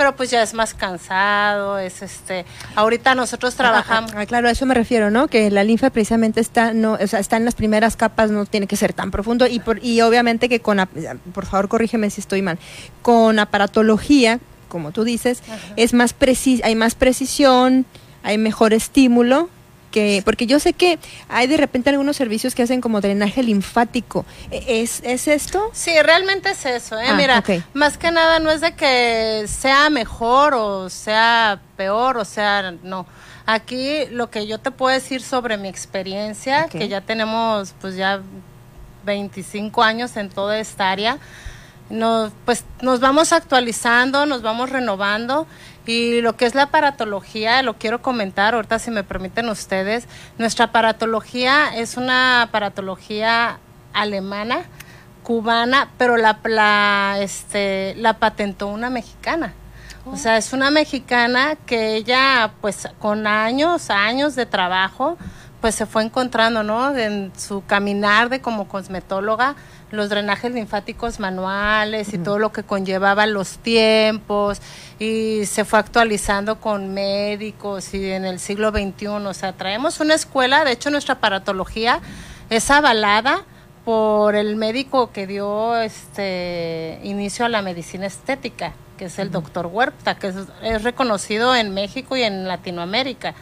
pero pues ya es más cansado, es este, ahorita nosotros trabajamos. Ah, claro, a eso me refiero, ¿no? Que la linfa precisamente está, no, o sea, está en las primeras capas, no tiene que ser tan profundo y por, y obviamente que con, por favor, corrígeme si estoy mal, con aparatología, como tú dices, es más precis, hay más precisión, hay mejor estímulo. Que, porque yo sé que hay de repente algunos servicios que hacen como drenaje linfático. ¿E- ¿Es, es esto? Sí, realmente es eso, ¿eh? Ah, Mira, más que nada no es de que sea mejor o sea peor, o sea, no. Aquí lo que yo te puedo decir sobre mi experiencia, que ya tenemos pues ya 25 años en toda esta área, nos, pues nos vamos actualizando, nos vamos renovando y lo que es la aparatología, lo quiero comentar ahorita si me permiten ustedes, nuestra aparatología es una aparatología alemana, cubana, pero la, la, este, la patentó una mexicana. O sea, es una mexicana que ella, pues, con años, años de trabajo, pues se fue encontrando, ¿no? En su caminar de como cosmetóloga, los drenajes linfáticos manuales y todo lo que conllevaba los tiempos y se fue actualizando con médicos y en el siglo XXI, o sea, traemos una escuela, de hecho nuestra aparatología es avalada por el médico que dio este inicio a la medicina estética, que es el doctor Huerta, que es, es reconocido en México y en Latinoamérica.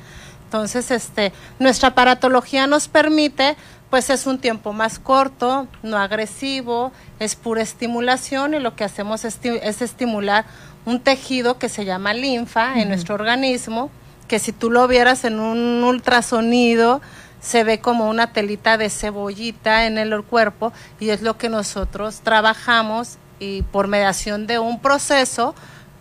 Entonces, este, nuestra aparatología nos permite, pues es un tiempo más corto, no agresivo, es pura estimulación y lo que hacemos es, esti- es estimular un tejido que se llama linfa en nuestro organismo, que si tú lo vieras en un ultrasonido, se ve como una telita de cebollita en el cuerpo y es lo que nosotros trabajamos y por mediación de un proceso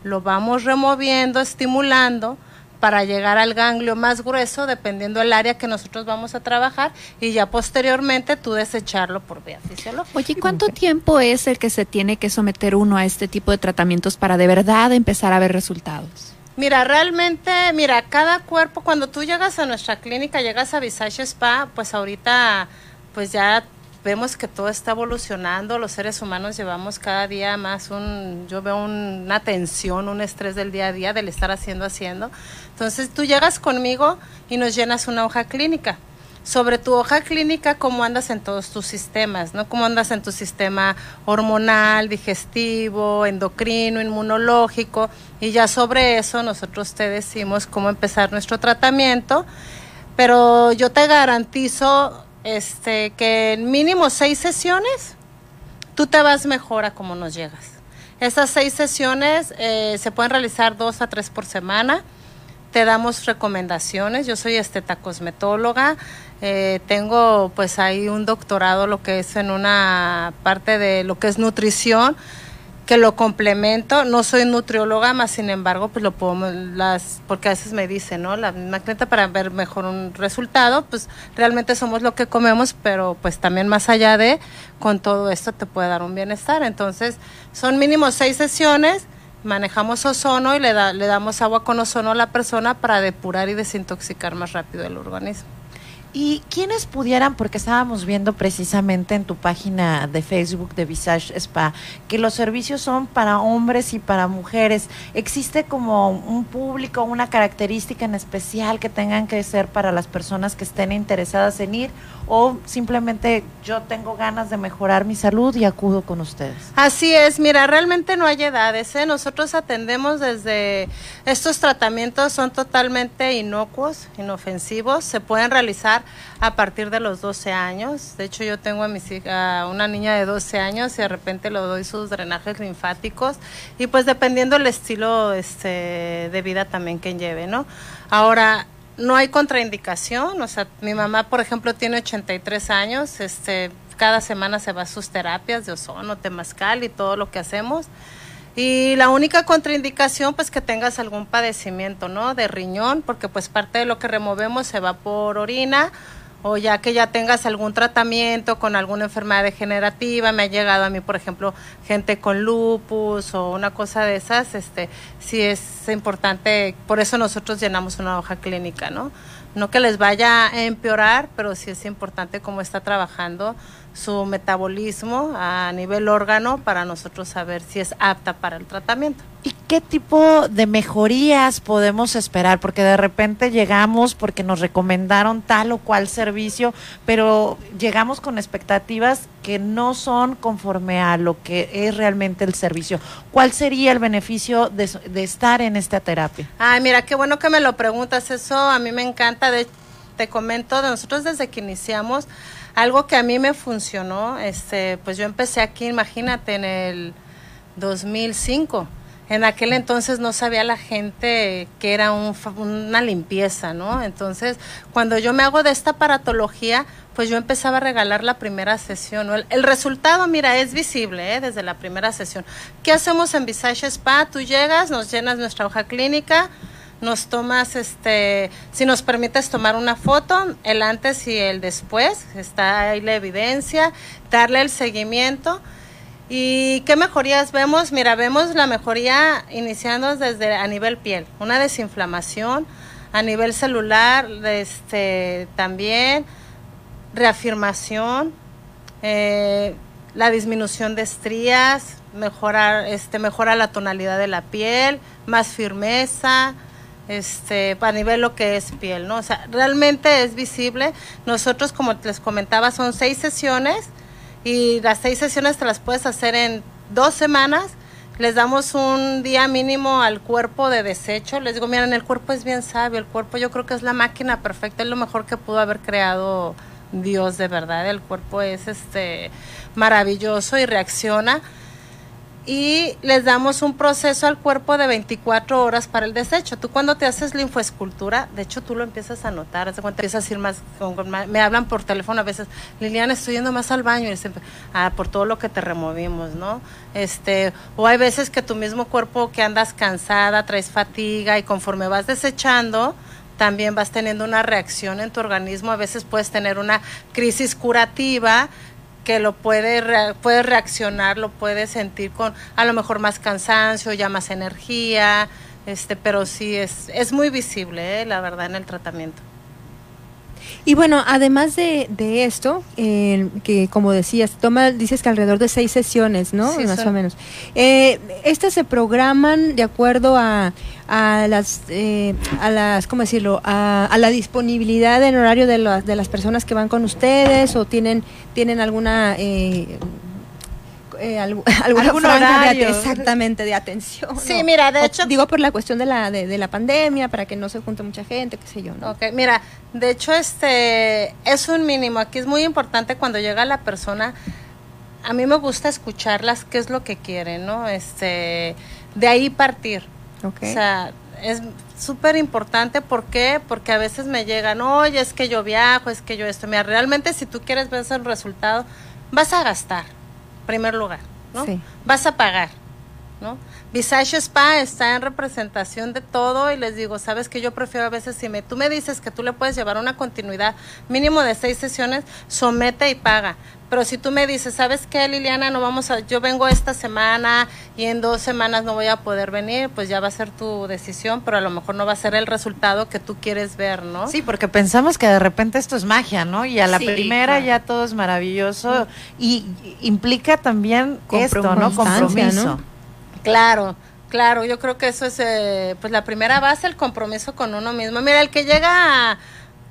lo vamos removiendo, estimulando para llegar al ganglio más grueso dependiendo del área que nosotros vamos a trabajar y ya posteriormente tú desecharlo por vía fisiológica. Oye, ¿cuánto tiempo es el que se tiene que someter uno a este tipo de tratamientos para de verdad empezar a ver resultados? Mira, realmente, mira, cada cuerpo, cuando tú llegas a nuestra clínica, llegas a Visage Spa, pues ahorita, pues ya vemos que todo está evolucionando, los seres humanos llevamos cada día más un, yo veo un- una tensión, un estrés del día a día, del estar haciendo, haciendo. Entonces tú llegas conmigo y nos llenas una hoja clínica. Sobre tu hoja clínica, cómo andas en todos tus sistemas, ¿no? Cómo andas en tu sistema hormonal, digestivo, endocrino, inmunológico, y ya sobre eso nosotros te decimos cómo empezar nuestro tratamiento, pero yo te garantizo este, que en mínimo seis sesiones tú te vas mejor a cómo nos llegas. Estas seis sesiones eh, se pueden realizar dos a tres por semana. Te damos recomendaciones. Yo soy esteta cosmetóloga. eh, tengo pues ahí un doctorado lo que es en una parte de lo que es nutrición que lo complemento. No soy nutrióloga, más sin embargo, pues lo puedo, las, porque a veces me dicen, ¿no? La misma para ver mejor un resultado, pues realmente somos lo que comemos, pero pues también más allá de, con todo esto te puede dar un bienestar. Entonces, son mínimo seis sesiones, manejamos ozono y le, da, le damos agua con ozono a la persona para depurar y desintoxicar más rápido el organismo. ¿Y quiénes pudieran, porque estábamos viendo precisamente en tu página de Facebook de Visage Spa, que los servicios son para hombres y para mujeres? ¿Existe como un público, una característica en especial que tengan que ser para las personas que estén interesadas en ir? ¿O simplemente yo tengo ganas de mejorar mi salud y acudo con ustedes? Así es, mira, realmente no hay edades, ¿eh? Nosotros atendemos desde, estos tratamientos son totalmente inocuos, inofensivos, se pueden realizar a partir de los 12 años. De hecho, yo tengo a, mis una niña de 12 años y de repente le doy sus drenajes linfáticos y pues dependiendo el estilo este, de vida también que lleve, ¿no? Ahora, no hay contraindicación, o sea, mi mamá, por ejemplo, tiene 83 años, este, cada semana se va a sus terapias de ozono, temazcal y todo lo que hacemos. Y la única contraindicación, pues que tengas algún padecimiento, ¿no? De riñón, porque pues parte de lo que removemos se va por orina, o ya que ya tengas algún tratamiento con alguna enfermedad degenerativa, me ha llegado a mí, por ejemplo, gente con lupus o una cosa de esas, este, sí es importante, por eso nosotros llenamos una hoja clínica, ¿no? No que les vaya a empeorar, pero sí es importante cómo está trabajando su metabolismo a nivel órgano para nosotros saber si es apta para el tratamiento. ¿Y ¿qué tipo de mejorías podemos esperar? Porque de repente llegamos porque nos recomendaron tal o cual servicio, pero llegamos con expectativas que no son conforme a lo que es realmente el servicio. ¿Cuál sería el beneficio de, de estar en esta terapia? Ay, mira, qué bueno que me lo preguntas. Eso a mí me encanta. De, te comento, de nosotros desde que iniciamos, algo que a mí me funcionó, este, pues yo empecé aquí, imagínate, en el 2005. En aquel entonces no sabía la gente que era un una limpieza, ¿no? Entonces, cuando yo me hago de esta aparatología, pues yo empezaba a regalar la primera sesión. el resultado, mira, es visible ¿eh? desde la primera sesión. ¿Qué hacemos en Visage Spa? Tú llegas, nos llenas nuestra hoja clínica, nos tomas, este, si nos permites tomar una foto, el antes y el después, está ahí la evidencia, darle el seguimiento. ¿Y qué mejorías vemos? Mira, vemos la mejoría iniciando desde a nivel piel, una desinflamación, a nivel celular, este, también reafirmación, eh, la disminución de estrías, mejorar, este, mejora la tonalidad de la piel, más firmeza, este, a nivel lo que es piel, ¿no? O sea, realmente es visible. Nosotros, como les comentaba, son seis sesiones y las seis sesiones te las puedes hacer en dos semanas. Les damos un día mínimo al cuerpo de desecho. Les digo, miren, el cuerpo es bien sabio. El cuerpo yo creo que es la máquina perfecta, es lo mejor que pudo haber creado Dios de verdad. El cuerpo es este maravilloso y reacciona. Y les damos un proceso al cuerpo de 24 horas para el desecho. Tú cuando te haces linfoescultura, de hecho tú lo empiezas a notar, empiezas a ir más- me hablan por teléfono a veces, Liliana, estoy yendo más al baño, y dicen, ah, por todo lo que te removimos, ¿no? Este, o hay veces que tu mismo cuerpo que andas cansada, traes fatiga y conforme vas desechando, también vas teniendo una reacción en tu organismo, a veces puedes tener una crisis curativa que lo puede, puede reaccionar, lo puede sentir con a lo mejor más cansancio, ya más energía, este, pero sí es, es muy visible, eh, la verdad, en el tratamiento. Y bueno, además de, de esto, eh, que como decías, toma, dices que alrededor de seis sesiones, ¿no? Sí, Más son- o menos. Eh, estas se programan de acuerdo a, a las, eh, a las, ¿cómo decirlo? A, a la disponibilidad en horario de, las de las personas que van con ustedes o tienen, tienen alguna... Eh, algu- alguna Algún franja de exactamente de atención Sí, ¿no? mira, de O hecho- digo por la cuestión de la de, de la pandemia para que no se junte mucha gente qué sé yo no Ok, mira, de hecho, este es un mínimo. Aquí es muy importante cuando llega la persona. A mí me gusta escucharlas, qué es lo que quieren, ¿no? Este, de ahí partir. Ok. O sea, es súper importante. ¿Por qué? Porque a veces me llegan, oye, es que yo viajo, es que yo esto. Mira, realmente si tú quieres ver ese resultado, vas a gastar, primer lugar, ¿no? Sí. Vas a pagar, ¿no? Visage Spa está en representación de todo y les digo, sabes que yo prefiero a veces si me, tú me dices que tú le puedes llevar una continuidad mínimo de seis sesiones, somete y paga. Pero si tú me dices, ¿sabes qué, Liliana? No vamos a, yo vengo esta semana y en dos semanas no voy a poder venir, pues ya va a ser tu decisión, pero a lo mejor no va a ser el resultado que tú quieres ver, ¿no? Sí, porque pensamos que de repente esto es magia, ¿no? Y a la Sí, primera claro. ya todo es maravilloso y implica también esto, ¿no? Compromiso. ¿no? Claro, claro, yo creo que eso es eh, pues la primera base, el compromiso con uno mismo. Mira, el que llega a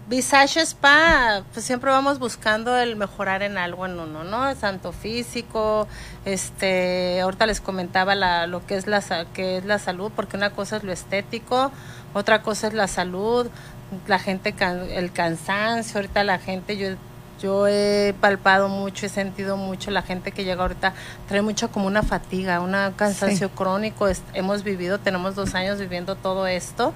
Visage Spa, pues siempre vamos buscando el mejorar en algo en uno, ¿no? Tanto físico, este, ahorita les comentaba la, lo que es la que es la salud, porque una cosa es lo estético, otra cosa es la salud, la gente el cansancio, ahorita la gente yo yo he palpado mucho, he sentido mucho la gente que llega ahorita trae mucho como una fatiga, un cansancio Sí. crónico. Es- hemos vivido, tenemos dos años viviendo todo esto.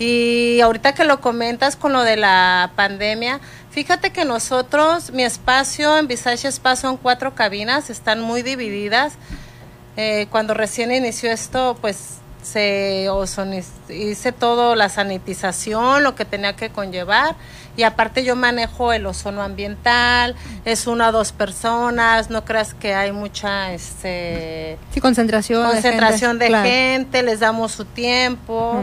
Y ahorita que lo comentas con lo de la pandemia, fíjate que nosotros, mi espacio en Visage Spa son cuatro cabinas, están muy divididas. Eh, cuando recién inició esto, pues se ozoniz- hice todo la sanitización, lo que tenía que conllevar. Y aparte yo manejo el ozono ambiental, es una o dos personas, no creas que hay mucha este sí concentración de concentración gente, de claro. gente, les damos su tiempo.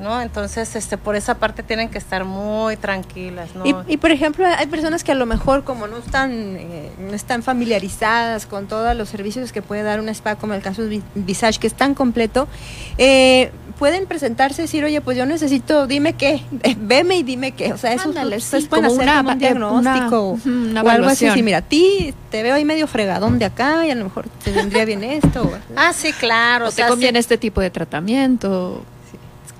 ¿No? Entonces, este, por esa parte tienen que estar muy tranquilas, ¿no? Y, y, por ejemplo, hay personas que a lo mejor como no están, eh, no están familiarizadas con todos los servicios que puede dar un spa, como el caso de Vi- Visage, que es tan completo, eh, pueden presentarse y decir, oye, pues yo necesito, dime qué, veme y dime qué. O sea, eso Ándale, ustedes sí, pueden como hacer una como un eh, diagnóstico una- una o algo así. Sí, mira, a ti te veo ahí medio fregadón de acá y a lo mejor te vendría bien esto. o- Ah, sí, claro. ¿O o te sea, conviene sí, este tipo de tratamiento?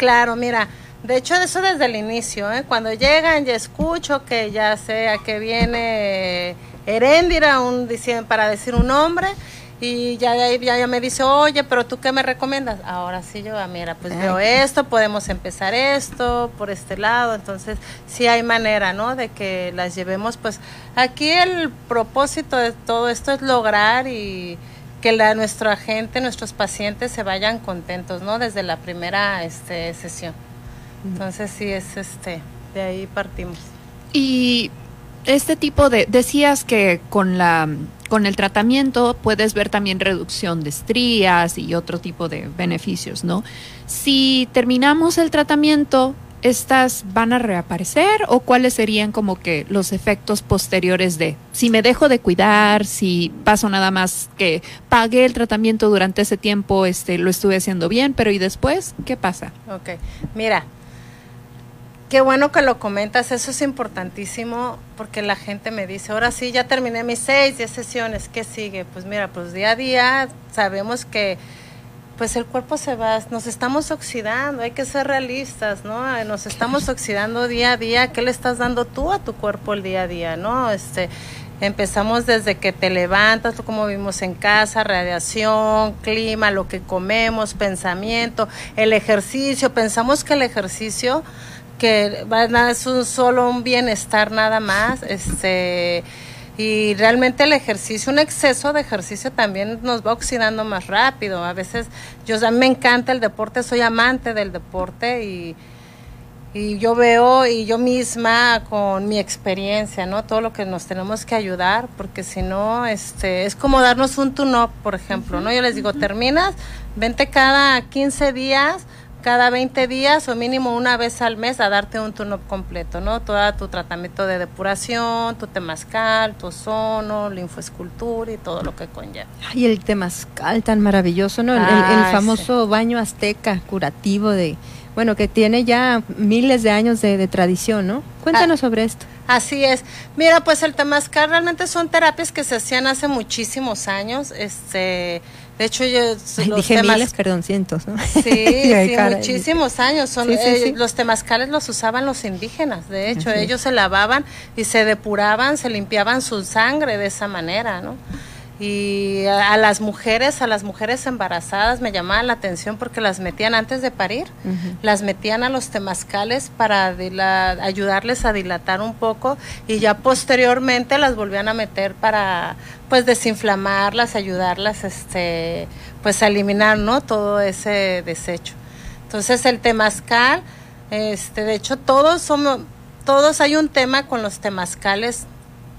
Claro, mira, de hecho eso desde el inicio, ¿eh? cuando llegan ya escucho que ya sé a qué viene Heréndira un, para decir un nombre y ya, de ahí ya, ya me dice, oye, pero tú qué me recomiendas? Ahora sí yo, ah, mira, pues veo esto, podemos empezar esto por este lado, entonces sí hay manera, ¿no? De que las llevemos, pues aquí el propósito de todo esto es lograr y que la, nuestra gente, nuestros pacientes se vayan contentos, ¿no? Desde la primera este, sesión. Entonces sí es este, de ahí partimos. Y este tipo de decías que con la con el tratamiento puedes ver también reducción de estrías y otro tipo de beneficios, ¿no? Si terminamos el tratamiento, estas van a reaparecer o cuáles serían como que los efectos posteriores de si me dejo de cuidar, si paso nada más que pagué el tratamiento durante ese tiempo, este lo estuve haciendo bien, pero y después, ¿qué pasa? Ok, mira, qué bueno que lo comentas, eso es importantísimo porque la gente me dice, ahora sí, ya terminé mis seis, diez sesiones, ¿qué sigue? Pues mira, pues día a día sabemos que pues el cuerpo se va, nos estamos oxidando, hay que ser realistas, ¿no? Ay, Nos estamos oxidando día a día, ¿qué le estás dando tú a tu cuerpo el día a día, ¿no? Este, empezamos desde que te levantas, como vimos en casa, radiación, clima, lo que comemos, pensamiento, el ejercicio, pensamos que el ejercicio que es un solo un bienestar nada más, este y realmente el ejercicio, un exceso de ejercicio también nos va oxidando más rápido. A veces, yo a mí me encanta el deporte, soy amante del deporte y, y yo veo y yo misma con mi experiencia, ¿no? Todo lo que nos tenemos que ayudar, porque si no, este, es como darnos un tune-up, por ejemplo, ¿no? Yo les digo, terminas, vente cada 15 días, cada 20 días o mínimo una vez al mes a darte un tune-up completo, ¿no? Todo tu tratamiento de depuración, tu temazcal, tu ozono, linfoescultura y todo lo que conlleva. Ay, el temazcal tan maravilloso, ¿no? El, el- el Ay, famoso baño azteca curativo de, bueno, que tiene ya miles de años de, de tradición, ¿no? Cuéntanos sobre esto. Así es. Mira, pues el temazcal realmente son terapias que se hacían hace muchísimos años. Este, de hecho, yo Ay, los dije temas- miles, perdón, cientos, ¿no? Sí, sí, muchísimos años. Son, Sí, sí, eh. Los temazcales los usaban los indígenas. De hecho, Así es. ellos se lavaban y se depuraban, se limpiaban su sangre de esa manera, ¿no? Y a, las mujeres, a las mujeres embarazadas me llamaba la atención porque las metían antes de parir, las metían a los temazcales para ayudarles a dilatar un poco y ya posteriormente las volvían a meter para pues desinflamarlas, ayudarlas este pues a eliminar, ¿no? todo ese desecho. Entonces el temazcal, este, de hecho todos somos, todos hay un tema con los temazcales,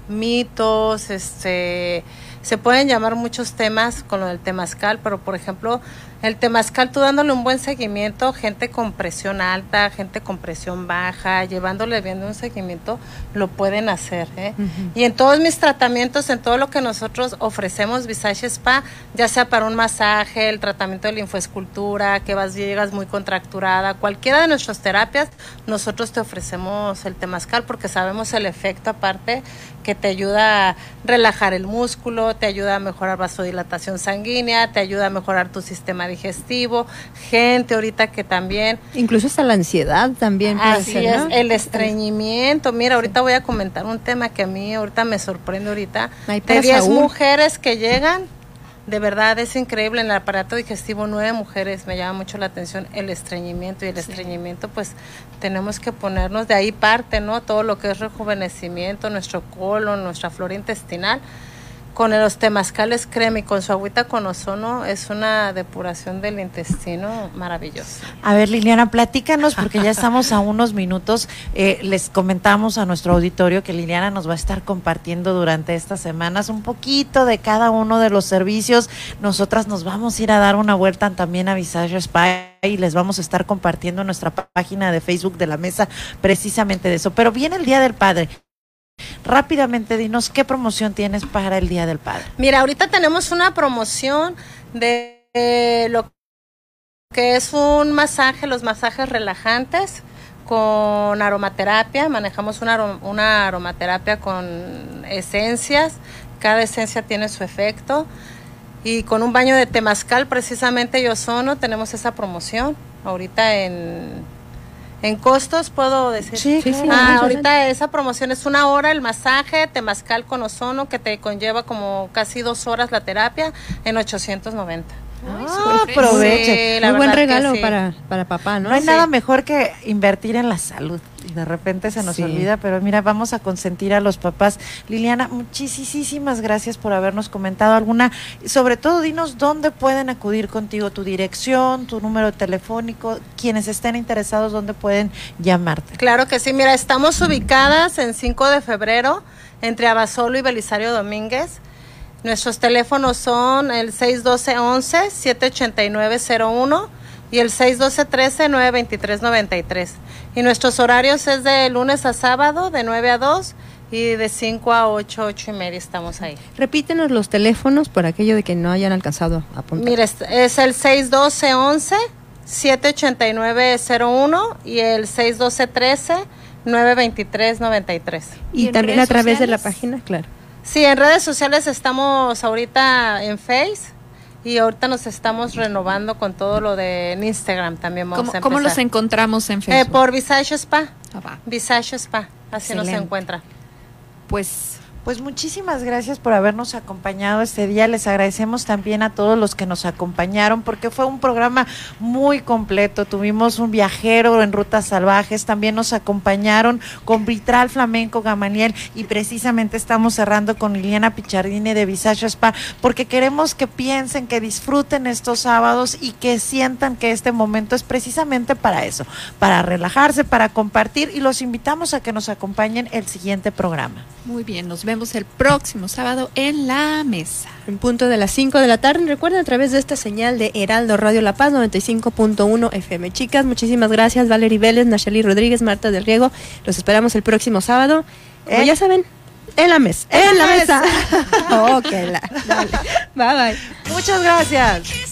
mitos, este, se pueden llamar muchos temas con lo del temazcal, pero por ejemplo, el temazcal tú dándole un buen seguimiento, gente con presión alta, gente con presión baja, llevándole bien un seguimiento, lo pueden hacer. ¿eh? Y en todos mis tratamientos, en todo lo que nosotros ofrecemos Visage Spa, ya sea para un masaje, el tratamiento de linfoescultura, que vas llegas muy contracturada, cualquiera de nuestras terapias, nosotros te ofrecemos el temazcal porque sabemos el efecto aparte que te ayuda a relajar el músculo, te ayuda a mejorar vasodilatación sanguínea, te ayuda a mejorar tu sistema digestivo, gente ahorita que también Incluso hasta la ansiedad también. puede Así ser, es, ¿no? el estreñimiento. Mira, ahorita voy a comentar un tema que a mí ahorita me sorprende ahorita. De para 10 Saúl. mujeres que llegan, de verdad es increíble. En el aparato digestivo, nueve mujeres, me llama mucho la atención el estreñimiento. Y el estreñimiento, pues tenemos que ponernos de ahí parte, ¿no? Todo lo que es rejuvenecimiento, nuestro colon, nuestra flora intestinal con los temazcales crema y con su agüita con ozono es una depuración del intestino maravillosa. A ver, Liliana, platícanos, porque ya estamos a unos minutos. Eh, les comentamos a nuestro auditorio que Liliana nos va a estar compartiendo durante estas semanas un poquito de cada uno de los servicios. Nosotras nos vamos a ir a dar una vuelta también a Visage Spa y les vamos a estar compartiendo en nuestra página de Facebook de la mesa precisamente de eso. Pero viene el Día del Padre. Rápidamente, dinos qué promoción tienes para el Día del Padre. Mira, ahorita tenemos una promoción de eh, lo que es un masaje, los masajes relajantes con aromaterapia. Manejamos una, aro- una aromaterapia con esencias. Cada esencia tiene su efecto. Y con un baño de temazcal, precisamente y ozono, tenemos esa promoción. Ahorita en, en costos, ¿puedo decir? Sí, Sí, sí, Ah, ahorita esa promoción es una hora el masaje, temazcal con ozono, que te conlleva como casi dos horas la terapia, en 890. Ah, aproveche. Sí, Muy buen regalo sí. para, para papá, ¿no? No hay Sí. nada mejor que invertir en la salud. Y de repente se nos Sí. olvida, pero mira, vamos a consentir a los papás. Liliana, muchísimas gracias por habernos comentado alguna. Sobre todo, dinos dónde pueden acudir contigo, tu dirección, tu número telefónico, quienes estén interesados, dónde pueden llamarte. Claro que sí, mira, estamos ubicadas en 5 de febrero, entre Abasolo y Belisario Domínguez. Nuestros teléfonos son el 612-11-789-01 y el 612-13-923-93. Y nuestros horarios es de lunes a sábado, de 9 a 2 y de 5 a 8, 8 y media estamos ahí. Repítenos los teléfonos por aquello de que no hayan alcanzado a apuntar. Mira, es, es el 612-11 789-01 y el 612-13 923-93. Y, también a través de la página, claro. Sí, en redes sociales estamos ahorita en Face y ahorita nos estamos renovando con todo lo de en Instagram también vamos ¿Cómo, a cómo los encontramos en Eh, Facebook? por Visage Spa. Ah. Visage Spa, así nos Excelente. encuentra. Pues, pues muchísimas gracias por habernos acompañado este día. Les agradecemos también a todos los que nos acompañaron porque fue un programa muy completo. Tuvimos un viajero en rutas salvajes, también nos acompañaron con Vitral Flamenco Gamaniel y precisamente estamos cerrando con Liliana Pichardini de Visage Spa porque queremos que piensen, que disfruten estos sábados y que sientan que este momento es precisamente para eso, para relajarse, para compartir y los invitamos a que nos acompañen el siguiente programa. Muy bien, nos vemos el próximo sábado en la mesa. En punto de las 5 de la tarde. Recuerden a través de esta señal de Heraldo Radio La Paz 95.1 FM. Chicas, muchísimas gracias. Valerie Vélez, Nacheli Rodríguez, Marta del Riego. Los esperamos el próximo sábado. Como ¿Eh? ya saben, en la mesa. En, la mesa. ok, la, dale. Bye bye. Muchas gracias.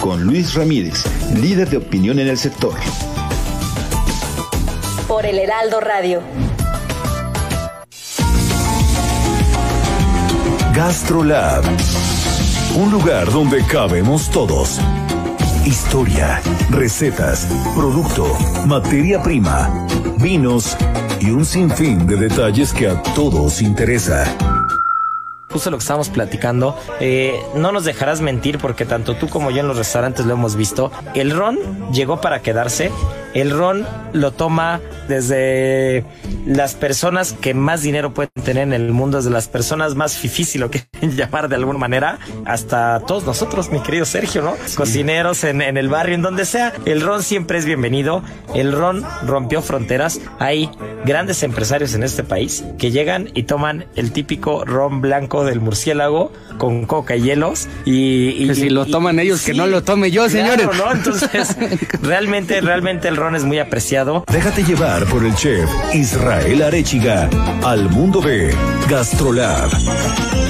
con Luis Ramírez, líder de opinión en el sector. Por el Heraldo Radio. GastroLab. Un lugar donde cabemos todos. Historia, recetas, producto, materia prima, vinos y un sinfín de detalles que a todos interesa. Justo lo que estábamos platicando, eh, no nos dejarás mentir porque tanto tú como yo en los restaurantes lo hemos visto. El ron llegó para quedarse. El ron lo toma desde las personas que más dinero pueden tener en el mundo, desde las personas más fifís, si lo quieren llamar de alguna manera, hasta todos nosotros, mi querido Sergio, ¿no? Cocineros en, en el barrio, en donde sea. El ron siempre es bienvenido. El ron rompió fronteras. Hay grandes empresarios en este país que llegan y toman el típico ron blanco del murciélago con coca y hielos y, y- Que si lo toman ellos, que no lo tome yo, Claro, señores. ¿no? Entonces, realmente, realmente el es muy apreciado. Déjate llevar por el chef Israel Arechiga al mundo de GastroLab.